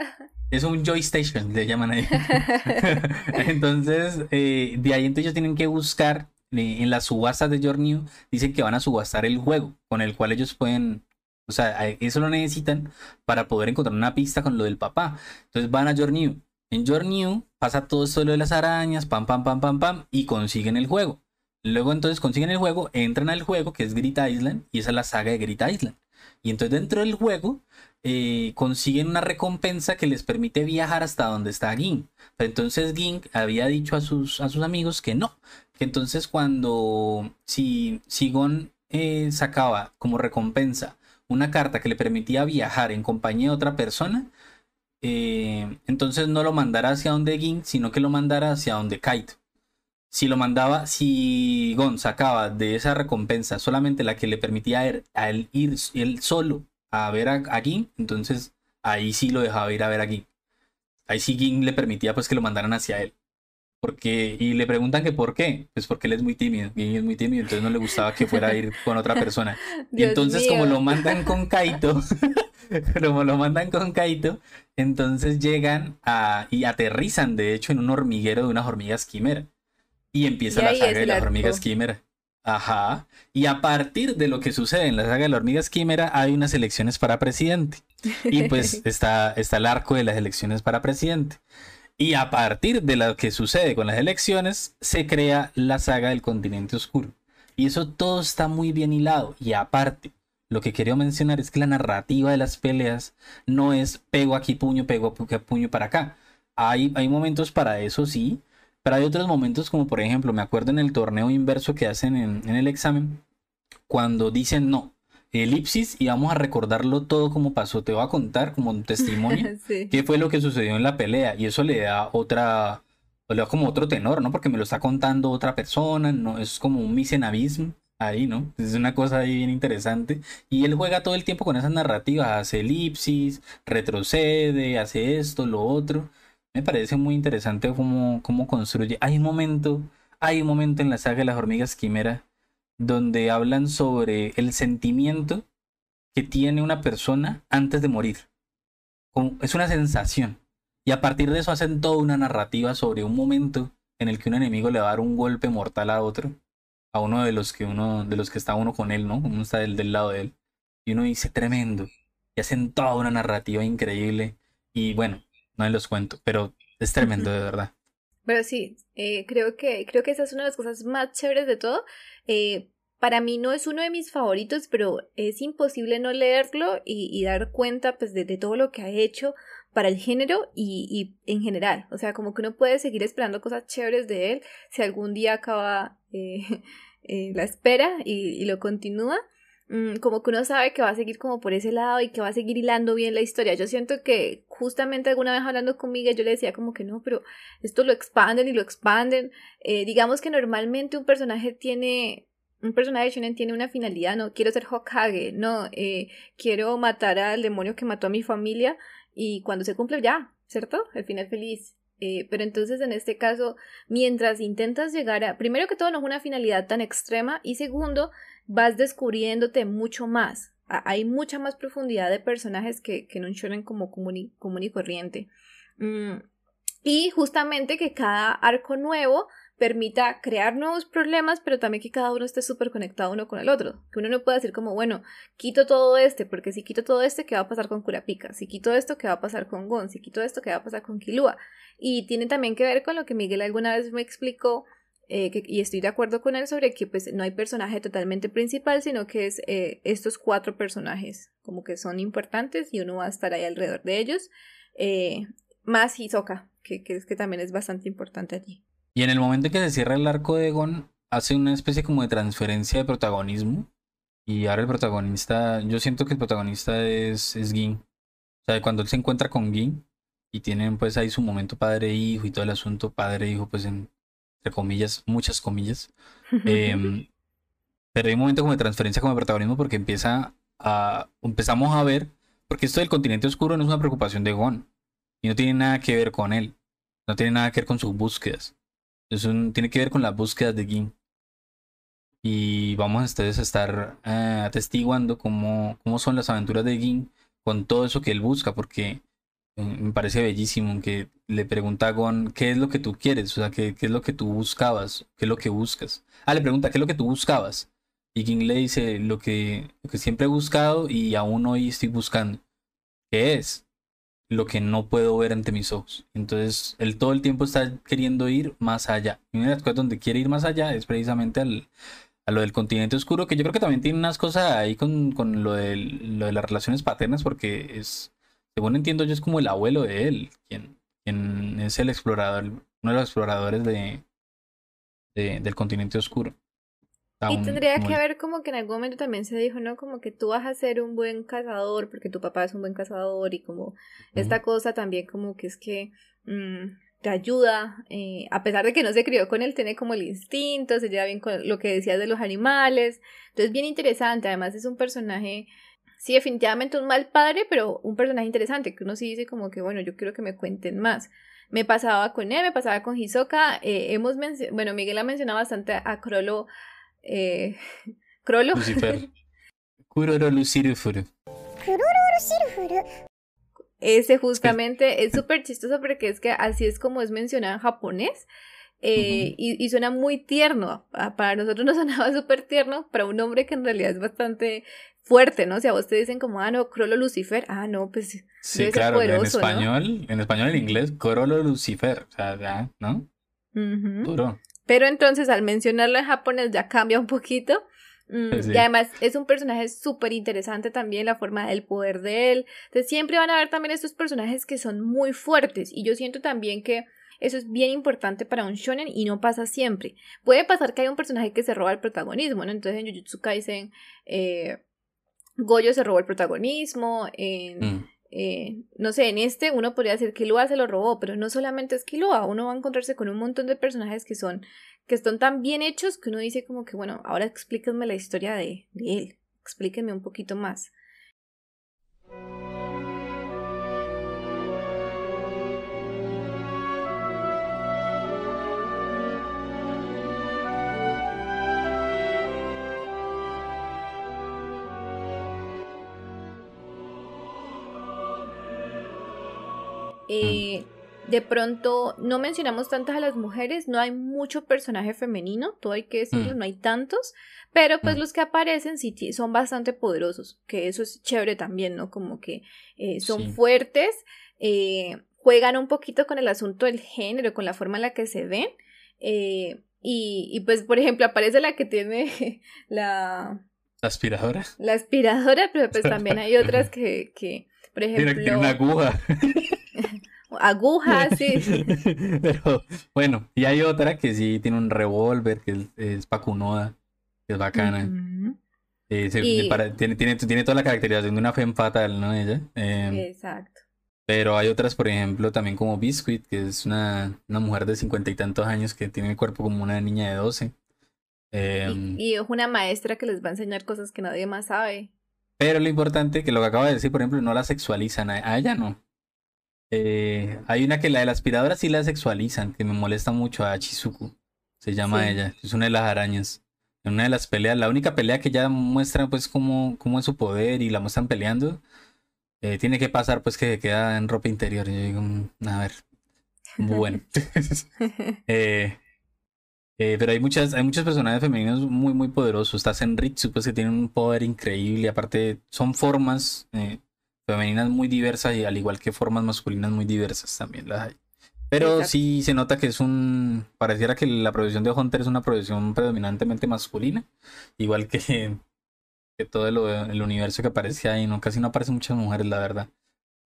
Es un Joystation, le llaman ahí. Entonces, eh, de ahí entonces ellos tienen que buscar eh, en las subastas de Your New, dicen que van a subastar el juego con el cual ellos pueden, o sea, eso lo necesitan para poder encontrar una pista con lo del papá. Entonces van a Your New. En Your New pasa todo esto de lo de las arañas, pam, pam, pam, pam, pam, y consiguen el juego. Luego entonces consiguen el juego, entran al juego que es Grit Island, y esa es la saga de Grit Island. Y entonces dentro del juego eh, consiguen una recompensa que les permite viajar hasta donde está Ging. Pero entonces Ging había dicho a sus, a sus amigos que no. Que entonces cuando si, si Gon eh, sacaba como recompensa una carta que le permitía viajar en compañía de otra persona, eh, entonces no lo mandara hacia donde Ging, sino que lo mandara hacia donde Kaito. Si lo mandaba, si Gon sacaba de esa recompensa solamente la que le permitía a él, ir él solo a ver a, a Ging, entonces ahí sí lo dejaba ir a ver a Ging. Ahí sí Ging le permitía pues que lo mandaran hacia él. Porque, y le preguntan que por qué, pues porque él es muy tímido, Ging es muy tímido, entonces no le gustaba que fuera a ir con otra persona. Y entonces como lo mandan con Kaito, como lo mandan con Kaito, entonces llegan a, y aterrizan de hecho en un hormiguero de unas hormigas quimera. Y empieza Y la saga de las hormigas quimera. Ajá. Y a partir de lo que sucede en la saga de las hormigas quimera hay unas elecciones para presidente. Y pues está, está el arco de las elecciones para presidente. Y a partir de lo que sucede con las elecciones, se crea la saga del continente oscuro. Y eso todo está muy bien hilado. Y aparte, lo que quería mencionar es que la narrativa de las peleas no es pego aquí puño, pego pu- puño para acá. Hay, hay momentos para eso, sí. Pero hay otros momentos como por ejemplo, me acuerdo en el torneo inverso que hacen en, en el examen, cuando dicen no, elipsis y vamos a recordarlo todo como pasó. Te voy a contar como un testimonio sí. qué fue lo que sucedió en la pelea y eso le da otra le da como otro tenor no porque me lo está contando otra persona no es como un misenabismo ahí no es una cosa ahí bien interesante. Y él juega todo el tiempo con esas narrativas hace elipsis retrocede hace esto lo otro. Me parece muy interesante cómo, cómo construye. Hay un momento hay un momento en la saga de las hormigas quimera donde hablan sobre el sentimiento que tiene una persona antes de morir es una sensación. Y a partir de eso hacen toda una narrativa sobre un momento en el que un enemigo le va a dar un golpe mortal a otro, a uno de los que uno, de los que está uno con él, ¿no? Uno está del, del lado de él. Y uno dice tremendo. Y hacen toda una narrativa increíble. Y bueno, no les cuento, pero es tremendo de verdad. Pero sí, eh, creo que creo que esa es una de las cosas más chéveres de todo. Eh, para mí no es uno de mis favoritos, pero es imposible no leerlo y, y dar cuenta pues de, de, todo lo que ha hecho para el género y, y, en general. O sea, como que uno puede seguir esperando cosas chéveres de él si algún día acaba eh, eh, la espera y, y lo continúa. Mm, como que uno sabe que va a seguir como por ese lado y que va a seguir hilando bien la historia. Yo siento que justamente alguna vez hablando con Miguel yo le decía como que no, pero esto lo expanden y lo expanden. Eh, digamos que normalmente un personaje tiene un personaje de shonen tiene una finalidad, no quiero ser Hokage, no eh, quiero matar al demonio que mató a mi familia y cuando se cumple ya, ¿cierto? El final feliz. Eh, pero entonces en este caso, mientras intentas llegar a, primero que todo no es una finalidad tan extrema y segundo, vas descubriéndote mucho más. Hay mucha más profundidad de personajes que, que en un shonen como común y, corriente. Mm. Y justamente que cada arco nuevo permita crear nuevos problemas, pero también que cada uno esté súper conectado uno con el otro. Que uno no pueda decir como, bueno, quito todo este, porque si quito todo este, ¿qué va a pasar con Kurapika? Si quito esto, ¿qué va a pasar con Gon? Si quito esto, ¿qué va a pasar con Kilua? Y tiene también que ver con lo que Miguel alguna vez me explicó, eh, que, y estoy de acuerdo con él sobre que pues no hay personaje totalmente principal, sino que es eh, estos cuatro personajes, como que son importantes y uno va a estar ahí alrededor de ellos, eh, más Hisoka, que, que es que también es bastante importante allí. Y en el momento en que se cierra el arco de Gon, hace una especie como de transferencia de protagonismo. Y ahora el protagonista, yo siento que el protagonista es, es Gin. O sea, cuando él se encuentra con Gin y tienen pues ahí su momento padre-hijo y todo el asunto padre-hijo, pues en, entre comillas, muchas comillas. eh, pero hay un momento como de transferencia como de protagonismo porque empieza a, empezamos a ver, porque esto del continente oscuro no es una preocupación de Gon. Y no tiene nada que ver con él. No tiene nada que ver con sus búsquedas. Es un, tiene que ver con las búsquedas de Gin. Y vamos ustedes a estar eh, atestiguando cómo, cómo son las aventuras de Gin con todo eso que él busca, porque me parece bellísimo que le pregunta a Gon qué es lo que tú quieres, o sea, qué, qué es lo que tú buscabas, qué es lo que buscas. Ah, le pregunta qué es lo que tú buscabas. Y Gin le dice lo que, lo que siempre he buscado y aún hoy estoy buscando. ¿Qué es? lo que no puedo ver ante mis ojos. Entonces, él todo el tiempo está queriendo ir más allá. Y una de las cosas donde quiere ir más allá es precisamente al, a lo del continente oscuro, que yo creo que también tiene unas cosas ahí con, con lo, del, lo de las relaciones paternas, porque es, según entiendo yo, es como el abuelo de él, quien, quien es el explorador, uno de los exploradores de, de del continente oscuro. Y tendría que haber como que en algún momento también se dijo, ¿no? Como que tú vas a ser un buen cazador porque tu papá es un buen cazador y como esta cosa también como que es que mmm, te ayuda, eh, a pesar de que no se crió con él, tiene como el instinto, se lleva bien con lo que decías de los animales. Entonces, bien interesante. Además, es un personaje, sí, definitivamente un mal padre, pero un personaje interesante, que uno sí dice como que, bueno, yo quiero que me cuenten más. Me pasaba con él, me pasaba con Hisoka. Eh, hemos bueno, Miguel ha mencionado bastante a Crollo eh, Crollo. Lucifer. Kuroro Lucirufuru. Ese justamente es súper chistoso porque es que así es como es mencionado en japonés. Eh, uh -huh. y, y, suena muy tierno. Para nosotros nos sonaba súper tierno, para un hombre que en realidad es bastante fuerte, ¿no? O sea, vos te dicen como, ah, no, Crollo Lucifer, ah, no, pues. Sí, claro, poderoso, en español, ¿no? en español, en inglés, Crollo Lucifer, o sea, ya, ¿no? Uh -huh. Duro. Pero entonces al mencionarlo en japonés ya cambia un poquito. Mm, sí. Y además es un personaje súper interesante también, la forma del poder de él. Entonces siempre van a haber también estos personajes que son muy fuertes. Y yo siento también que eso es bien importante para un shonen y no pasa siempre. Puede pasar que hay un personaje que se roba el protagonismo, ¿no? Entonces en Jujutsu Kaisen, eh, Goyo se robó el protagonismo. En, mm. Eh, no sé, en este uno podría decir que Killua se lo robó, pero no solamente es Killua, uno va a encontrarse con un montón de personajes que son, que están tan bien hechos que uno dice como que, bueno, ahora explíquenme la historia de, de él, explíquenme un poquito más. Eh, de pronto no mencionamos tantas a las mujeres, no hay mucho personaje femenino, todo hay que decirlo, Mm. no hay tantos, pero pues Mm. los que aparecen sí son bastante poderosos, que eso es chévere también, ¿no? Como que eh, son Sí. fuertes, eh, juegan un poquito con el asunto del género, con la forma en la que se ven, eh, y, y pues por ejemplo aparece la que tiene la, La aspiradora. la aspiradora, pero pues también hay otras que, que por Tiene, tiene ejemplo, una aguja. agujas, sí. Pero bueno, y hay otra que sí tiene un revólver, que es, es Pacunoda, que es bacana. Eh, se- Y- para- tiene, tiene, tiene toda la caracterización de una femme fatal, ¿no? Ella. Eh, Exacto. pero hay otras, por ejemplo, también como Biscuit, que es una, una mujer de cincuenta y tantos años que tiene el cuerpo como una niña de 12. Eh, Y, y es una maestra que les va a enseñar cosas que nadie más sabe. Pero lo importante, que lo que acabo de decir, por ejemplo, no la sexualizan, a, a ella no. Eh, hay una que la de la aspiradora sí la sexualizan, que me molesta mucho a Chizuku. Se llama Sí. ella, es una de las arañas. En una de las peleas, la única pelea que ya muestra pues cómo, cómo es su poder y la muestran peleando, eh, tiene que pasar pues que queda en ropa interior. Y yo digo, "Mm, a ver, bueno. Eh, eh, pero hay muchas, hay muchos personajes femeninos muy, muy poderosos. Está Senritsu, pues que tiene un poder increíble. Aparte, son formas eh, femeninas muy diversas y al igual que formas masculinas muy diversas también las hay. Pero sí se nota que es un. Pareciera que la profesión de Hunter es una profesión predominantemente masculina. Igual que, que todo el, el universo que aparece ahí, ¿no? Casi no aparecen muchas mujeres, la verdad.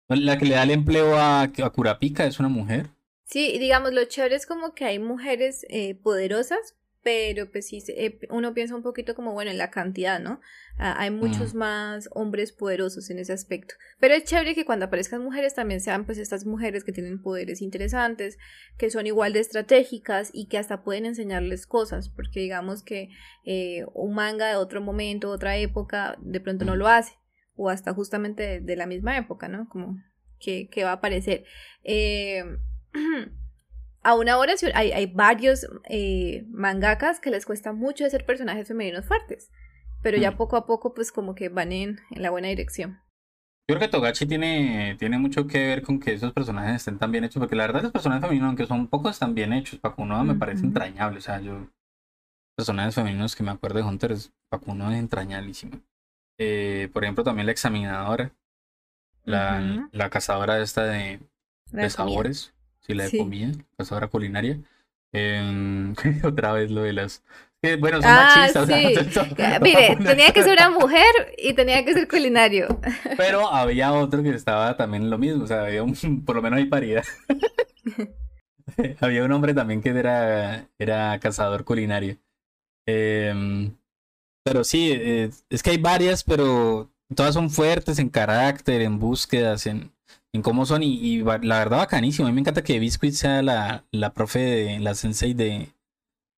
La que le da el empleo a, a Kurapika es una mujer. Sí, digamos, lo chévere es como que hay mujeres eh, poderosas, pero pues sí, eh, uno piensa un poquito como, bueno, en la cantidad, ¿no? Ah, hay muchos Mm. más hombres poderosos en ese aspecto. Pero es chévere que cuando aparezcan mujeres también sean pues estas mujeres que tienen poderes interesantes, que son igual de estratégicas y que hasta pueden enseñarles cosas, porque digamos que eh, un manga de otro momento, otra época, de pronto no lo hace, o hasta justamente de, de la misma época, ¿no? Como que, que va a aparecer. Eh, aún ahora hay, hay varios eh, mangakas que les cuesta mucho hacer personajes femeninos fuertes, pero ya Mm. poco a poco pues como que van en, en la buena dirección. Yo creo que Togachi tiene, tiene mucho que ver con que esos personajes estén tan bien hechos, porque la verdad los personajes femeninos, aunque son pocos, están bien hechos. Pakunoda me parece entrañable, o sea, yo personajes femeninos que me acuerdo de Hunter, es- Pakunoda es entrañabilísimo. Eh, por ejemplo, también la examinadora, la, la cazadora esta de, de sabores, sí, la de Sí. comida, cazadora culinaria. Em, otra vez lo de las... que, bueno, son Ah, machistas, o sea, sí. Ah, Mire, tenía que ser una mujer y tenía que ser culinario. Pero había otro que estaba también lo mismo, o sea, había un, por lo menos hay paridad. había un hombre también que era, era cazador culinario. Em, pero sí, eh, es que hay varias, pero todas son fuertes en carácter, en búsquedas, en, en cómo son, y, la verdad bacanísimo. A mí me encanta que Biscuit sea la, la profe, de, la sensei de,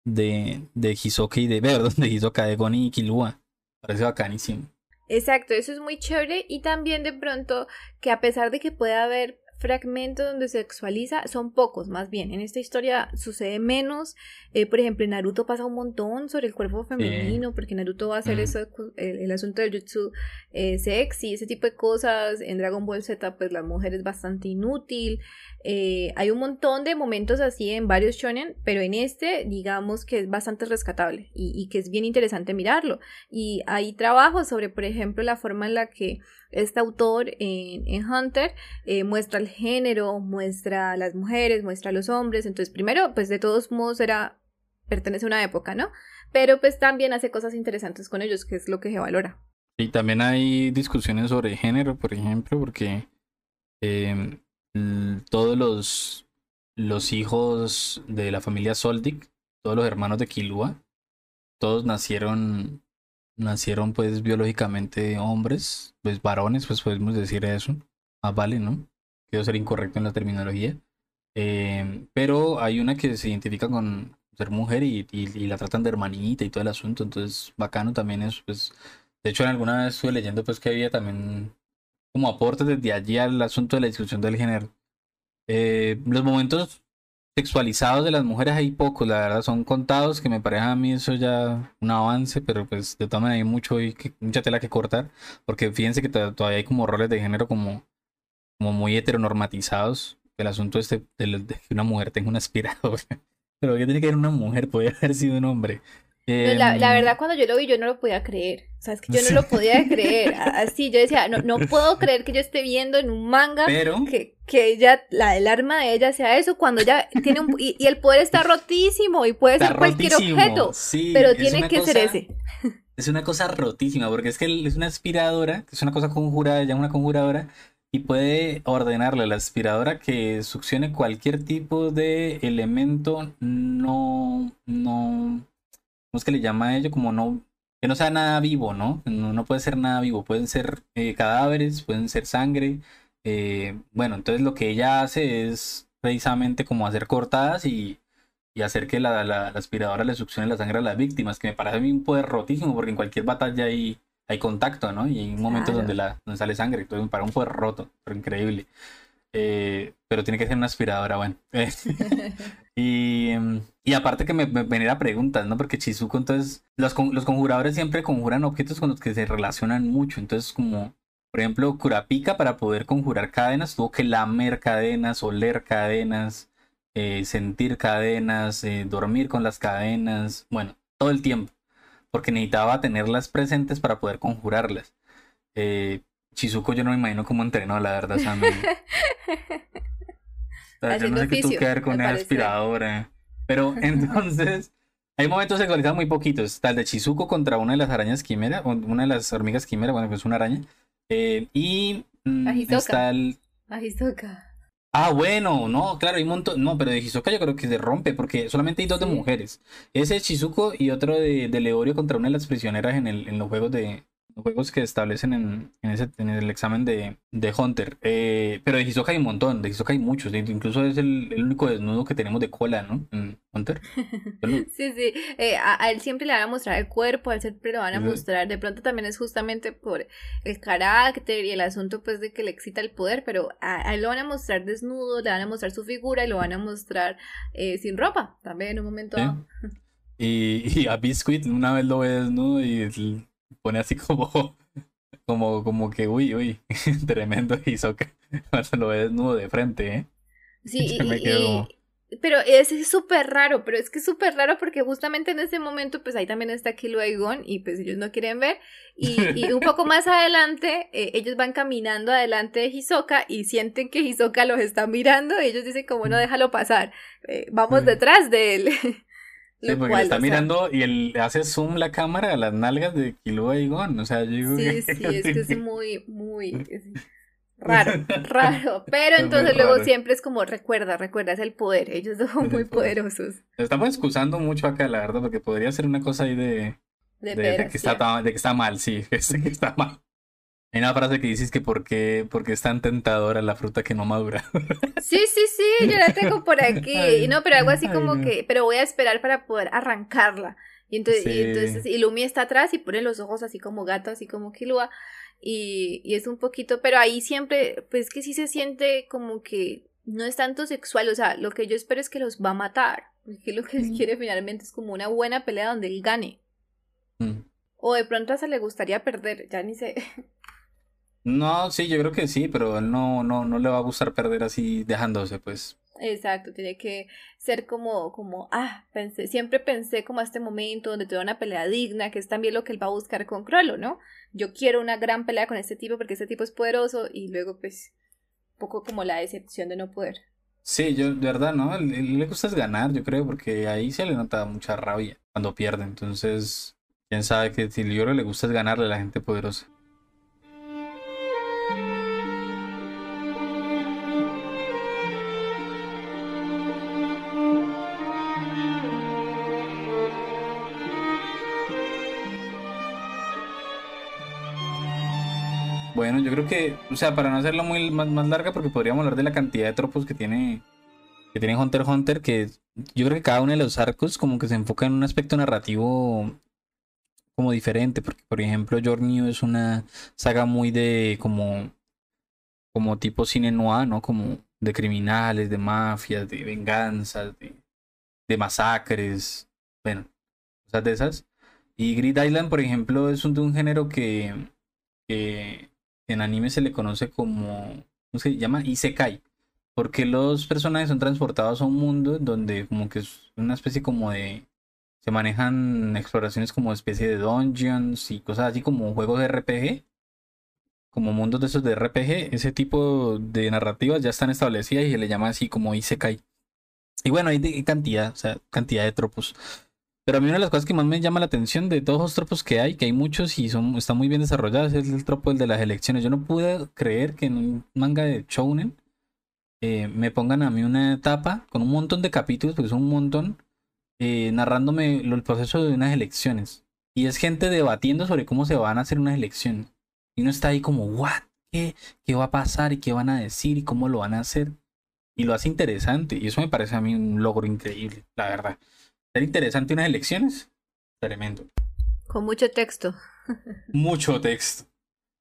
de, de Hisoka y de, perdón, de Hisoka, de Goni y Killua. Parece bacanísimo. Exacto, eso es muy chévere y también de pronto que a pesar de que pueda haber fragmentos donde se sexualiza, son pocos más bien. En esta historia sucede menos. Eh, por ejemplo, en Naruto pasa un montón sobre el cuerpo femenino, porque Naruto va a hacer Mm. eso, el, el asunto del jutsu eh, sexy, ese tipo de cosas. En Dragon Ball Z, pues la mujer es bastante inútil. Eh, hay un montón de momentos así en varios shonen, pero en este, digamos que es bastante rescatable y, y que es bien interesante mirarlo. Y hay trabajos sobre, por ejemplo, la forma en la que este autor en, en Hunter eh, muestra el género, muestra a las mujeres, muestra a los hombres. Entonces, primero, pues de todos modos era, pertenece a una época, ¿no? Pero pues también hace cosas interesantes con ellos, que es lo que se valora. Y también hay discusiones sobre género, por ejemplo, porque em, todos los, los hijos de la familia Soldic, todos los hermanos de Killua, todos nacieron, nacieron pues biológicamente hombres, pues varones, pues podemos decir eso. Ah, vale, ¿no? Quiero ser incorrecto en la terminología. Em, pero hay una que se identifica con ser mujer y, y, la tratan de hermanita y todo el asunto, entonces bacano también eso, pues de hecho, en alguna vez estuve leyendo pues que había también como aportes desde allí al asunto de la discusión del género. Eh, los momentos sexualizados de las mujeres hay pocos, la verdad, son contados, que me parece a mí eso ya un avance, pero pues de todas maneras hay mucho y que, mucha tela que cortar, porque fíjense que to- todavía hay como roles de género como, como muy heteronormatizados, el asunto este de, de que una mujer tenga una aspiradora. Pero que tiene que ver una mujer, podría haber sido un hombre. La, la Em, verdad, cuando yo lo vi, yo no lo podía creer. O sea, es que yo no lo podía creer. Así, yo decía, no, no puedo creer que yo esté viendo en un manga Pero, que, que ella, la, el arma de ella sea eso, cuando ella tiene un... Y, y el poder está rotísimo y puede está ser cualquier rotísimo, objeto, sí, pero tiene que ser ese. Es una cosa rotísima, porque es que es una aspiradora, es una cosa conjurada, ya una conjuradora, y puede ordenarle a la aspiradora que succione cualquier tipo de elemento no, no, ¿cómo es que le llama a ello? Como no, que no sea nada vivo, ¿no? No, no puede ser nada vivo, pueden ser eh, cadáveres, pueden ser sangre. eh, bueno, entonces lo que ella hace es precisamente como hacer cortadas y, y hacer que la, la- la aspiradora le succione la sangre a las víctimas, que me parece a mí un poder rotísimo, porque en cualquier batalla hay, hay contacto, ¿no? Y hay momentos Claro. donde, la, donde sale sangre, entonces me parece un poder roto, pero increíble. Eh, pero tiene que ser una aspiradora, bueno. y, y aparte que me, me venía preguntas, ¿no? Porque Chizuko, entonces, los, los conjuradores siempre conjuran objetos con los que se relacionan mucho. Entonces, como, por ejemplo, Kurapika para poder conjurar cadenas, tuvo que lamer cadenas, oler cadenas, eh, sentir cadenas, eh, dormir con las cadenas, bueno, todo el tiempo. Porque necesitaba tenerlas presentes para poder conjurarlas. Eh, Chizuko yo no me imagino cómo entrenó, la verdad. O sea, me- yo no sé qué tuvo oficio, que ver con parecer. aspiradora. Pero entonces, hay momentos sexualizados muy poquitos. Está el de Chizuko contra una de las arañas quimera, una de las hormigas quimera, bueno, pues una araña. Eh, y mm, está el. Ah, bueno, no, claro, hay un montón. No, pero de Hisoka yo creo que se rompe, porque solamente hay dos de mujeres. Ese de Chizuko y otro de, de Leorio contra una de las prisioneras en, el, en los juegos de. Juegos que establecen en, en, ese, en el examen de, de Hunter. Eh, pero de Hisoka hay un montón, de Hisoka hay muchos. Incluso es el, el único desnudo que tenemos de cola, ¿no? En Hunter. Lo- Sí, sí. Eh, a, a él siempre le van a mostrar el cuerpo, a él siempre le van a mostrar. De pronto también es justamente por el carácter y el asunto, pues, de que le excita el poder. Pero a, a él lo van a mostrar desnudo, le van a mostrar su figura y lo van a mostrar eh, sin ropa también en un momento ¿sí? Y, y a Biscuit una vez lo ve desnudo y pone así como, como, como que, uy, uy, tremendo Hisoka. Cuando lo ve desnudo de frente, ¿eh? Sí, me quedo y- pero es súper raro, pero es que es súper raro porque justamente en ese momento, pues ahí también está Kilo y Gon y pues ellos no quieren ver. Y, y un poco más adelante, eh, ellos van caminando adelante de Hisoka y sienten que Hisoka los está mirando y ellos dicen como no, déjalo pasar, eh, vamos Mm. detrás de él. Sí, porque cual, le está sea, mirando y él hace zoom la cámara a las nalgas de Killua y Gon. O sea, yo digo Sí, sí, es que es muy, muy raro, raro. Pero entonces luego raro. siempre es como, recuerda, recuerda, es el poder. Ellos son muy poderosos. Estamos excusando mucho acá, la verdad, porque podría ser una cosa ahí de, De, de, de veras, que está, de que está mal, sí, es que está mal. Hay una frase que dices que por qué, porque es tan tentadora la fruta que no madura. Sí, sí, sí, yo la tengo por aquí. Ay, Y no, pero algo así ay, como no. que, pero voy a esperar para poder arrancarla. Y entonces, y entonces, y Lumi está atrás y pone los ojos así como gato, así como Kilua. Y, y es un poquito, pero ahí siempre, pues que sí se siente como que no es tanto sexual. O sea, lo que yo espero es que los va a matar. Porque lo que él quiere finalmente es como una buena pelea donde él gane. Mm. O de pronto hasta le gustaría perder, ya ni sé. No, sí, yo creo que sí, pero él no, no, no le va a gustar perder así dejándose, pues. Exacto, tiene que ser como, como, ah, pensé, siempre pensé como a este momento donde tuve una pelea digna, que es también lo que él va a buscar con Crollo, ¿no? Yo quiero una gran pelea con este tipo porque este tipo es poderoso y luego pues un poco como la decepción de no poder. Sí, yo, de verdad, ¿no? Él- él le gusta es ganar, yo creo, porque ahí se le nota mucha rabia cuando pierde. Entonces, quién sabe que si creo que le gusta es ganarle a la gente poderosa. Bueno, yo creo que, o sea, para no hacerla muy más, más larga, porque podríamos hablar de la cantidad de tropos que tiene, que tiene Hunter x Hunter, que yo creo que cada uno de los arcos como que se enfoca en un aspecto narrativo como diferente, porque por ejemplo Your New es una saga muy de como, como tipo cine noir, ¿no? Como de criminales, de mafias, de venganzas, de, de masacres, bueno, cosas de esas. Y Grid Island, por ejemplo, es un, de un género que en anime se le conoce como, ¿cómo se llama? Isekai. Porque los personajes son transportados a un mundo donde como que es una especie como de... Se manejan exploraciones como especie de dungeons y cosas así como juegos de RPG. Como mundos de esos de RPG. Ese tipo de narrativas ya están establecidas y se le llama así como Isekai. Y bueno, hay cantidad, o sea, cantidad de tropos. Pero a mí una de las cosas que más me llama la atención de todos los tropos que hay, que hay muchos y son, están muy bien desarrollados, es el tropo el de las elecciones. Yo no pude creer que en un manga de Shounen eh, me pongan a mí una etapa con un montón de capítulos, porque son un montón, eh, narrándome el proceso de unas elecciones. Y es gente debatiendo sobre cómo se van a hacer unas elecciones. Y uno está ahí como, ¿what? ¿Qué, ¿Qué va a pasar? ¿Y qué van a decir? ¿Y cómo lo van a hacer? Y lo hace interesante. Y eso me parece a mí un logro increíble, la verdad. Ser interesante unas elecciones, tremendo. Con mucho texto. Mucho texto.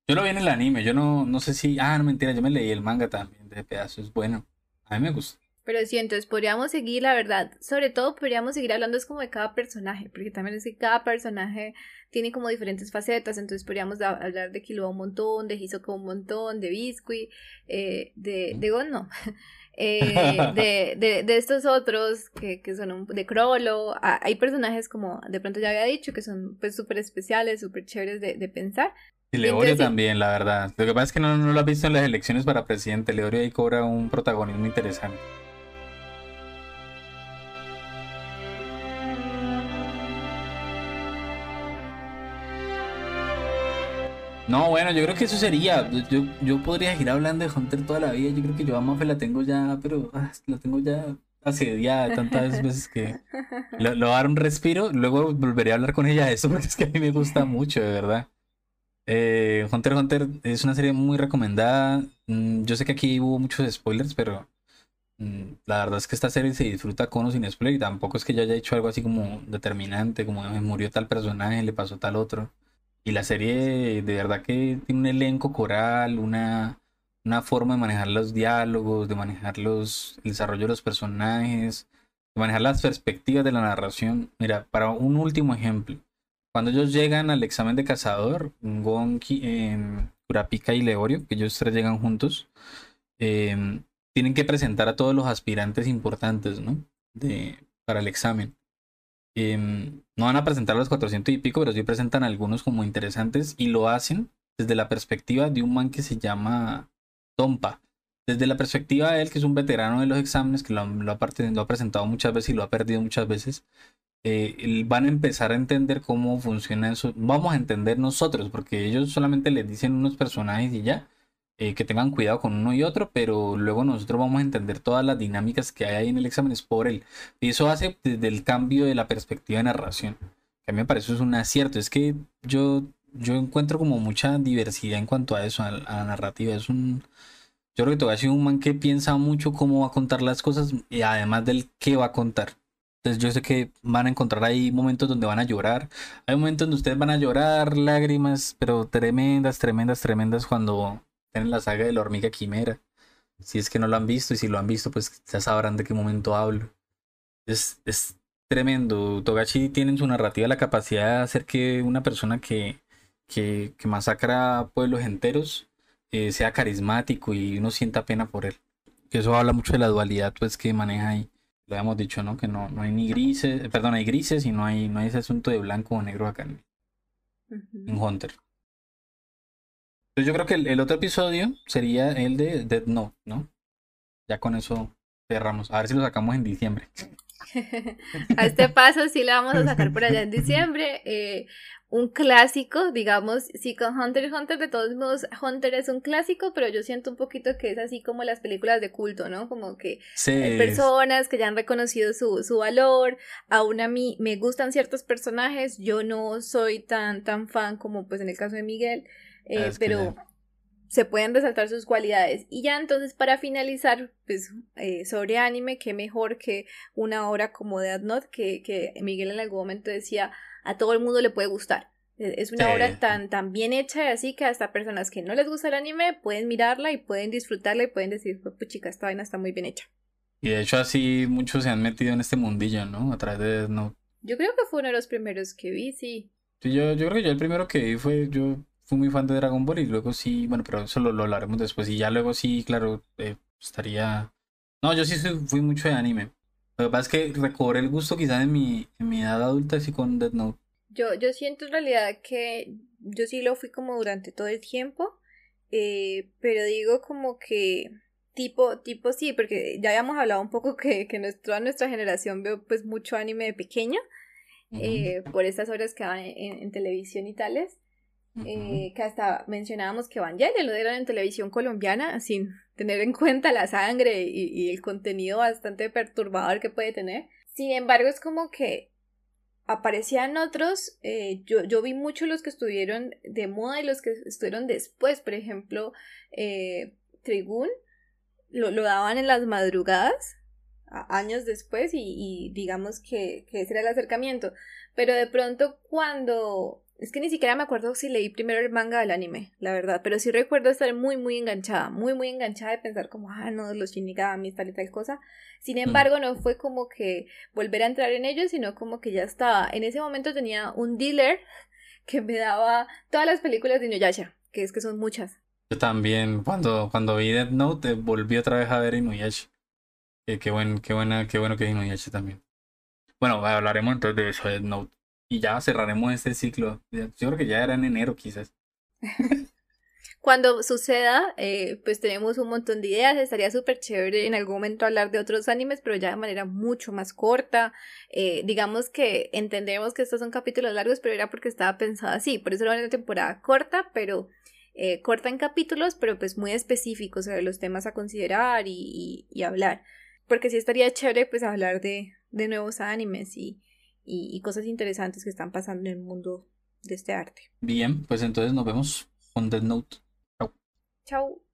Yo lo vi en el anime, yo no, no sé si. Ah, no mentira, yo me leí el manga también de pedazos. Bueno, a mí me gusta. Pero sí, entonces podríamos seguir, la verdad, sobre todo podríamos seguir hablando es como de cada personaje, porque también es que cada personaje tiene como diferentes facetas, entonces podríamos hablar de Killua un montón, de Hisoka un montón, de Biscuit, eh, de, de Gon no, eh, de, de, de estos otros que, que son un- de Crollo, Ah, hay personajes como de pronto ya había dicho que son pues súper especiales, súper chéveres de, de pensar. Y Leorio Entonces, también, la verdad. Lo que pasa es que no, no lo has visto en las elecciones para presidente. Leorio ahí cobra un protagonismo interesante. No, bueno, yo creo que eso sería. Yo, yo, podría ir hablando de Hunter toda la vida. Yo creo que yo a Mafe la tengo ya, pero ah, la tengo ya asediada tantas veces que voy a dar un respiro. Luego volveré a hablar con ella de eso porque es que a mí me gusta mucho, de verdad. Eh, Hunter Hunter es una serie muy recomendada. Mm, yo sé que aquí hubo muchos spoilers, pero mm, la verdad es que esta serie se disfruta con o sin spoiler y tampoco es que yo haya hecho algo así como determinante, como "Ay, murió tal personaje, le pasó tal otro. Y la serie de verdad que tiene un elenco coral, una, una forma de manejar los diálogos, de manejar los, el desarrollo de los personajes, de manejar las perspectivas de la narración. Mira, para un último ejemplo. Cuando ellos llegan al examen de cazador, Gon, Ki- em, y Leorio, que ellos tres llegan juntos, em, tienen que presentar a todos los aspirantes importantes, ¿no? De, para el examen. Em, no van a presentar los 400 y pico, pero sí presentan algunos como interesantes y lo hacen desde la perspectiva de un man que se llama Tompa. Desde la perspectiva de él, que es un veterano de los exámenes, que lo, lo ha, lo ha presentado muchas veces y lo ha perdido muchas veces, eh, van a empezar a entender cómo funciona eso. Vamos a entender nosotros, porque ellos solamente les dicen unos personajes y ya, eh, que tengan cuidado con uno y otro, pero luego nosotros vamos a entender todas las dinámicas que hay ahí en el examen es por él. Y eso hace desde el cambio de la perspectiva de narración, a mí me parece es un acierto. Es que yo, yo encuentro como mucha diversidad en cuanto a eso, a, la narrativa. Es un, yo creo que todavía sido un man que piensa mucho cómo va a contar las cosas y además del qué va a contar. Entonces yo sé que van a encontrar ahí momentos donde van a llorar. Hay momentos donde ustedes van a llorar, lágrimas, pero tremendas, tremendas, tremendas cuando tienen la saga de la hormiga quimera. Si es que no lo han visto y si lo han visto, pues ya sabrán de qué momento hablo. Es, es tremendo. Togashi tiene en su narrativa la capacidad de hacer que una persona que, que, que masacra pueblos enteros eh, sea carismático y uno sienta pena por él. Que eso habla mucho de la dualidad pues que maneja ahí. Lo habíamos dicho, ¿no? Que no, no hay ni grises, eh, perdón, hay grises y no hay, no hay ese asunto de blanco o negro acá en, en Ujú. Hunter. Yo creo que el, el otro episodio sería el de Dead Note, ¿no? Ya con eso cerramos. A ver si lo sacamos en diciembre. A este paso sí la vamos a sacar por allá en diciembre. eh, un clásico, digamos, sí con Hunter x Hunter, de todos modos, Hunter es un clásico, pero yo siento un poquito que es así como las películas de culto, ¿no? Como que Sí, hay personas que ya han reconocido su, su valor, aún a mí me gustan ciertos personajes, yo no soy tan, tan fan como pues en el caso de Miguel, eh, Es que pero se pueden resaltar sus cualidades. Y ya entonces para finalizar, pues eh, sobre anime, qué mejor que una obra como Death Note, que, que Miguel en algún momento decía, a todo el mundo le puede gustar. Eh, Es una Sí. obra tan, tan bien hecha así que hasta personas que no les gusta el anime pueden mirarla y pueden disfrutarla y pueden decir, pues chica, esta vaina está muy bien hecha. Y de hecho así muchos se han metido en este mundillo, ¿no? A través de Note. Yo creo que fue uno de los primeros que vi, sí. Sí, yo, yo creo que yo el primero que vi fue, yo fui muy fan de Dragon Ball y luego sí, bueno, pero eso lo, lo hablaremos después. Y ya luego sí, claro, eh, estaría No, yo sí soy- fui mucho de anime. Lo que pasa es que recobré el gusto quizás en mi, en mi edad adulta, así con Death Note. Yo, yo siento en realidad que yo sí lo fui como durante todo el tiempo, eh, pero digo como que tipo, tipo sí, porque ya habíamos hablado un poco que, que toda nuestra generación veo pues mucho anime de pequeña, Ujú, eh, por estas horas que van en, en televisión y tales, eh, que hasta mencionábamos que Evangelion lo dieron en televisión colombiana sin tener en cuenta la sangre y, el contenido bastante perturbador que puede tener. Sin embargo, es como que aparecían otros, eh, yo, yo vi muchos los que estuvieron de moda y los que estuvieron después, por ejemplo, eh, Trigun, lo, lo daban en las madrugadas, a- años después, y, y digamos que, que ese era el acercamiento, pero de pronto cuando, es que ni siquiera me acuerdo si leí primero el manga del anime, la verdad, pero sí recuerdo estar muy, muy enganchada, muy, muy enganchada de pensar como, ah, no, los shinigamis, tal y tal cosa, sin embargo, no fue como que volver a entrar en ellos, sino como que ya estaba. En ese momento tenía un dealer que me daba todas las películas de Inuyasha, que es que son muchas. Yo también, cuando, cuando vi Death Note, volví otra vez a ver Inuyasha. Eh, qué, buen, qué, buena, qué bueno que es Inuyasha también. Bueno, hablaremos entonces de eso, Death Note. Y ya cerraremos este ciclo. Yo creo que ya era en enero, quizás. Cuando suceda, eh, pues tenemos un montón de ideas. Estaría súper chévere en algún momento hablar de otros animes, pero ya de manera mucho más corta. Eh, digamos que entendemos que estos son capítulos largos, pero era porque estaba pensado así. Por eso era una temporada corta, pero eh, corta en capítulos, pero pues muy específicos sobre los temas a considerar y, y- y hablar. Porque sí estaría chévere pues hablar de, de nuevos animes y, y, y cosas interesantes que están pasando en el mundo de este arte. Bien, pues entonces nos vemos con Death Note. Chao.